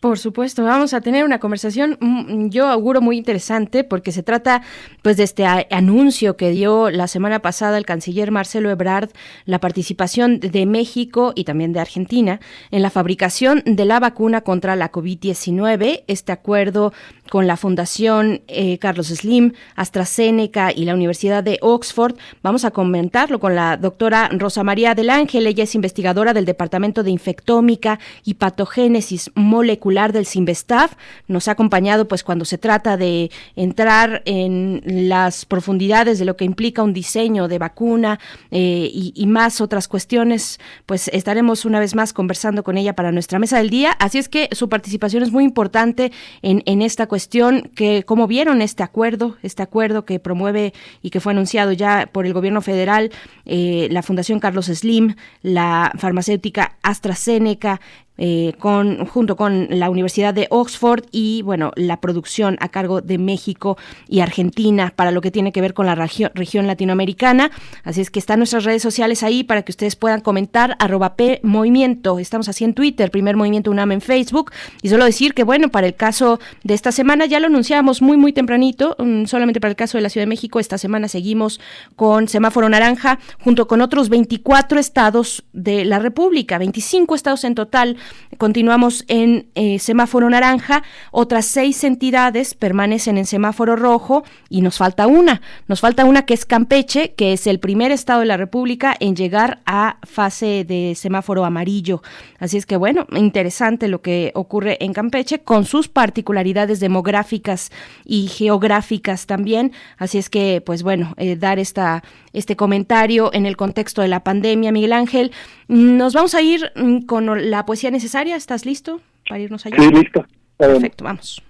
Por supuesto, vamos a tener una conversación, mm, yo auguro muy interesante, porque se trata pues de este anuncio que dio la semana pasada el canciller Marcelo Ebrard, la participación de México y también de Argentina en la fabricación de la vacuna contra la COVID-19, este acuerdo con la Fundación eh, Carlos Slim, AstraZeneca y la Universidad de Oxford. Vamos a comentarlo con la doctora Rosa María del Ángel, ella es investigadora del Departamento de Infectómica y Patogénesis Molecular del CIMBESTAF. Nos ha acompañado pues cuando se trata de entrar en las profundidades de lo que implica un diseño de vacuna eh, y, más otras cuestiones, pues estaremos una vez más conversando con ella para nuestra mesa del día. Así es que su participación es muy importante en, esta cuestión que cómo vieron este acuerdo, este acuerdo que promueve y que fue anunciado ya por el gobierno federal, eh, la Fundación Carlos Slim, la farmacéutica AstraZeneca, eh, con, junto con la Universidad de Oxford y bueno, la producción a cargo de México y Argentina para lo que tiene que ver con la región, latinoamericana. Así es que están nuestras redes sociales ahí para que ustedes puedan comentar, arroba P Movimiento. Estamos así en Twitter, primer Movimiento UNAM en Facebook. Y solo decir que bueno, para el caso de esta semana ya lo anunciamos muy, muy tempranito, um, solamente para el caso de la Ciudad de México, esta semana seguimos con semáforo naranja junto con otros 24 estados de la República, 25 estados en total Continuamos en eh, semáforo naranja, otras seis entidades permanecen en semáforo rojo y nos falta una, nos falta una que es Campeche, que es el primer estado de la República en llegar a fase de semáforo amarillo. Así es que bueno, interesante lo que ocurre en Campeche con sus particularidades demográficas y geográficas también. Así es que pues bueno, eh, dar esta este comentario en el contexto de la pandemia, Miguel Ángel. Nos vamos a ir mm, con la poesía necesaria. ¿Estás listo para irnos allá? Sí, listo. Perfecto, vamos.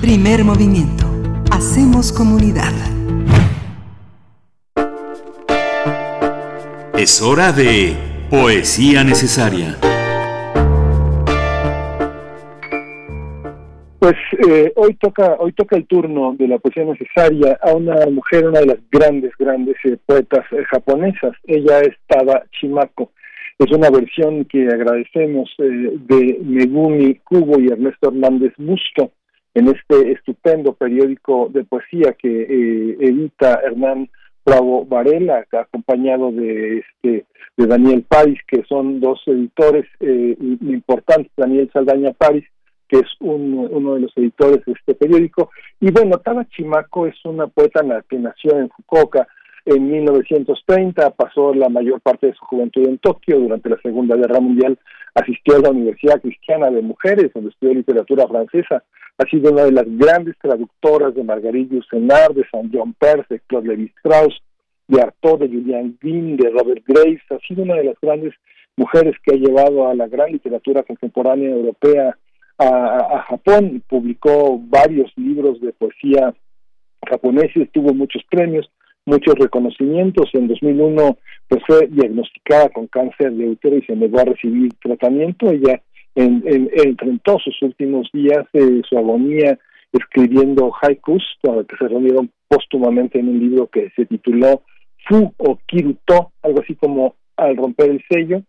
Primer movimiento. Hacemos comunidad. Es hora de poesía necesaria. Pues eh, hoy toca hoy toca el turno de la poesía necesaria a una mujer, una de las grandes, grandes eh, poetas eh, japonesas. Ella es Tada Chimako. Es una versión que agradecemos de Megumi Kubo y Ernesto Hernández Busto en este estupendo periódico de poesía que edita Hernán Bravo Varela, acompañado de este de Daniel París, que son dos editores importantes, Daniel Saldaña París que es uno de los editores de este periódico. Y bueno, Taba Chimaco es una poeta que nació en Fukuoka en 1930, pasó la mayor parte de su juventud en Tokio. Durante la Segunda Guerra Mundial, asistió a la Universidad Cristiana de Mujeres, donde estudió literatura francesa, ha sido una de las grandes traductoras de Margarita Yourcenar, de Saint John Perse, de Claude Lévi-Strauss, de Artaud, de Julian Guin, de Robert Graves, ha sido una de las grandes mujeres que ha llevado a la gran literatura contemporánea europea a, Japón, publicó varios libros de poesía japoneses, tuvo muchos premios, muchos reconocimientos. En 2001 pues fue diagnosticada con cáncer de útero y se negó a recibir tratamiento. Ella en, en, enfrentó sus últimos días de su agonía escribiendo haikus, que se reunieron póstumamente en un libro que se tituló Fu o Kiruto, algo así como al romper el sello.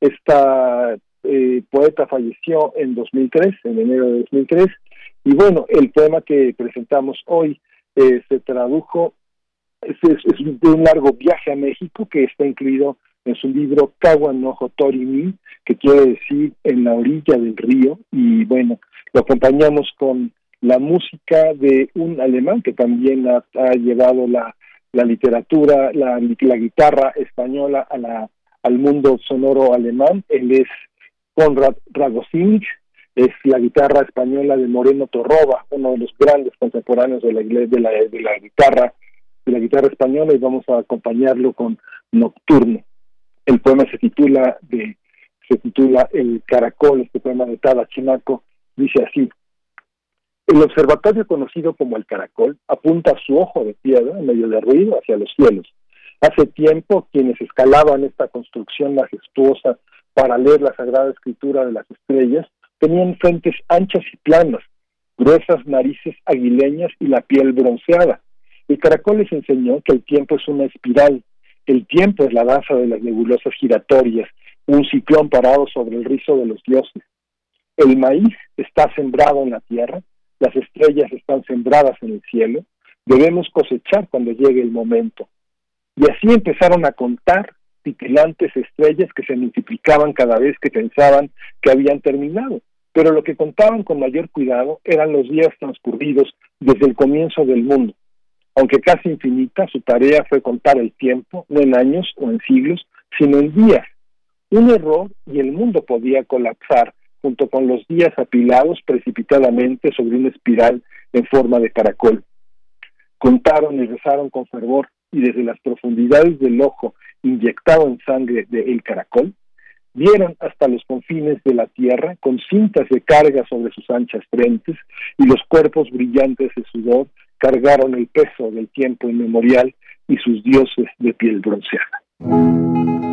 Esta eh, poeta falleció en 2003, en enero de 2003, y bueno, el poema que presentamos hoy eh, se tradujo, es, un largo viaje a México que está incluido en su libro Kawa no Hotori que quiere decir en la orilla del río, y bueno, lo acompañamos con la música de un alemán que también ha, llevado la, la literatura, la, la guitarra española a la, al mundo sonoro alemán. Él es Konrad Ragosinic, es la guitarra española de Moreno Torroba, uno de los grandes contemporáneos de la, de la, de la guitarra de la guitarra española y vamos a acompañarlo con Nocturno. El poema se titula de se titula El caracol, este poema de Tada Chinaco, dice así: El observatorio conocido como el caracol apunta su ojo de piedra en medio de ruido hacia los cielos. Hace tiempo quienes escalaban esta construcción majestuosa para leer la Sagrada Escritura de las estrellas, tenían frentes anchas y planas, gruesas narices aguileñas y la piel bronceada. El caracol les enseñó que el tiempo es una espiral, el tiempo es la danza de las nebulosas giratorias, un ciclón parado sobre el rizo de los dioses. El maíz está sembrado en la tierra, las estrellas están sembradas en el cielo, debemos cosechar cuando llegue el momento. Y así empezaron a contar titilantes estrellas que se multiplicaban cada vez que pensaban que habían terminado, pero lo que contaban con mayor cuidado eran los días transcurridos desde el comienzo del mundo. Aunque casi infinita, su tarea fue contar el tiempo, no en años o en siglos, sino en días. Un error y el mundo podía colapsar junto con los días apilados precipitadamente sobre una espiral en forma de caracol. Contaron y rezaron con fervor, y desde las profundidades del ojo inyectado en sangre de caracol, vieron hasta los confines de la tierra con cintas de carga sobre sus anchas frentes y los cuerpos brillantes de sudor cargaron el peso del tiempo inmemorial y sus dioses de piel bronceada.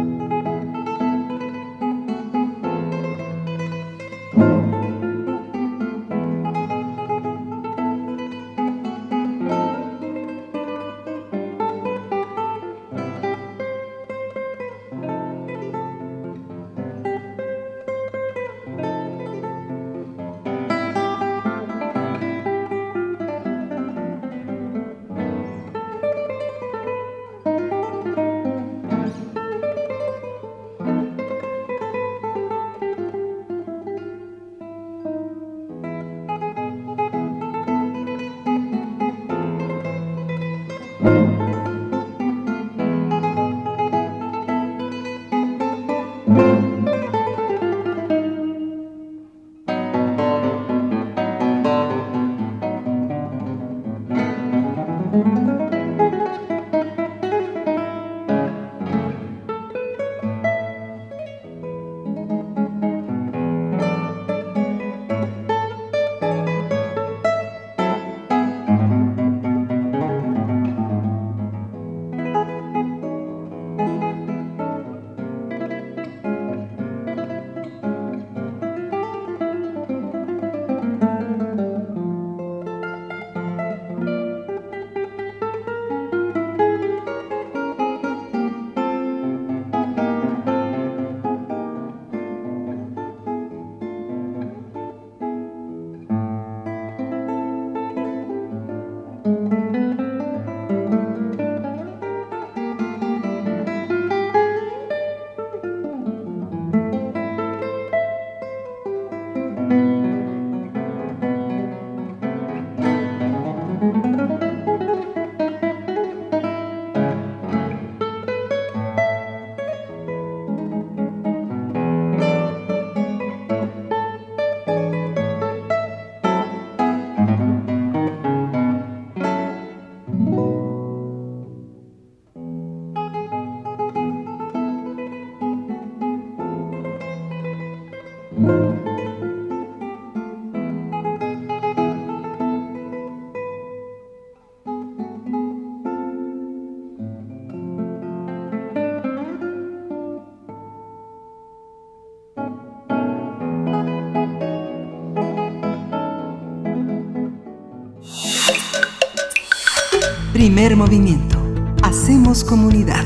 Primer movimiento. Hacemos comunidad.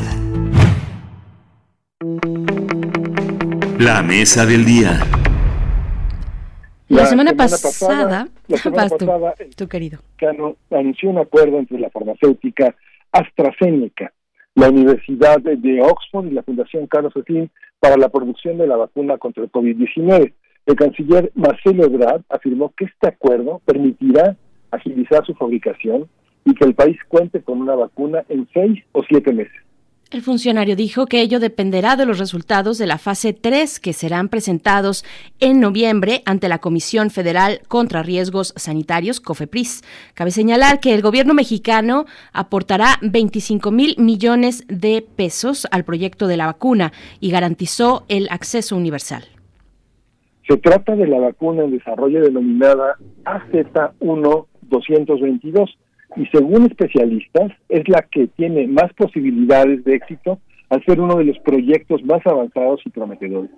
La mesa del día. La, semana, pasada, *laughs* la semana vas tú, pasada, el tú, querido. Anunció un acuerdo entre la farmacéutica AstraZeneca, la Universidad de, de Oxford y la Fundación Carlos Slim para la producción de la vacuna contra el COVID-19. El canciller Marcelo Ebrard afirmó que este acuerdo permitirá agilizar su fabricación y que el país cuente con una vacuna en seis o siete meses. El funcionario dijo que ello dependerá de los resultados de la fase 3 que serán presentados en noviembre ante la Comisión Federal contra Riesgos Sanitarios, COFEPRIS. Cabe señalar que el gobierno mexicano aportará 25 mil millones de pesos al proyecto de la vacuna y garantizó el acceso universal. Se trata de la vacuna en desarrollo denominada AZ1-222 y según especialistas es la que tiene más posibilidades de éxito al ser uno de los proyectos más avanzados y prometedores.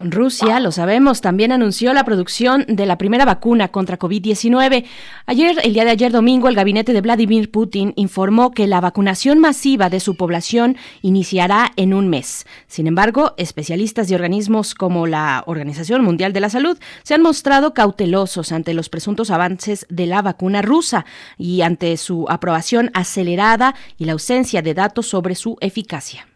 Rusia, lo sabemos, también anunció la producción de la primera vacuna contra COVID-19. Ayer, el día de ayer domingo, el gabinete de Vladimir Putin informó que la vacunación masiva de su población iniciará en un mes. Sin embargo, especialistas de organismos como la Organización Mundial de la Salud se han mostrado cautelosos ante los presuntos avances de la vacuna rusa y ante su aprobación acelerada y la ausencia de datos sobre su eficacia.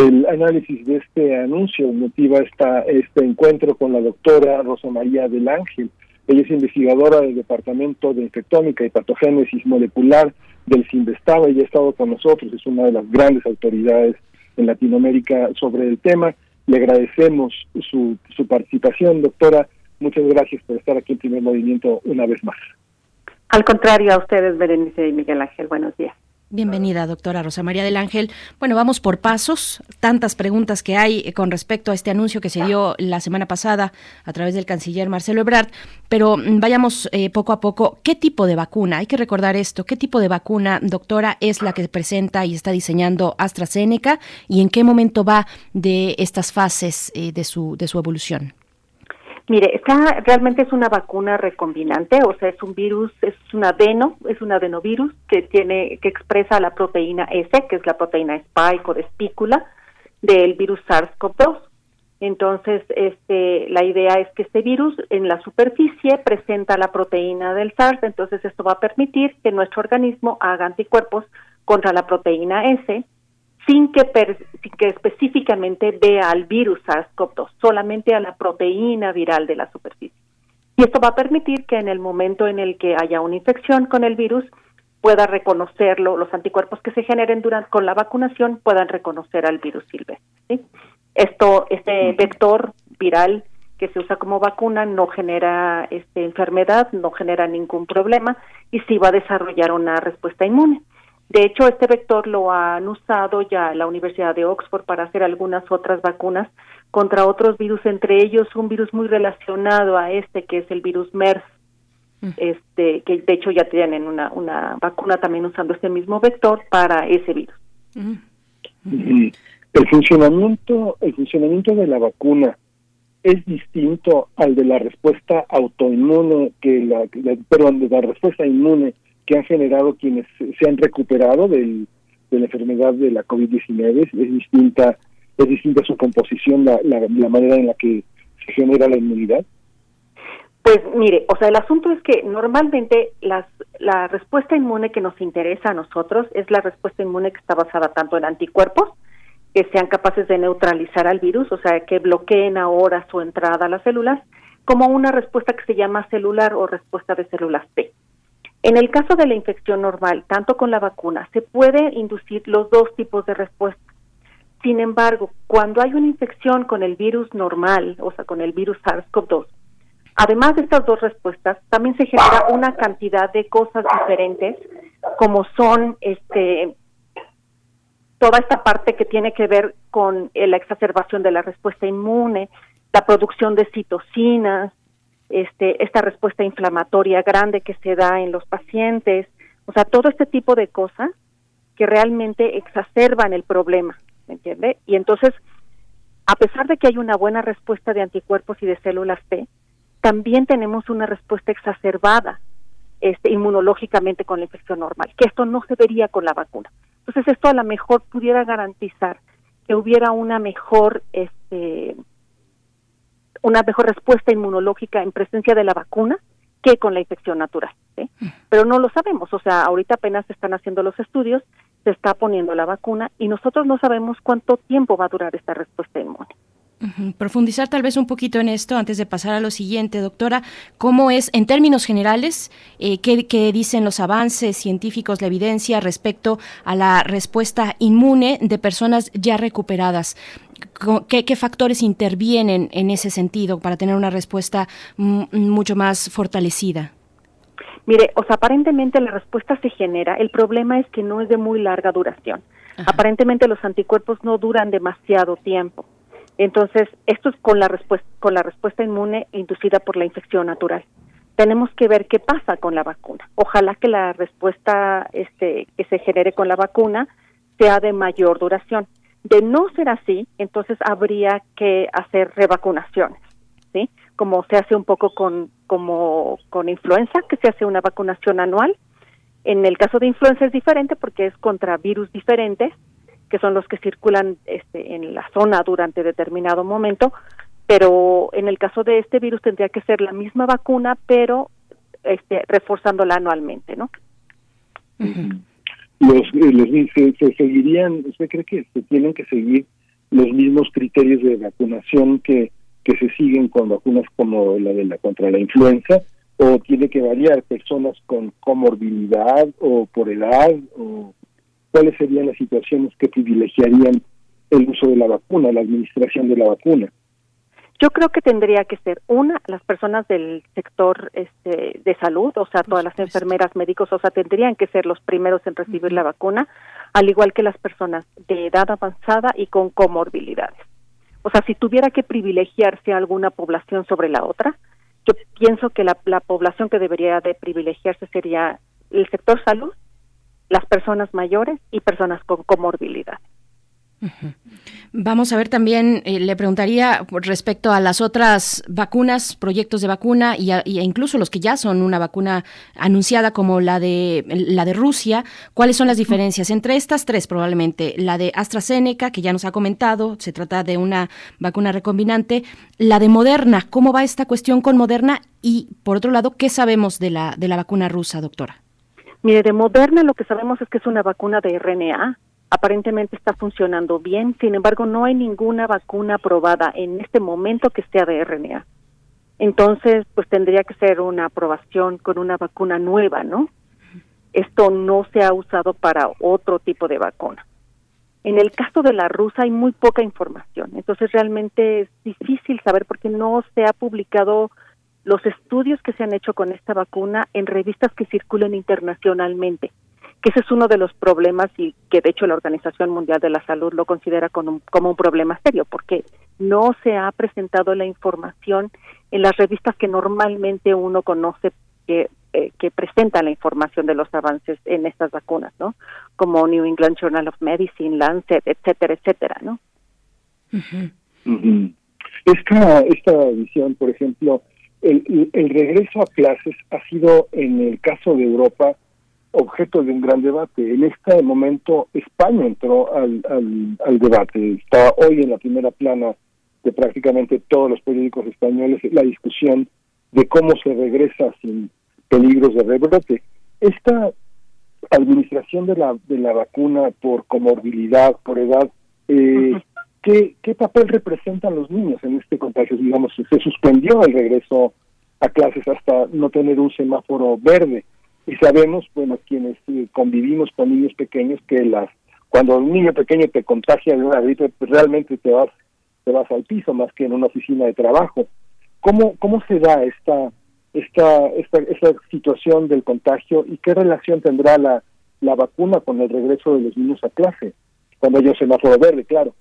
El análisis de este anuncio motiva esta, este encuentro con la doctora Rosa María del Ángel. Ella es investigadora del Departamento de Infectónica y Patogénesis Molecular del CINVESTABA y ha estado con nosotros, es una de las grandes autoridades en Latinoamérica sobre el tema. Le agradecemos su, su participación, doctora. Muchas gracias por estar aquí en Primer Movimiento una vez más. Al contrario, a ustedes, Berenice y Miguel Ángel, buenos días. Bienvenida, doctora Rosa María del Ángel. Bueno, vamos por pasos. Tantas preguntas que hay eh, con respecto a este anuncio que se dio la semana pasada a través del canciller Marcelo Ebrard, pero mm, vayamos eh, poco a poco. ¿Qué tipo de vacuna? Hay que recordar esto. ¿Qué tipo de vacuna, doctora, es la que presenta y está diseñando AstraZeneca y en qué momento va de estas fases eh, de su de su evolución? Mire, esta realmente es una vacuna recombinante, o sea, es un virus, es un adeno, es un adenovirus que tiene, que expresa la proteína S, que es la proteína spike o de espícula del virus SARS-CoV-2. Entonces, este, la idea es que este virus en la superficie presenta la proteína del SARS, entonces esto va a permitir que nuestro organismo haga anticuerpos contra la proteína S sin que, sin que específicamente vea al virus SARS-CoV-2, solamente a la proteína viral de la superficie. Y esto va a permitir que en el momento en el que haya una infección con el virus, pueda reconocerlo, los anticuerpos que se generen durante con la vacunación puedan reconocer al virus silvestre. ¿sí? Esto, este vector viral que se usa como vacuna no genera este, enfermedad, no genera ningún problema y sí va a desarrollar una respuesta inmune. De hecho, este vector lo han usado ya la Universidad de Oxford para hacer algunas otras vacunas contra otros virus, entre ellos un virus muy relacionado a este, que es el virus MERS, este, que de hecho ya tienen una, una vacuna también usando este mismo vector para ese virus. Y El funcionamiento, el funcionamiento de la vacuna es distinto al de la respuesta autoinmune que la, la- perdón, de la respuesta inmune que han generado quienes se han recuperado del, de la enfermedad de la COVID-19 es, es distinta es distinta su composición la, la, la manera en la que se genera la inmunidad Pues mire, o sea, el asunto es que normalmente las, la respuesta inmune que nos interesa a nosotros es la respuesta inmune que está basada tanto en anticuerpos, que sean capaces de neutralizar al virus, o sea, que bloqueen ahora su entrada a las células, como una respuesta que se llama celular o respuesta de células T. En el caso de la infección normal, tanto con la vacuna, se puede inducir los dos tipos de respuesta. Sin embargo, cuando hay una infección con el virus normal, o sea, con el virus SARS-CoV-2, además de estas dos respuestas, también se genera una cantidad de cosas diferentes, como son este toda esta parte que tiene que ver con eh, la exacerbación de la respuesta inmune, la producción de citocinas, este, esta respuesta inflamatoria grande que se da en los pacientes, o sea, todo este tipo de cosas que realmente exacerban el problema, ¿me entiende? Y entonces, a pesar de que hay una buena respuesta de anticuerpos y de células T, también tenemos una respuesta exacerbada este, inmunológicamente con la infección normal, que esto no se vería con la vacuna. Entonces esto a lo mejor pudiera garantizar que hubiera una mejor, este, una mejor respuesta inmunológica en presencia de la vacuna que con la infección natural. Pero no lo sabemos, o sea, ahorita apenas se están haciendo los estudios, se está poniendo la vacuna y nosotros no sabemos cuánto tiempo va a durar esta respuesta inmune. Profundizar tal vez un poquito en esto antes de pasar a lo siguiente, doctora. ¿Cómo es, en términos generales, eh, qué dicen los avances científicos, la evidencia respecto a la respuesta inmune de personas ya recuperadas? ¿Qué, qué factores intervienen en ese sentido para tener una respuesta mucho más fortalecida? Mire, o sea, aparentemente la respuesta se genera, el problema es que no es de muy larga duración. Aparentemente los anticuerpos no duran demasiado tiempo. Entonces, esto es con la respuesta con la respuesta inmune inducida por la infección natural. Tenemos que ver qué pasa con la vacuna. Ojalá que la respuesta este que se genere con la vacuna sea de mayor duración. De no ser así, entonces habría que hacer revacunaciones, ¿sí? Como se hace un poco con como con influenza, que se hace una vacunación anual. En el caso de influenza es diferente porque es contra virus diferentes, que son los que circulan este, en la zona durante determinado momento, pero en el caso de este virus tendría que ser la misma vacuna, pero este, reforzándola anualmente, ¿no? eh, los se, se seguirían, ¿usted cree que se tienen que seguir los mismos criterios de vacunación que, que se siguen con vacunas como la de la contra la influenza? ¿O tiene que variar personas con comorbilidad o por edad? o ¿Cuáles serían las situaciones que privilegiarían el uso de la vacuna, la administración de la vacuna? Yo creo que tendría que ser una las personas del sector este, de salud, o sea, todas las enfermeras, médicos, o sea, tendrían que ser los primeros en recibir la vacuna, al igual que las personas de edad avanzada y con comorbilidades. O sea, si tuviera que privilegiarse alguna población sobre la otra, yo pienso que la, la población que debería de privilegiarse sería el sector salud, las personas mayores y personas con comorbilidades. Vamos a ver también, eh, le preguntaría respecto a las otras vacunas, proyectos de vacuna y, a- y incluso los que ya son una vacuna anunciada como la de la de Rusia, ¿cuáles son las diferencias entre estas tres probablemente? La de AstraZeneca, que ya nos ha comentado, se trata de una vacuna recombinante, la de Moderna, ¿cómo va esta cuestión con Moderna? Y por otro lado, ¿qué sabemos de la de la vacuna rusa, doctora? Mire, de Moderna lo que sabemos es que es una vacuna de RNA. Aparentemente está funcionando bien, sin embargo no hay ninguna vacuna aprobada en este momento que sea de RNA. Entonces, pues tendría que ser una aprobación con una vacuna nueva, ¿no? Esto no se ha usado para otro tipo de vacuna. En el caso de la rusa hay muy poca información, entonces realmente es difícil saber porque no se ha publicado los estudios que se han hecho con esta vacuna en revistas que circulen internacionalmente, que ese es uno de los problemas y que de hecho la Organización Mundial de la Salud lo considera como un, como un problema serio, porque no se ha presentado la información en las revistas que normalmente uno conoce que, eh, que presentan la información de los avances en estas vacunas, ¿no? Como New England Journal of Medicine, Lancet, etcétera, etcétera, ¿no? Ujú. Esta, esta visión, por ejemplo, el regreso a clases ha sido, en el caso de Europa, objeto de un gran debate. En este momento, España entró al, al, al debate. Está hoy en la primera plana de prácticamente todos los periódicos españoles la discusión de cómo se regresa sin peligros de rebrote. Esta administración de la, de la vacuna por comorbilidad, por edad, eh, ¿qué, ¿qué papel representan los niños en este contagio? Digamos, se suspendió el regreso a clases hasta no tener un semáforo verde. Y sabemos, bueno, quienes eh, convivimos con niños pequeños, que las cuando un niño pequeño te contagia de una gripe, pues realmente te vas te vas al piso más que en una oficina de trabajo. ¿Cómo cómo se da esta esta esta, esta situación del contagio y qué relación tendrá la la vacuna con el regreso de los niños a clase cuando haya un semáforo verde, claro?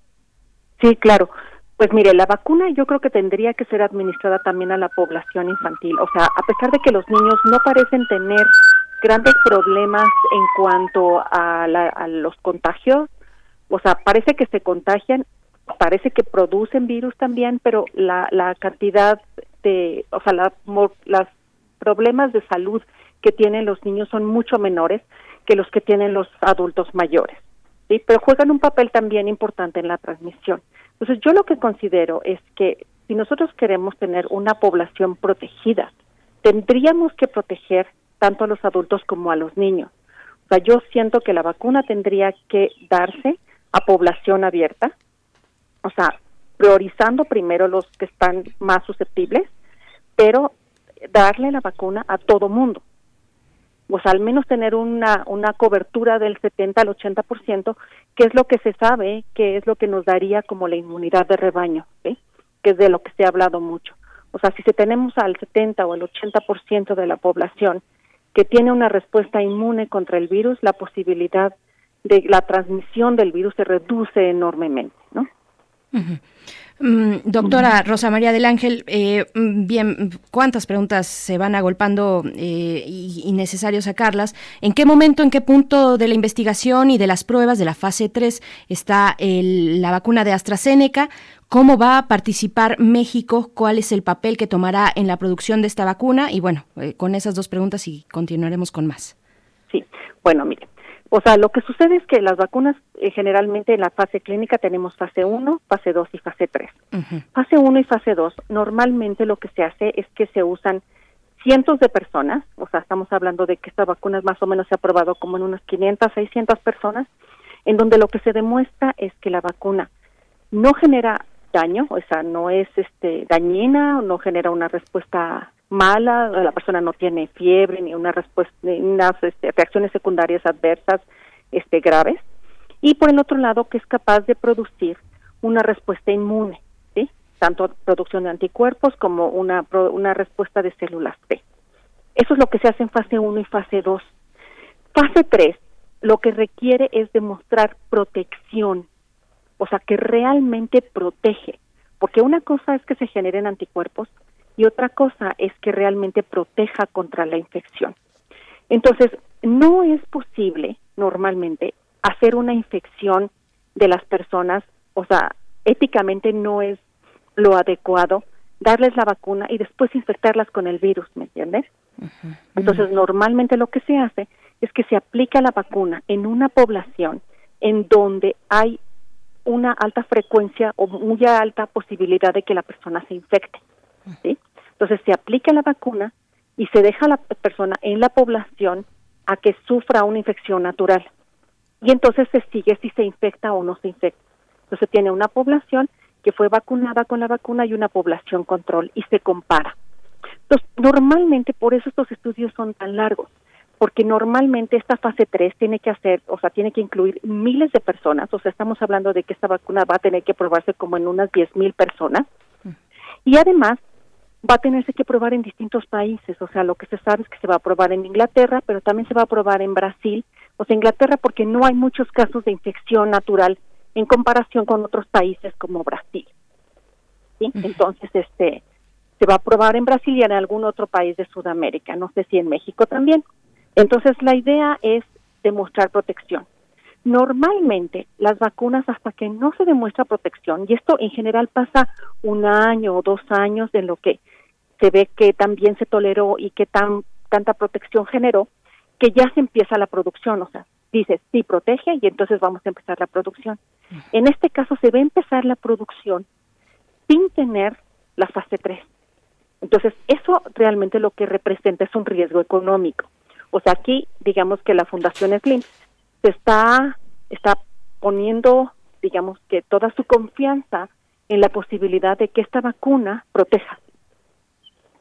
Sí, claro. Pues mire, la vacuna yo creo que tendría que ser administrada también a la población infantil. O sea, a pesar de que los niños no parecen tener grandes problemas en cuanto a, la- a los contagios, o sea, parece que se contagian, parece que producen virus también, pero la, la cantidad de, o sea, la, las problemas de salud que tienen los niños son mucho menores que los que tienen los adultos mayores. ¿sí? Pero juegan un papel también importante en la transmisión. Entonces, yo lo que considero es que si nosotros queremos tener una población protegida, tendríamos que proteger tanto a los adultos como a los niños. O sea, yo siento que la vacuna tendría que darse a población abierta, o sea, priorizando primero los que están más susceptibles, pero darle la vacuna a todo mundo. O sea, al menos tener una, una cobertura del 70 al 80%, que es lo que se sabe, que es lo que nos daría como la inmunidad de rebaño, que es de lo que se ha hablado mucho. O sea, si se tenemos al 70 o al 80% de la población que tiene una respuesta inmune contra el virus, la posibilidad de la transmisión del virus se reduce enormemente, ¿no? Mm, doctora Rosa María del Ángel, eh, bien, ¿cuántas preguntas se van agolpando eh, y, necesario sacarlas? ¿En qué momento, en qué punto de la investigación y de las pruebas de la fase 3 está la vacuna de AstraZeneca? ¿Cómo va a participar México? ¿Cuál es el papel que tomará en la producción de esta vacuna? Y bueno, eh, con esas dos preguntas y continuaremos con más. Sí, bueno, mire, o sea, lo que sucede es que las vacunas eh, generalmente en la fase clínica tenemos fase 1, fase 2 y fase 3. Fase 1 y fase 2, normalmente lo que se hace es que se usan cientos de personas, o sea, estamos hablando de que esta vacuna más o menos se ha probado como en unas 500, 600 personas, en donde lo que se demuestra es que la vacuna no genera daño, o sea, no es este dañina, no genera una respuesta mala, la persona no tiene fiebre ni una respuesta, ni unas este, reacciones secundarias adversas este, graves. Y por el otro lado, que es capaz de producir una respuesta inmune, ¿sí? tanto producción de anticuerpos como una, una respuesta de células T. Eso es lo que se hace en fase 1 y fase 2. Fase 3 lo que requiere es demostrar protección, o sea, que realmente protege, porque una cosa es que se generen anticuerpos y otra cosa es que realmente proteja contra la infección. Entonces, no es posible normalmente hacer una infección de las personas, o sea, éticamente no es lo adecuado darles la vacuna y después infectarlas con el virus, ¿me entiendes? Entonces, normalmente lo que se hace es que se aplica la vacuna en una población en donde hay una alta frecuencia o muy alta posibilidad de que la persona se infecte. ¿sí? Entonces se aplica la vacuna y se deja a la persona en la población a que sufra una infección natural. Y entonces se sigue si se infecta o no se infecta. Entonces tiene una población que fue vacunada con la vacuna y una población control y se compara. Entonces, normalmente por eso estos estudios son tan largos, porque normalmente esta fase 3 tiene que hacer, o sea, tiene que incluir miles de personas, o sea, estamos hablando de que esta vacuna va a tener que probarse como en unas 10 mil personas. Y además va a tenerse que probar en distintos países, o sea, lo que se sabe es que se va a probar en Inglaterra, pero también se va a probar en Brasil, o sea, Inglaterra porque no hay muchos casos de infección natural en comparación con otros países como Brasil. ¿Sí? Entonces, este se va a probar en Brasil y en algún otro país de Sudamérica, no sé si en México también. Entonces, la idea es demostrar protección. Normalmente las vacunas hasta que no se demuestra protección, y esto en general pasa un año o dos años en lo que se ve que también se toleró y que tan, tanta protección generó, que ya se empieza la producción, o sea, dice, sí protege y entonces vamos a empezar la producción. En este caso se va a empezar la producción sin tener la fase 3. Entonces, eso realmente lo que representa es un riesgo económico. O sea, aquí digamos que la Fundación Slim se está, está poniendo, digamos que toda su confianza en la posibilidad de que esta vacuna proteja.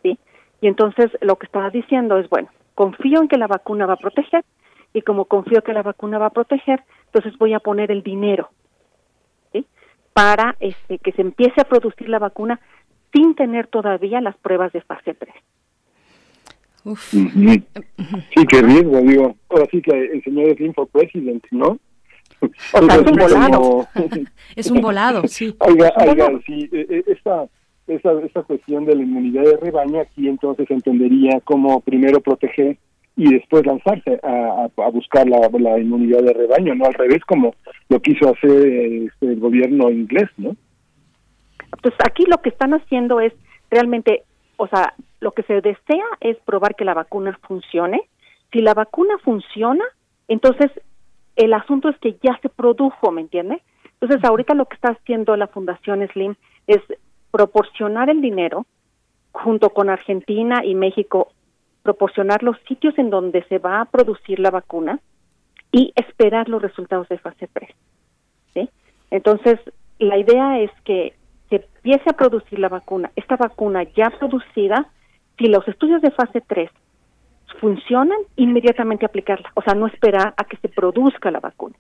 ¿Sí? Y entonces lo que estaba diciendo es, bueno, confío en que la vacuna va a proteger y como confío que la vacuna va a proteger, entonces voy a poner el dinero ¿sí? para este, que se empiece a producir la vacuna sin tener todavía las pruebas de fase 3. Sí, qué riesgo, digo. Ahora sí que el señor es for president, ¿no? *laughs* O sea, es un volado. *laughs* es un volado, sí. *laughs* Oiga, oiga, sí, e, e, esta, esta, esta cuestión de la inmunidad de rebaño aquí entonces entendería como primero proteger y después lanzarse a, a, buscar la, la, inmunidad de rebaño, no al revés como lo quiso hacer este, el gobierno inglés, ¿no? Pues aquí lo que están haciendo es realmente, o sea, lo que se desea es probar que la vacuna funcione. Si la vacuna funciona, entonces el asunto es que ya se produjo, ¿me entiende? Entonces, ahorita lo que está haciendo la Fundación Slim es proporcionar el dinero junto con Argentina y México, proporcionar los sitios en donde se va a producir la vacuna y esperar los resultados de fase 3. ¿sí? Entonces, la idea es que se empiece a producir la vacuna. Esta vacuna ya producida, si los estudios de fase 3 funcionan, inmediatamente aplicarla. O sea, no esperar a que se produzca la vacuna.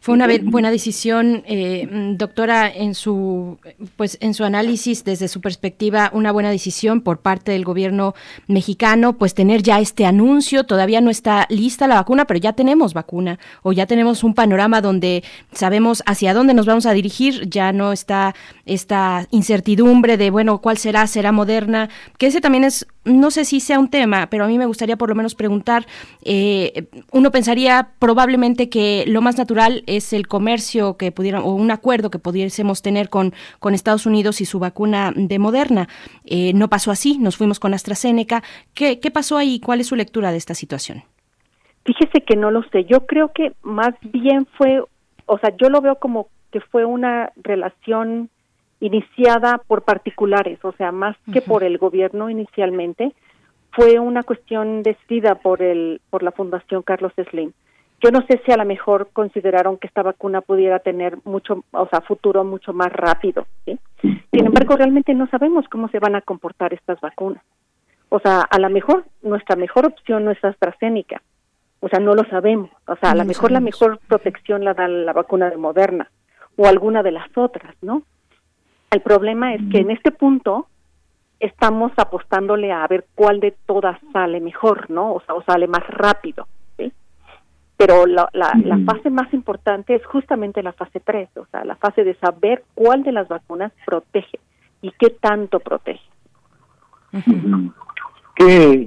Fue una buena decisión, eh, doctora, en su pues en su análisis desde su perspectiva, una buena decisión por parte del gobierno mexicano, pues tener ya este anuncio. Todavía no está lista la vacuna, pero ya tenemos vacuna o ya tenemos un panorama donde sabemos hacia dónde nos vamos a dirigir. Ya no está esta incertidumbre de bueno cuál será, será moderna, que ese también es no sé si sea un tema, pero a mí me gustaría por lo menos preguntar, eh, uno pensaría probablemente que lo más natural es el comercio que pudieran, o un acuerdo que pudiésemos tener con, con Estados Unidos y su vacuna de Moderna. Eh, no pasó así, nos fuimos con AstraZeneca. ¿Qué, ¿Qué pasó ahí? ¿Cuál es su lectura de esta situación? Fíjese que no lo sé. Yo creo que más bien fue, o sea, yo lo veo como que fue una relación iniciada por particulares, o sea, más que por el gobierno inicialmente, fue una cuestión decidida por el por la Fundación Carlos Slim. Yo no sé si a lo mejor consideraron que esta vacuna pudiera tener mucho, o sea, futuro mucho más rápido. ¿sí? Sin embargo, realmente no sabemos cómo se van a comportar estas vacunas. O sea, a lo mejor nuestra mejor opción no es AstraZeneca. O sea, no lo sabemos. O sea, a lo mejor la mejor protección la da la vacuna de Moderna o alguna de las otras, ¿no? El problema es que en este punto estamos apostándole a ver cuál de todas sale mejor, ¿no? O sea, o sale más rápido. Pero la, la, la fase más importante es justamente la fase 3, o sea, la fase de saber cuál de las vacunas protege y qué tanto protege. Que,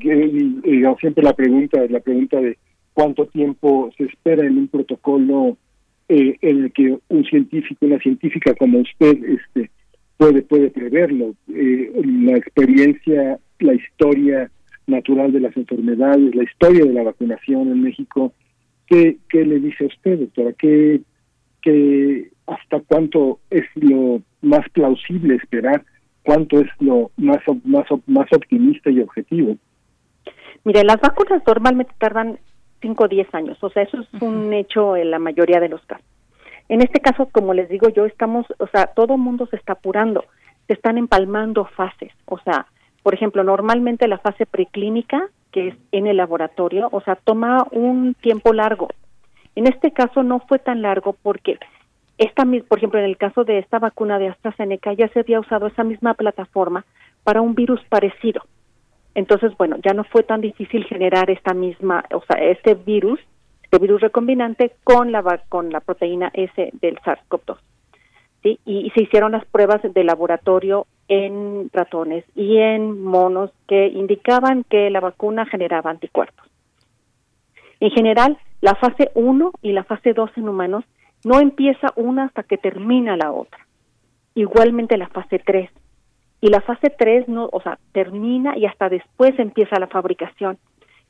digamos, siempre la pregunta la pregunta de cuánto tiempo se espera en un protocolo eh, en el que un científico, una científica como usted, este, puede, puede preverlo. Eh, la experiencia, la historia natural de las enfermedades, la historia de la vacunación en México, ¿qué, qué le dice a usted, doctora? ¿Qué, qué, ¿Hasta cuánto es lo más plausible esperar? ¿Cuánto es lo más, más, más optimista y objetivo? Mire, las vacunas normalmente tardan 5 o 10 años, o sea, eso es un hecho en la mayoría de los casos. En este caso, como les digo yo, estamos, o sea, todo el mundo se está apurando, se están empalmando fases, o sea, por ejemplo, normalmente la fase preclínica, que es en el laboratorio, o sea, toma un tiempo largo. En este caso no fue tan largo porque esta, por ejemplo, en el caso de esta vacuna de AstraZeneca ya se había usado esa misma plataforma para un virus parecido. Entonces, bueno, ya no fue tan difícil generar esta misma, o sea, este virus de virus recombinante con la con la proteína S del SARS-CoV-2. ¿Sí? Y, se hicieron las pruebas de laboratorio en ratones y en monos que indicaban que la vacuna generaba anticuerpos. En general, la fase 1 y la fase 2 en humanos no empieza una hasta que termina la otra. Igualmente la fase 3. Y la fase 3 no, o sea, termina y hasta después empieza la fabricación.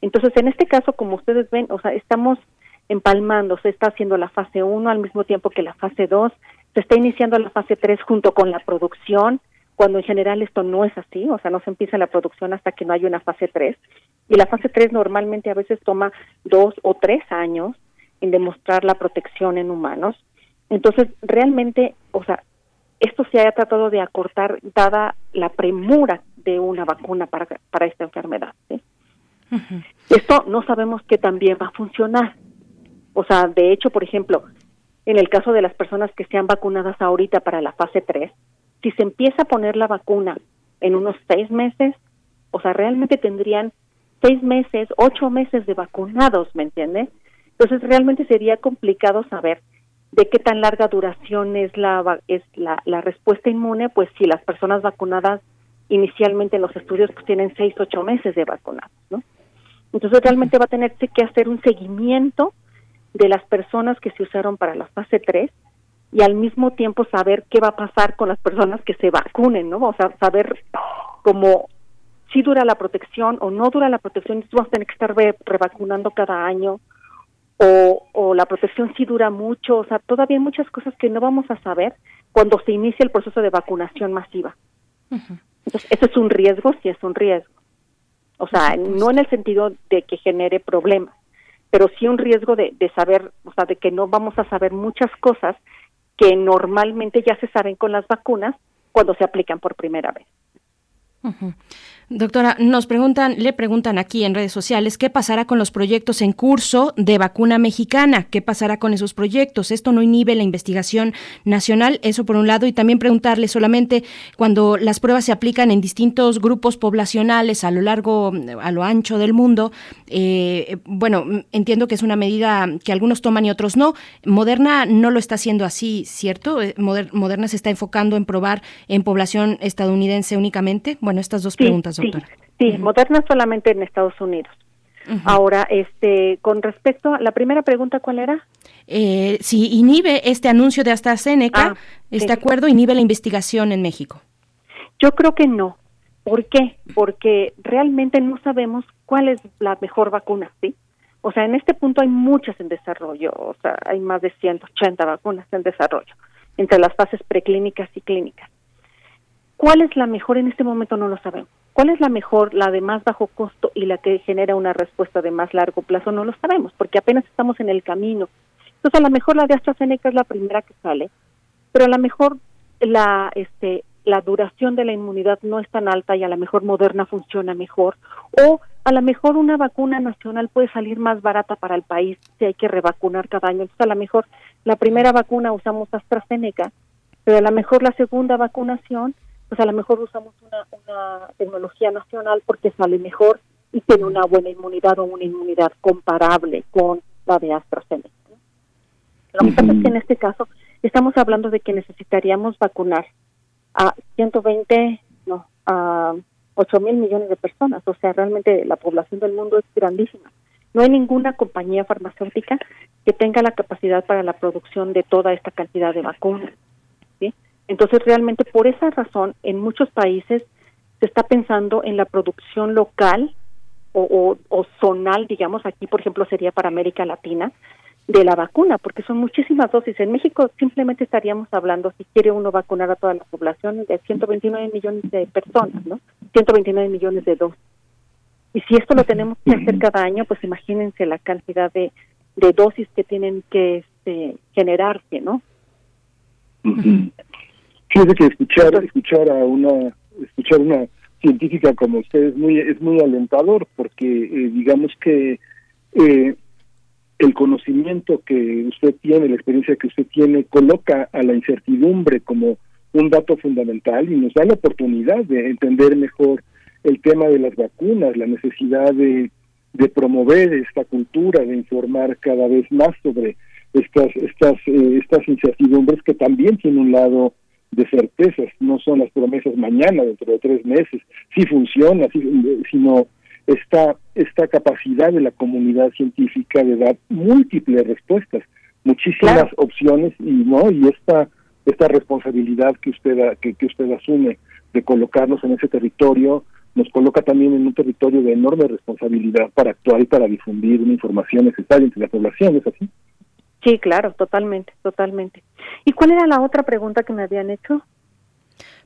Entonces, en este caso, como ustedes ven, o sea, estamos empalmando, se está haciendo la fase 1 al mismo tiempo que la fase 2, se está iniciando la fase 3 junto con la producción, cuando en general esto no es así, o sea, no se empieza la producción hasta que no hay una fase 3. Y la fase 3 normalmente a veces toma dos o tres años en demostrar la protección en humanos. Entonces, realmente, o sea, esto se haya tratado de acortar dada la premura de una vacuna para, para esta enfermedad. ¿sí? Esto no sabemos que también va a funcionar. O sea, de hecho, por ejemplo, en el caso de las personas que sean vacunadas ahorita para la fase 3, si se empieza a poner la vacuna en unos seis meses, o sea, realmente tendrían seis meses, ocho meses de vacunados, ¿me entiende? Entonces, realmente sería complicado saber de qué tan larga duración es la es la, la respuesta inmune, pues si las personas vacunadas inicialmente en los estudios pues tienen seis, ocho meses de vacunados, ¿no? Entonces realmente va a tener que hacer un seguimiento de las personas que se usaron para la fase 3 y al mismo tiempo saber qué va a pasar con las personas que se vacunen, ¿no? O sea, saber como si dura la protección o no dura la protección, entonces vamos a tener que estar re- revacunando cada año, o, o la protección sí dura mucho, o sea, todavía hay muchas cosas que no vamos a saber cuando se inicie el proceso de vacunación masiva. Entonces, eso es un riesgo, sí es un riesgo. O sea, no en el sentido de que genere problemas, pero sí un riesgo de, de saber, o sea, de que no vamos a saber muchas cosas que normalmente ya se saben con las vacunas cuando se aplican por primera vez. Doctora, nos preguntan, le preguntan aquí en redes sociales qué pasará con los proyectos en curso de vacuna mexicana, qué pasará con esos proyectos. Esto no inhibe la investigación nacional, eso por un lado, y también preguntarle solamente cuando las pruebas se aplican en distintos grupos poblacionales a lo largo, a lo ancho del mundo. eh, bueno, entiendo que es una medida que algunos toman y otros no. Moderna no lo está haciendo así, ¿cierto? Eh, Moder- Moderna se está enfocando en probar en población estadounidense únicamente. Bueno, estas dos Sí, preguntas, sí. Sí, Moderna solamente en Estados Unidos. Ahora, este, con respecto a la primera pregunta, ¿cuál era? Eh, si inhibe este anuncio de AstraZeneca, Ah, este sí. acuerdo inhibe la investigación en México. Yo creo que no. ¿Por qué? Porque realmente no sabemos cuál es la mejor vacuna, ¿sí? O sea, en este punto hay muchas en desarrollo, o sea, hay más de 180 vacunas en desarrollo, entre las fases preclínicas y clínicas. ¿Cuál es la mejor en este momento? No lo sabemos. ¿Cuál es la mejor, la de más bajo costo y la que genera una respuesta de más largo plazo? No lo sabemos, porque apenas estamos en el camino. Entonces, a lo mejor la de AstraZeneca es la primera que sale, pero a lo mejor la, este, la duración de la inmunidad no es tan alta y a lo mejor Moderna funciona mejor, o a lo mejor una vacuna nacional puede salir más barata para el país si hay que revacunar cada año. Entonces, a lo mejor la primera vacuna usamos AstraZeneca, pero a lo mejor la segunda vacunación, pues a lo mejor usamos una, una tecnología nacional porque sale mejor y tiene una buena inmunidad o una inmunidad comparable con la de AstraZeneca. Lo que pasa es que en este caso estamos hablando de que necesitaríamos vacunar a 120, no, a 8 mil millones de personas. O sea, realmente la población del mundo es grandísima. No hay ninguna compañía farmacéutica que tenga la capacidad para la producción de toda esta cantidad de vacunas. ¿sí? Entonces, realmente por esa razón, en muchos países se está pensando en la producción local o, o, zonal, digamos, aquí por ejemplo sería para América Latina, de la vacuna, porque son muchísimas dosis. En México simplemente estaríamos hablando, si quiere uno vacunar a toda la población, de 129 millones de personas, ¿no? 129 millones de dosis. Y si esto lo tenemos que hacer cada año, pues imagínense la cantidad de, de dosis que tienen que este, generarse, ¿no? Fíjese que escuchar, escuchar a una, escuchar una científica como usted es muy, es muy alentador porque eh, digamos que eh, el conocimiento que usted tiene, la experiencia que usted tiene, coloca a la incertidumbre como un dato fundamental y nos da la oportunidad de entender mejor el tema de las vacunas, la necesidad de, de promover esta cultura, de informar cada vez más sobre estas estas eh, estas incertidumbres que también tienen un lado de certezas, no son las promesas mañana, dentro de tres meses, si funciona, si, sino esta, esta capacidad de la comunidad científica de dar múltiples respuestas, muchísimas opciones y no y esta esta responsabilidad que usted que, que usted asume de colocarnos en ese territorio nos coloca también en un territorio de enorme responsabilidad para actuar y para difundir una información necesaria entre la población, ¿es así? Sí, claro, totalmente, totalmente. ¿Y cuál era la otra pregunta que me habían hecho?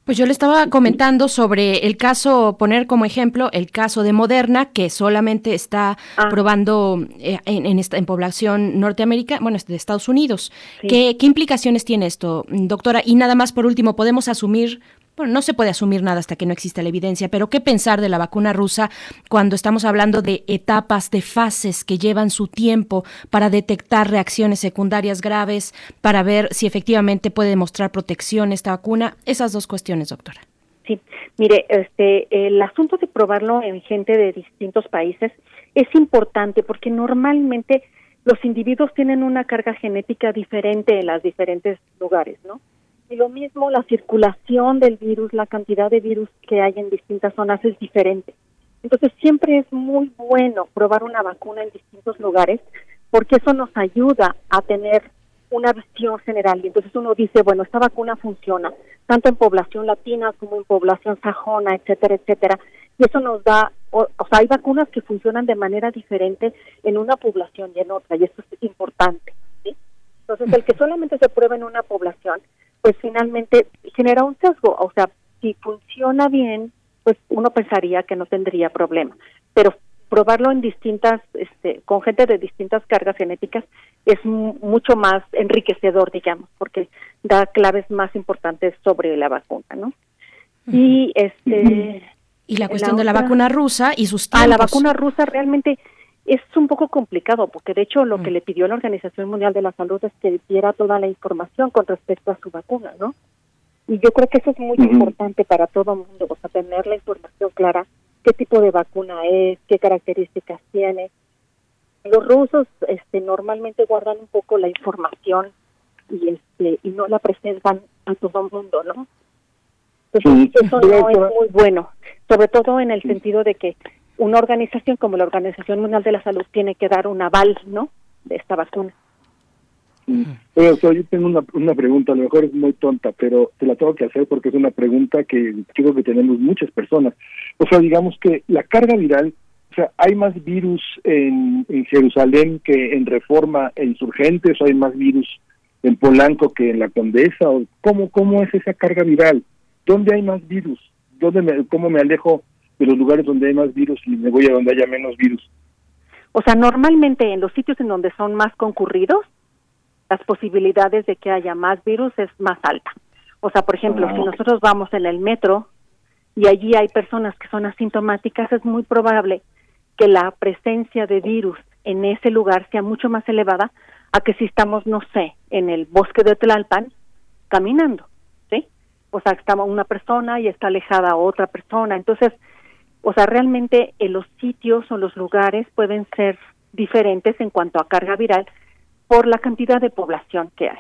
Pues yo le estaba comentando sobre el caso, poner como ejemplo el caso de Moderna, que solamente está probando eh, en, en, esta, en población norteamericana, bueno, de Estados Unidos. Sí. ¿Qué, ¿Qué implicaciones tiene esto, doctora? Y nada más, por último, podemos asumir bueno, no se puede asumir nada hasta que no exista la evidencia, pero ¿qué pensar de la vacuna rusa cuando estamos hablando de etapas, de fases que llevan su tiempo para detectar reacciones secundarias graves, para ver si efectivamente puede demostrar protección esta vacuna? Esas dos cuestiones, doctora. Sí, mire, este, el asunto de probarlo en gente de distintos países es importante porque normalmente los individuos tienen una carga genética diferente en los diferentes lugares, ¿no? Y lo mismo, la circulación del virus, la cantidad de virus que hay en distintas zonas es diferente. Entonces, siempre es muy bueno probar una vacuna en distintos lugares porque eso nos ayuda a tener una visión general y entonces uno dice, bueno, esta vacuna funciona tanto en población latina como en población sajona, etcétera, etcétera. Y eso nos da, o, o sea, hay vacunas que funcionan de manera diferente en una población y en otra, y esto es importante. ¿sí? Entonces, el que solamente se prueba en una población, pues finalmente genera un sesgo. O sea, si funciona bien, pues uno pensaría que no tendría problema. Pero probarlo en distintas, este, con gente de distintas cargas genéticas es mu- mucho más enriquecedor, digamos, porque da claves más importantes sobre la vacuna, ¿no? Y este Y la cuestión de la vacuna rusa y sus Ah, tiempos. la vacuna rusa realmente es un poco complicado porque de hecho lo que le pidió la Organización Mundial de la Salud es que diera toda la información con respecto a su vacuna, ¿no? Y yo creo que eso es muy importante para todo el mundo, o sea, tener la información clara, qué tipo de vacuna es, qué características tiene. Los rusos este, normalmente guardan un poco la información y este y no la presentan a todo el mundo, ¿no? Entonces, Sí. eso no es muy bueno, sobre todo en el sentido de que una organización como la Organización Mundial de la Salud tiene que dar un aval, ¿no? De esta vacuna. Yo tengo una, una pregunta, a lo mejor es muy tonta, pero te la tengo que hacer porque es una pregunta que creo que tenemos muchas personas. O sea, digamos que la carga viral, o sea, ¿hay más virus en, en Jerusalén que en Reforma e Insurgentes? ¿O hay más virus en Polanco que en la Condesa? ¿O cómo, ¿Cómo es esa carga viral? ¿Dónde hay más virus? ¿Dónde me, ¿Cómo me alejo de los lugares donde hay más virus y me voy a donde haya menos virus? O sea, normalmente en los sitios en donde son más concurridos, las posibilidades de que haya más virus es más alta. O sea, por ejemplo, Ah, si ok. nosotros vamos en el metro y allí hay personas que son asintomáticas, es muy probable que la presencia de virus en ese lugar sea mucho más elevada a que si estamos, no sé, en el bosque de Tlalpan caminando, ¿sí? O sea, está una persona y está alejada otra persona. Entonces, o sea, realmente en los sitios o los lugares pueden ser diferentes en cuanto a carga viral por la cantidad de población que hay.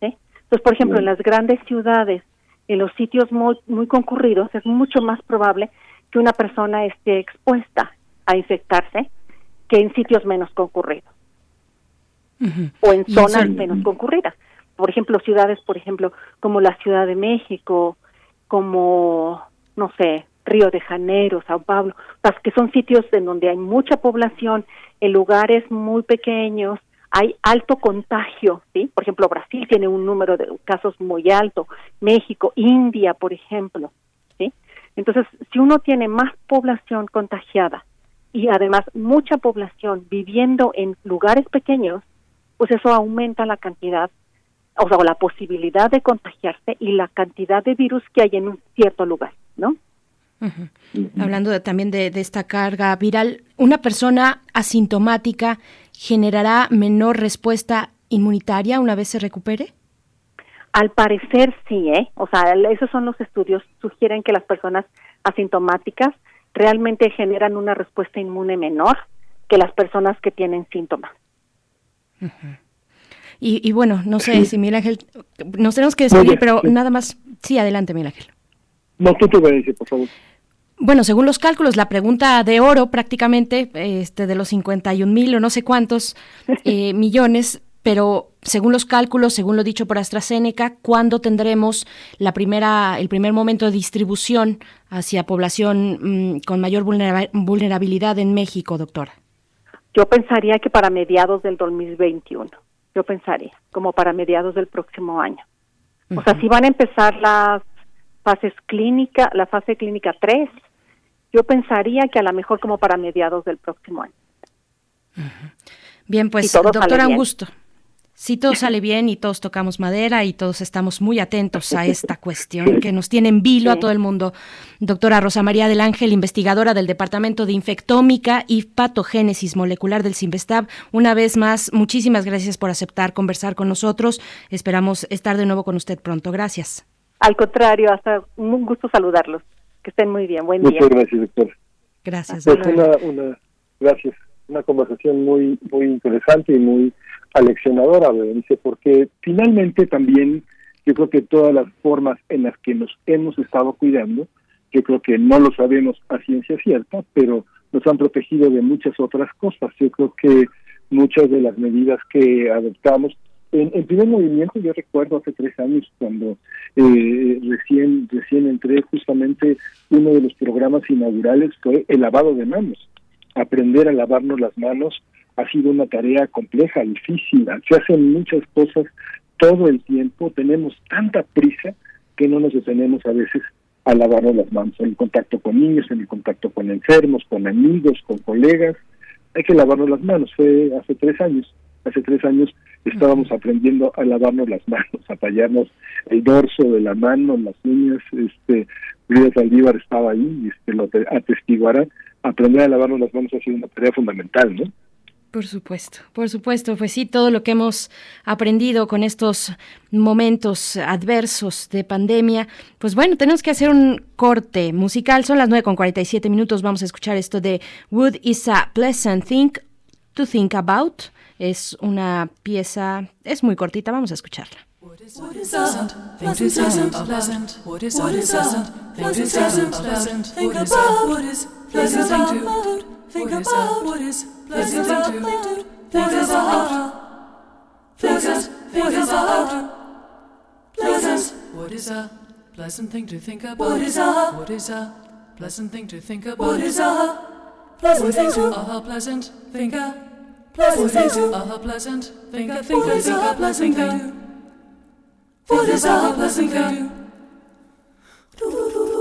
¿sí? Entonces, por ejemplo, en las grandes ciudades, en los sitios muy, muy concurridos, es mucho más probable que una persona esté expuesta a infectarse que en sitios menos concurridos o en zonas eso- menos concurridas. Por ejemplo, ciudades, por ejemplo, como la Ciudad de México, como, no sé, Río de Janeiro, Sao Paulo, que son sitios en donde hay mucha población, en lugares muy pequeños, hay alto contagio, ¿sí? Por ejemplo, Brasil tiene un número de casos muy alto, México, India, por ejemplo, ¿sí? Entonces, si uno tiene más población contagiada y además mucha población viviendo en lugares pequeños, pues eso aumenta la cantidad, o sea, la posibilidad de contagiarse y la cantidad de virus que hay en un cierto lugar, ¿no? Hablando de- también de, de esta carga viral, ¿una persona asintomática generará menor respuesta inmunitaria una vez se recupere? Al parecer sí, ¿eh? O sea, esos son los estudios, sugieren que las personas asintomáticas realmente generan una respuesta inmune menor que las personas que tienen síntomas. Y, y bueno, no sé si Miguel Ángel, nos tenemos que despedir, pero sí. nada más. Sí, adelante, Miguel Ángel. No, tú te decir, por favor. Bueno, según los cálculos, la pregunta de oro prácticamente, este, de los 51 mil o no sé cuántos *laughs* eh, millones, pero según los cálculos, según lo dicho por AstraZeneca, ¿cuándo tendremos la primera, el primer momento de distribución hacia población mm, con mayor vulnera- vulnerabilidad en México, doctora? Yo pensaría que para mediados del 2021, yo pensaría, como para mediados del próximo año. O sea, si van a empezar las fases clínicas, la fase clínica 3, yo pensaría que a lo mejor como para mediados del próximo año. Bien, pues, Si todo sale doctora, un bien. gusto. Si todo *laughs* sale bien y todos tocamos madera y todos estamos muy atentos a esta *laughs* cuestión que nos tiene en vilo a todo el mundo. Doctora Rosa María del Ángel, investigadora del Departamento de Infectómica y Patogénesis Molecular del CIMBESTAB. Una vez más, muchísimas gracias por aceptar conversar con nosotros. Esperamos estar de nuevo con usted pronto. Gracias. Al contrario, hasta un gusto saludarlos. Que estén muy bien. Buen día. Muchas gracias, doctor. Gracias. Pues una, una, gracias. Una conversación muy, muy interesante y muy aleccionadora, Berenice, porque finalmente también yo creo que todas las formas en las que nos hemos estado cuidando, yo creo que no lo sabemos a ciencia cierta, pero nos han protegido de muchas otras cosas. Yo creo que muchas de las medidas que adoptamos En, en primer movimiento yo recuerdo hace tres años cuando eh, recién recién entré justamente uno de los programas inaugurales fue el lavado de manos. Aprender a lavarnos las manos ha sido una tarea compleja, difícil. Se hacen muchas cosas todo el tiempo, tenemos tanta prisa que no nos detenemos a veces a lavarnos las manos en el contacto con niños, en el contacto con enfermos, con amigos, con colegas. Hay que lavarnos las manos. Fue hace tres años. Hace tres años estábamos aprendiendo a lavarnos las manos, a tallarnos el dorso de la mano, las uñas. Este, Frida Saldívar estaba ahí y este, lo atestiguará. Aprender a lavarnos las manos ha sido una tarea fundamental, ¿no? Por supuesto, por supuesto, pues sí, todo lo que hemos aprendido con estos momentos adversos de pandemia, pues bueno, tenemos que hacer un corte musical, son las 9 con 47 minutos, vamos a escuchar esto de Wood is a pleasant thing to think about, es una pieza, es muy cortita, vamos a escucharla. What is pleasant? What is pleasant? Pleasant. What is pleasant? What is pleasant? Pleasant. Think about what is pleasant to think about what is pleasant to think about pleasant. Think about pleasant. What is a pleasant thing to think about? What is a what is a pleasant thing to think about? What is a pleasant thing to a pleasant think a pleasant thing to a pleasant think a think a think a pleasant thing. What is a pleasant thing? Primer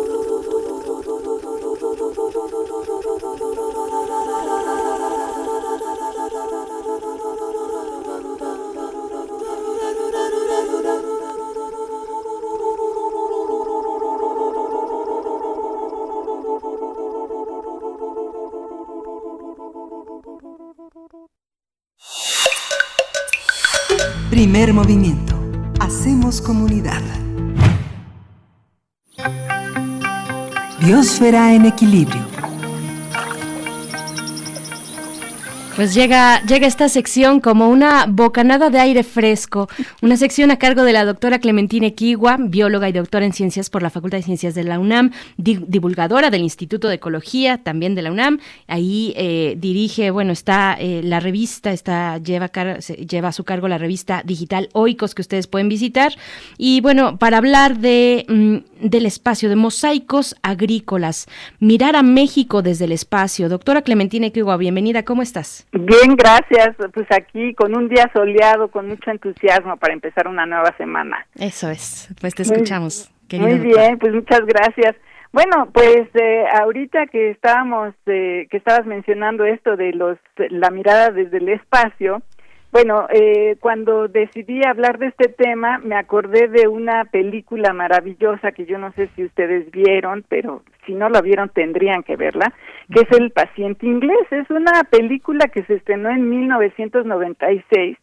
movimiento. Hacemos comunidad. Biosfera en equilibrio. Pues llega, llega esta sección como una bocanada de aire fresco, una sección a cargo de la doctora Clementina Equigua, bióloga y doctora en ciencias por la Facultad de Ciencias de la UNAM, divulgadora del Instituto de Ecología también de la UNAM. Ahí eh, dirige, bueno, está eh, la revista, está lleva, lleva a su cargo la revista digital Oikos que ustedes pueden visitar. Y bueno, para hablar de, mm, del espacio, de mosaicos agrícolas, mirar a México desde el espacio. Doctora Clementina Equigua, bienvenida, ¿cómo estás? Bien, gracias. Pues aquí con un día soleado, con mucho entusiasmo para empezar una nueva semana. Eso es, pues te escuchamos. Muy, muy bien, pues muchas gracias. Bueno, pues eh, ahorita que estábamos, eh, que estabas mencionando esto de los, la mirada desde el espacio, bueno, eh, cuando decidí hablar de este tema, me acordé de una película maravillosa que yo no sé si ustedes vieron, pero si no la vieron tendrían que verla, que es El paciente inglés. Es una película que se estrenó en 1996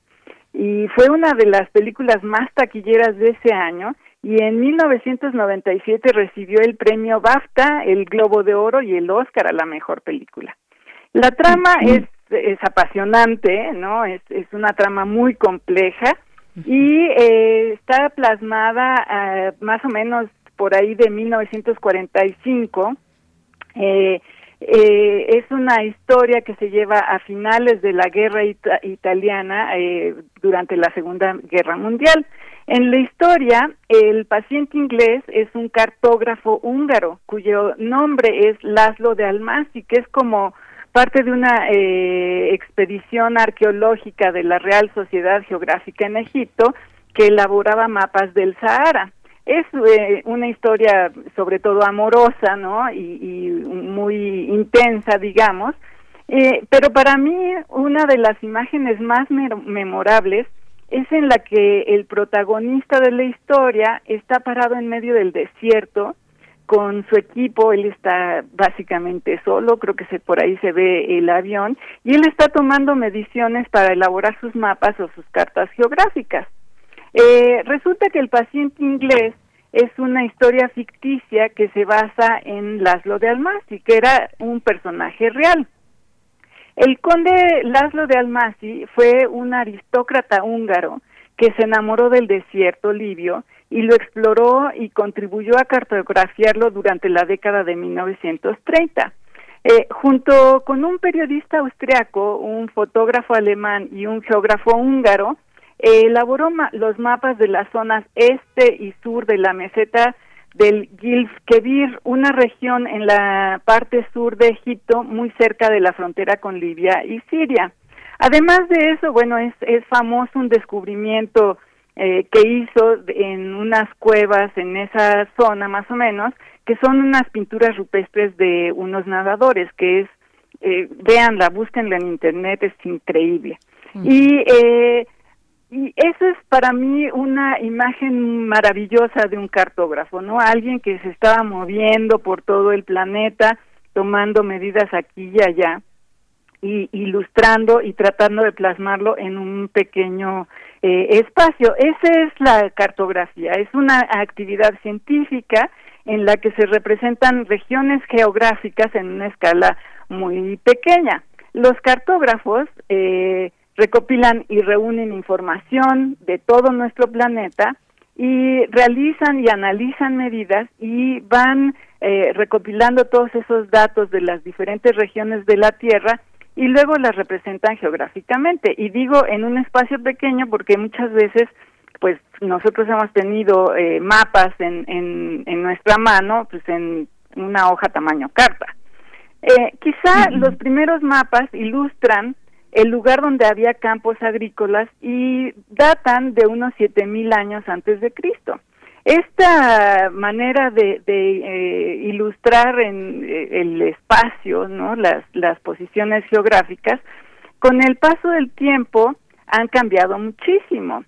y fue una de las películas más taquilleras de ese año y en 1997 recibió el premio BAFTA, el Globo de Oro y el Oscar a la mejor película. La trama es es apasionante, ¿no? Es, es una trama muy compleja y eh, está plasmada eh, más o menos por ahí de 1945. Eh, eh, es una historia que se lleva a finales de la guerra italiana eh, durante la Segunda Guerra Mundial. En la historia, el paciente inglés es un cartógrafo húngaro cuyo nombre es Laszlo de Almasi, que es como parte de una eh, expedición arqueológica de la Real Sociedad Geográfica en Egipto que elaboraba mapas del Sahara. Es eh, una historia sobre todo amorosa, ¿no? Y, muy intensa, digamos. Eh, pero para mí una de las imágenes más memorables es en la que el protagonista de la historia está parado en medio del desierto con su equipo, él está básicamente solo, creo que se, por ahí se ve el avión, y él está tomando mediciones para elaborar sus mapas o sus cartas geográficas. Eh, resulta que el paciente inglés es una historia ficticia que se basa en Laszlo de Almasi, que era un personaje real. El conde Laszlo de Almasi fue un aristócrata húngaro que se enamoró del desierto libio y lo exploró y contribuyó a cartografiarlo durante la década de 1930. Eh, junto con un periodista austriaco, un fotógrafo alemán y un geógrafo húngaro, eh, elaboró ma- los mapas de las zonas este y sur de la meseta del Gilf Kebir, una región en la parte sur de Egipto, muy cerca de la frontera con Libia y Siria. Además de eso, bueno, es, es famoso un descubrimiento eh, que hizo en unas cuevas en esa zona más o menos, que son unas pinturas rupestres de unos nadadores, que es, eh, véanla, búsquenla en internet, es increíble. Y, eh, y eso es para mí una imagen maravillosa de un cartógrafo, ¿no? Alguien que se estaba moviendo por todo el planeta, tomando medidas aquí y allá y ilustrando y tratando de plasmarlo en un pequeño eh, espacio. Esa es la cartografía, es una actividad científica en la que se representan regiones geográficas en una escala muy pequeña. Los cartógrafos eh, recopilan y reúnen información de todo nuestro planeta y realizan y analizan medidas y van eh, recopilando todos esos datos de las diferentes regiones de la Tierra y luego las representan geográficamente. Y digo en un espacio pequeño porque muchas veces pues nosotros hemos tenido eh, mapas en, en, en nuestra mano, pues en una hoja tamaño carta. Eh, quizá los primeros mapas ilustran el lugar donde había campos agrícolas y datan de unos 7000 años antes de Cristo. Esta manera de, eh, ilustrar en eh, el espacio, ¿no? Las, posiciones geográficas, con el paso del tiempo han cambiado muchísimo.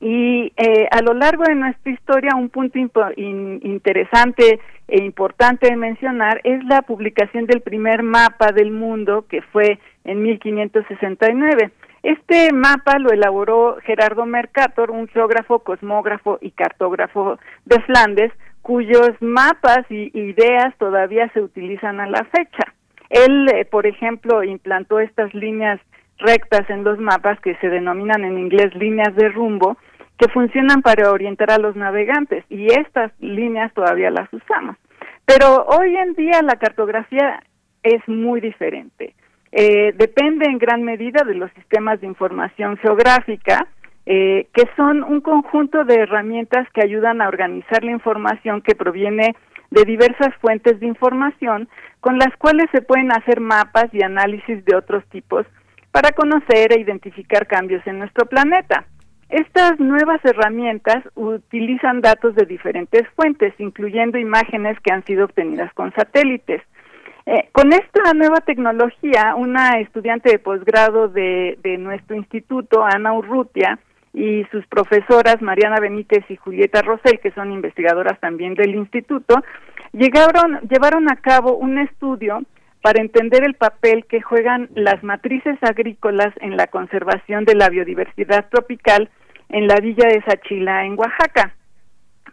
Y eh, a lo largo de nuestra historia, un punto interesante e importante de mencionar es la publicación del primer mapa del mundo, que fue en 1569. Este mapa lo elaboró Gerardo Mercator, un geógrafo, cosmógrafo y cartógrafo de Flandes, cuyos mapas y ideas todavía se utilizan a la fecha. Él, eh, por ejemplo, implantó estas líneas rectas en los mapas que se denominan en inglés líneas de rumbo, que funcionan para orientar a los navegantes y estas líneas todavía las usamos. Pero hoy en día la cartografía es muy diferente. Eh, depende en gran medida de los sistemas de información geográfica, eh, que son un conjunto de herramientas que ayudan a organizar la información que proviene de diversas fuentes de información, con las cuales se pueden hacer mapas y análisis de otros tipos para conocer e identificar cambios en nuestro planeta. Estas nuevas herramientas utilizan datos de diferentes fuentes, incluyendo imágenes que han sido obtenidas con satélites. Eh, con esta nueva tecnología, una estudiante de posgrado de, nuestro instituto, Ana Urrutia, y sus profesoras Mariana Benítez y Julieta Rosell, que son investigadoras también del instituto, llegaron, llevaron a cabo un estudio para entender el papel que juegan las matrices agrícolas en la conservación de la biodiversidad tropical en la villa de Sachila, en Oaxaca.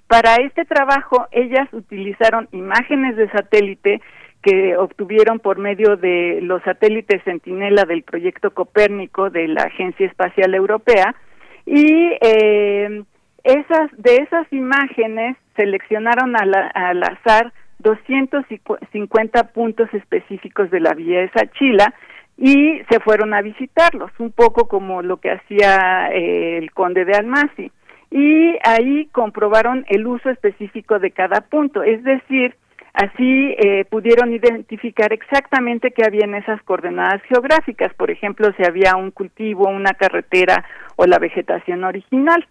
Para este trabajo, ellas utilizaron imágenes de satélite que obtuvieron por medio de los satélites Centinela del proyecto Copérnico de la Agencia Espacial Europea y eh, esas de esas imágenes seleccionaron al, al azar 250 puntos específicos de la villa de Sachila y se fueron a visitarlos, un poco como lo que hacía eh, el conde de Almasi. Y ahí comprobaron el uso específico de cada punto, es decir, así eh, pudieron identificar exactamente qué había en esas coordenadas geográficas, por ejemplo, si había un cultivo, una carretera o la vegetación original.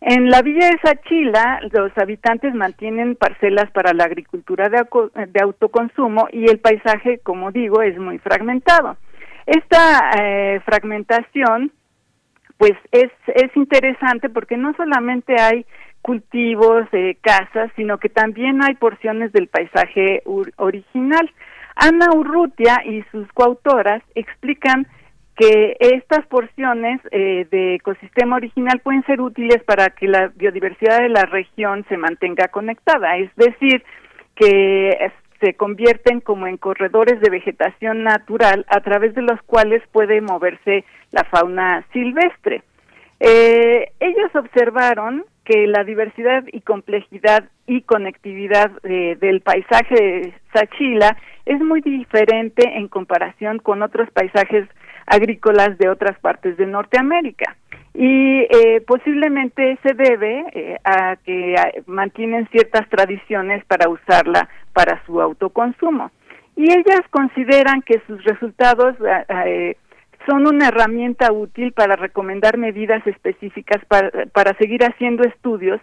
En la villa de Sachila, los habitantes mantienen parcelas para la agricultura de, autoconsumo y el paisaje, como digo, es muy fragmentado. Esta eh, fragmentación, pues es, es interesante porque no solamente hay cultivos, eh, casas, sino que también hay porciones del paisaje original. Ana Urrutia y sus coautoras explican que estas porciones eh, de ecosistema original pueden ser útiles para que la biodiversidad de la región se mantenga conectada, es decir, que se convierten como en corredores de vegetación natural a través de los cuales puede moverse la fauna silvestre. Eh, ellos observaron que la diversidad y complejidad y conectividad eh, del paisaje Sachila es muy diferente en comparación con otros paisajes agrícolas de otras partes de Norteamérica. y eh, posiblemente se debe eh, a que eh, mantienen ciertas tradiciones para usarla para su autoconsumo. Y ellas consideran que sus resultados eh, son una herramienta útil para recomendar medidas específicas para, para seguir haciendo estudios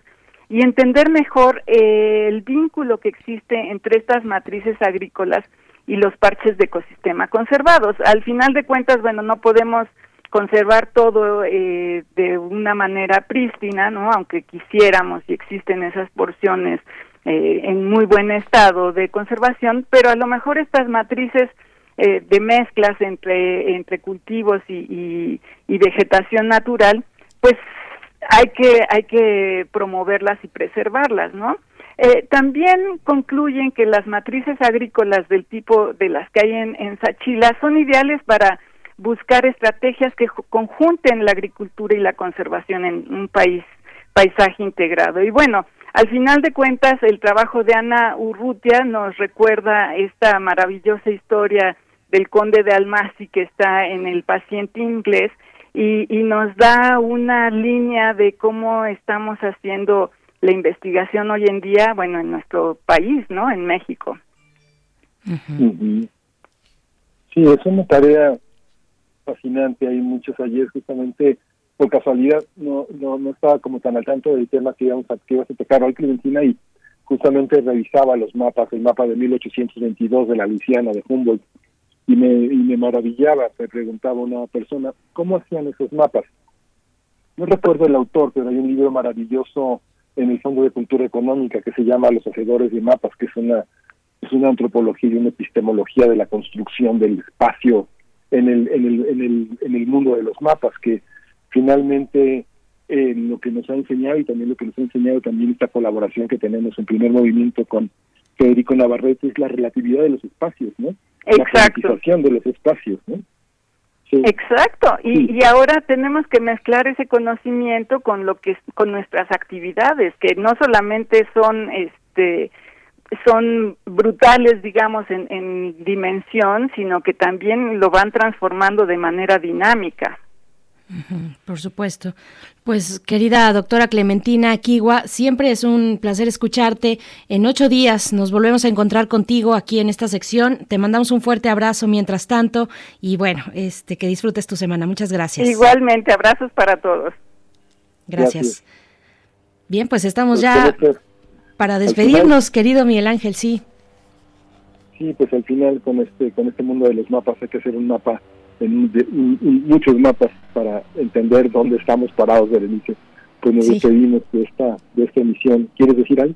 y entender mejor eh, el vínculo que existe entre estas matrices agrícolas y los parches de ecosistema conservados. Al final de cuentas, bueno, no podemos conservar todo eh, de una manera prístina, ¿no? Aunque quisiéramos y existen esas porciones eh, en muy buen estado de conservación, pero a lo mejor estas matrices eh, de mezclas entre entre cultivos y, y, y vegetación natural, pues hay que hay que promoverlas y preservarlas, ¿no? Eh, también concluyen que las matrices agrícolas del tipo de las que hay en, en Sachila son ideales para buscar estrategias que conjunten la agricultura y la conservación en un país paisaje integrado. Y bueno, al final de cuentas, el trabajo de Ana Urrutia nos recuerda esta maravillosa historia del conde de Almasi que está en el paciente inglés y, y nos da una línea de cómo estamos haciendo la investigación hoy en día, bueno, en nuestro país, ¿no? En México. Ujú. Sí, es una tarea fascinante. Hay muchos ayer justamente por casualidad no, no no estaba como tan al tanto del tema que íbamos a, que ibas a tocar hoy, Clementina, y justamente revisaba los mapas, el mapa de 1822 de la Luisiana de Humboldt, y me, y me maravillaba, me preguntaba una persona, ¿cómo hacían esos mapas? No recuerdo el autor, pero hay un libro maravilloso en el Fondo de Cultura Económica que se llama Los Hacedores de Mapas, que es una es una antropología y una epistemología de la construcción del espacio en el en el en el, en el mundo de los mapas que finalmente eh, lo que nos ha enseñado y también lo que nos ha enseñado también esta colaboración que tenemos en primer movimiento con Federico Navarrete es la relatividad de los espacios, ¿no? La Exacto. politización de los espacios, ¿no? Exacto, y, y ahora tenemos que mezclar ese conocimiento con lo que con nuestras actividades, que no solamente son este son brutales, digamos, en, en dimensión, sino que también lo van transformando de manera dinámica. Por supuesto. Pues querida doctora Clementina Kigua, siempre es un placer escucharte. En ocho días nos volvemos a encontrar contigo aquí en esta sección. Te mandamos un fuerte abrazo mientras tanto y bueno, este que disfrutes tu semana. Muchas gracias. Igualmente, abrazos para todos. Gracias. Bien, pues estamos ya para despedirnos, querido Miguel Ángel, sí. Sí, pues al final con este con este mundo de los mapas hay que hacer un mapa, en de- un- un- muchos mapas para entender dónde estamos parados inicio. Pues nos Sí. despedimos de esta de esta emisión. ¿Quieres decir algo?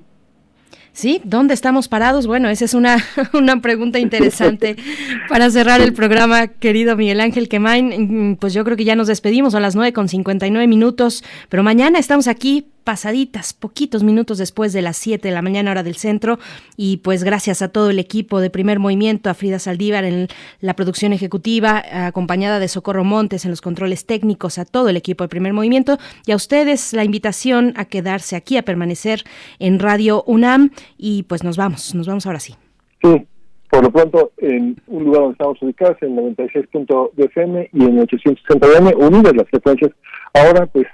Sí, ¿dónde estamos parados? Bueno, esa es una, *laughs* una pregunta interesante *laughs* para cerrar el programa, querido Miguel Ángel Quemain. Mm, Pues yo creo que ya nos despedimos a las 9 con 59 minutos, pero mañana estamos aquí pasaditas, poquitos minutos después de las 7 de la mañana hora del centro y pues gracias a todo el equipo de Primer Movimiento, a Frida Saldívar en la producción ejecutiva, acompañada de Socorro Montes en los controles técnicos, a todo el equipo de Primer Movimiento y a ustedes la invitación a quedarse aquí, a permanecer en Radio UNAM y pues nos vamos, nos vamos ahora sí. Sí, por lo pronto en un lugar donde estamos ubicados, en 96.2 FM y en 860 AM, unidas las frecuencias. Ahora, pues,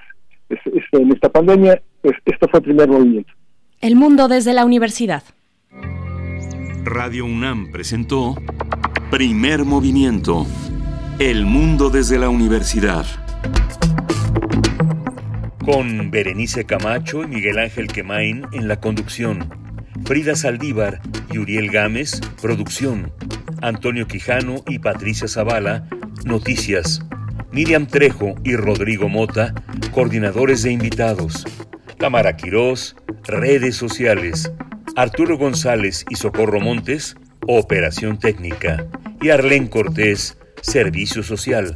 es- es- en esta pandemia, pues, esto fue el primer movimiento. El mundo desde la universidad. Radio UNAM presentó Primer Movimiento. El mundo desde la universidad. Con Berenice Camacho y Miguel Ángel Quemain en la conducción. Frida Saldívar y Uriel Gámez, producción. Antonio Quijano y Patricia Zavala, noticias. Miriam Trejo y Rodrigo Mota, coordinadores de invitados. Tamara Quirós, redes sociales. Arturo González y Socorro Montes, operación técnica. Y Arlén Cortés, servicio social.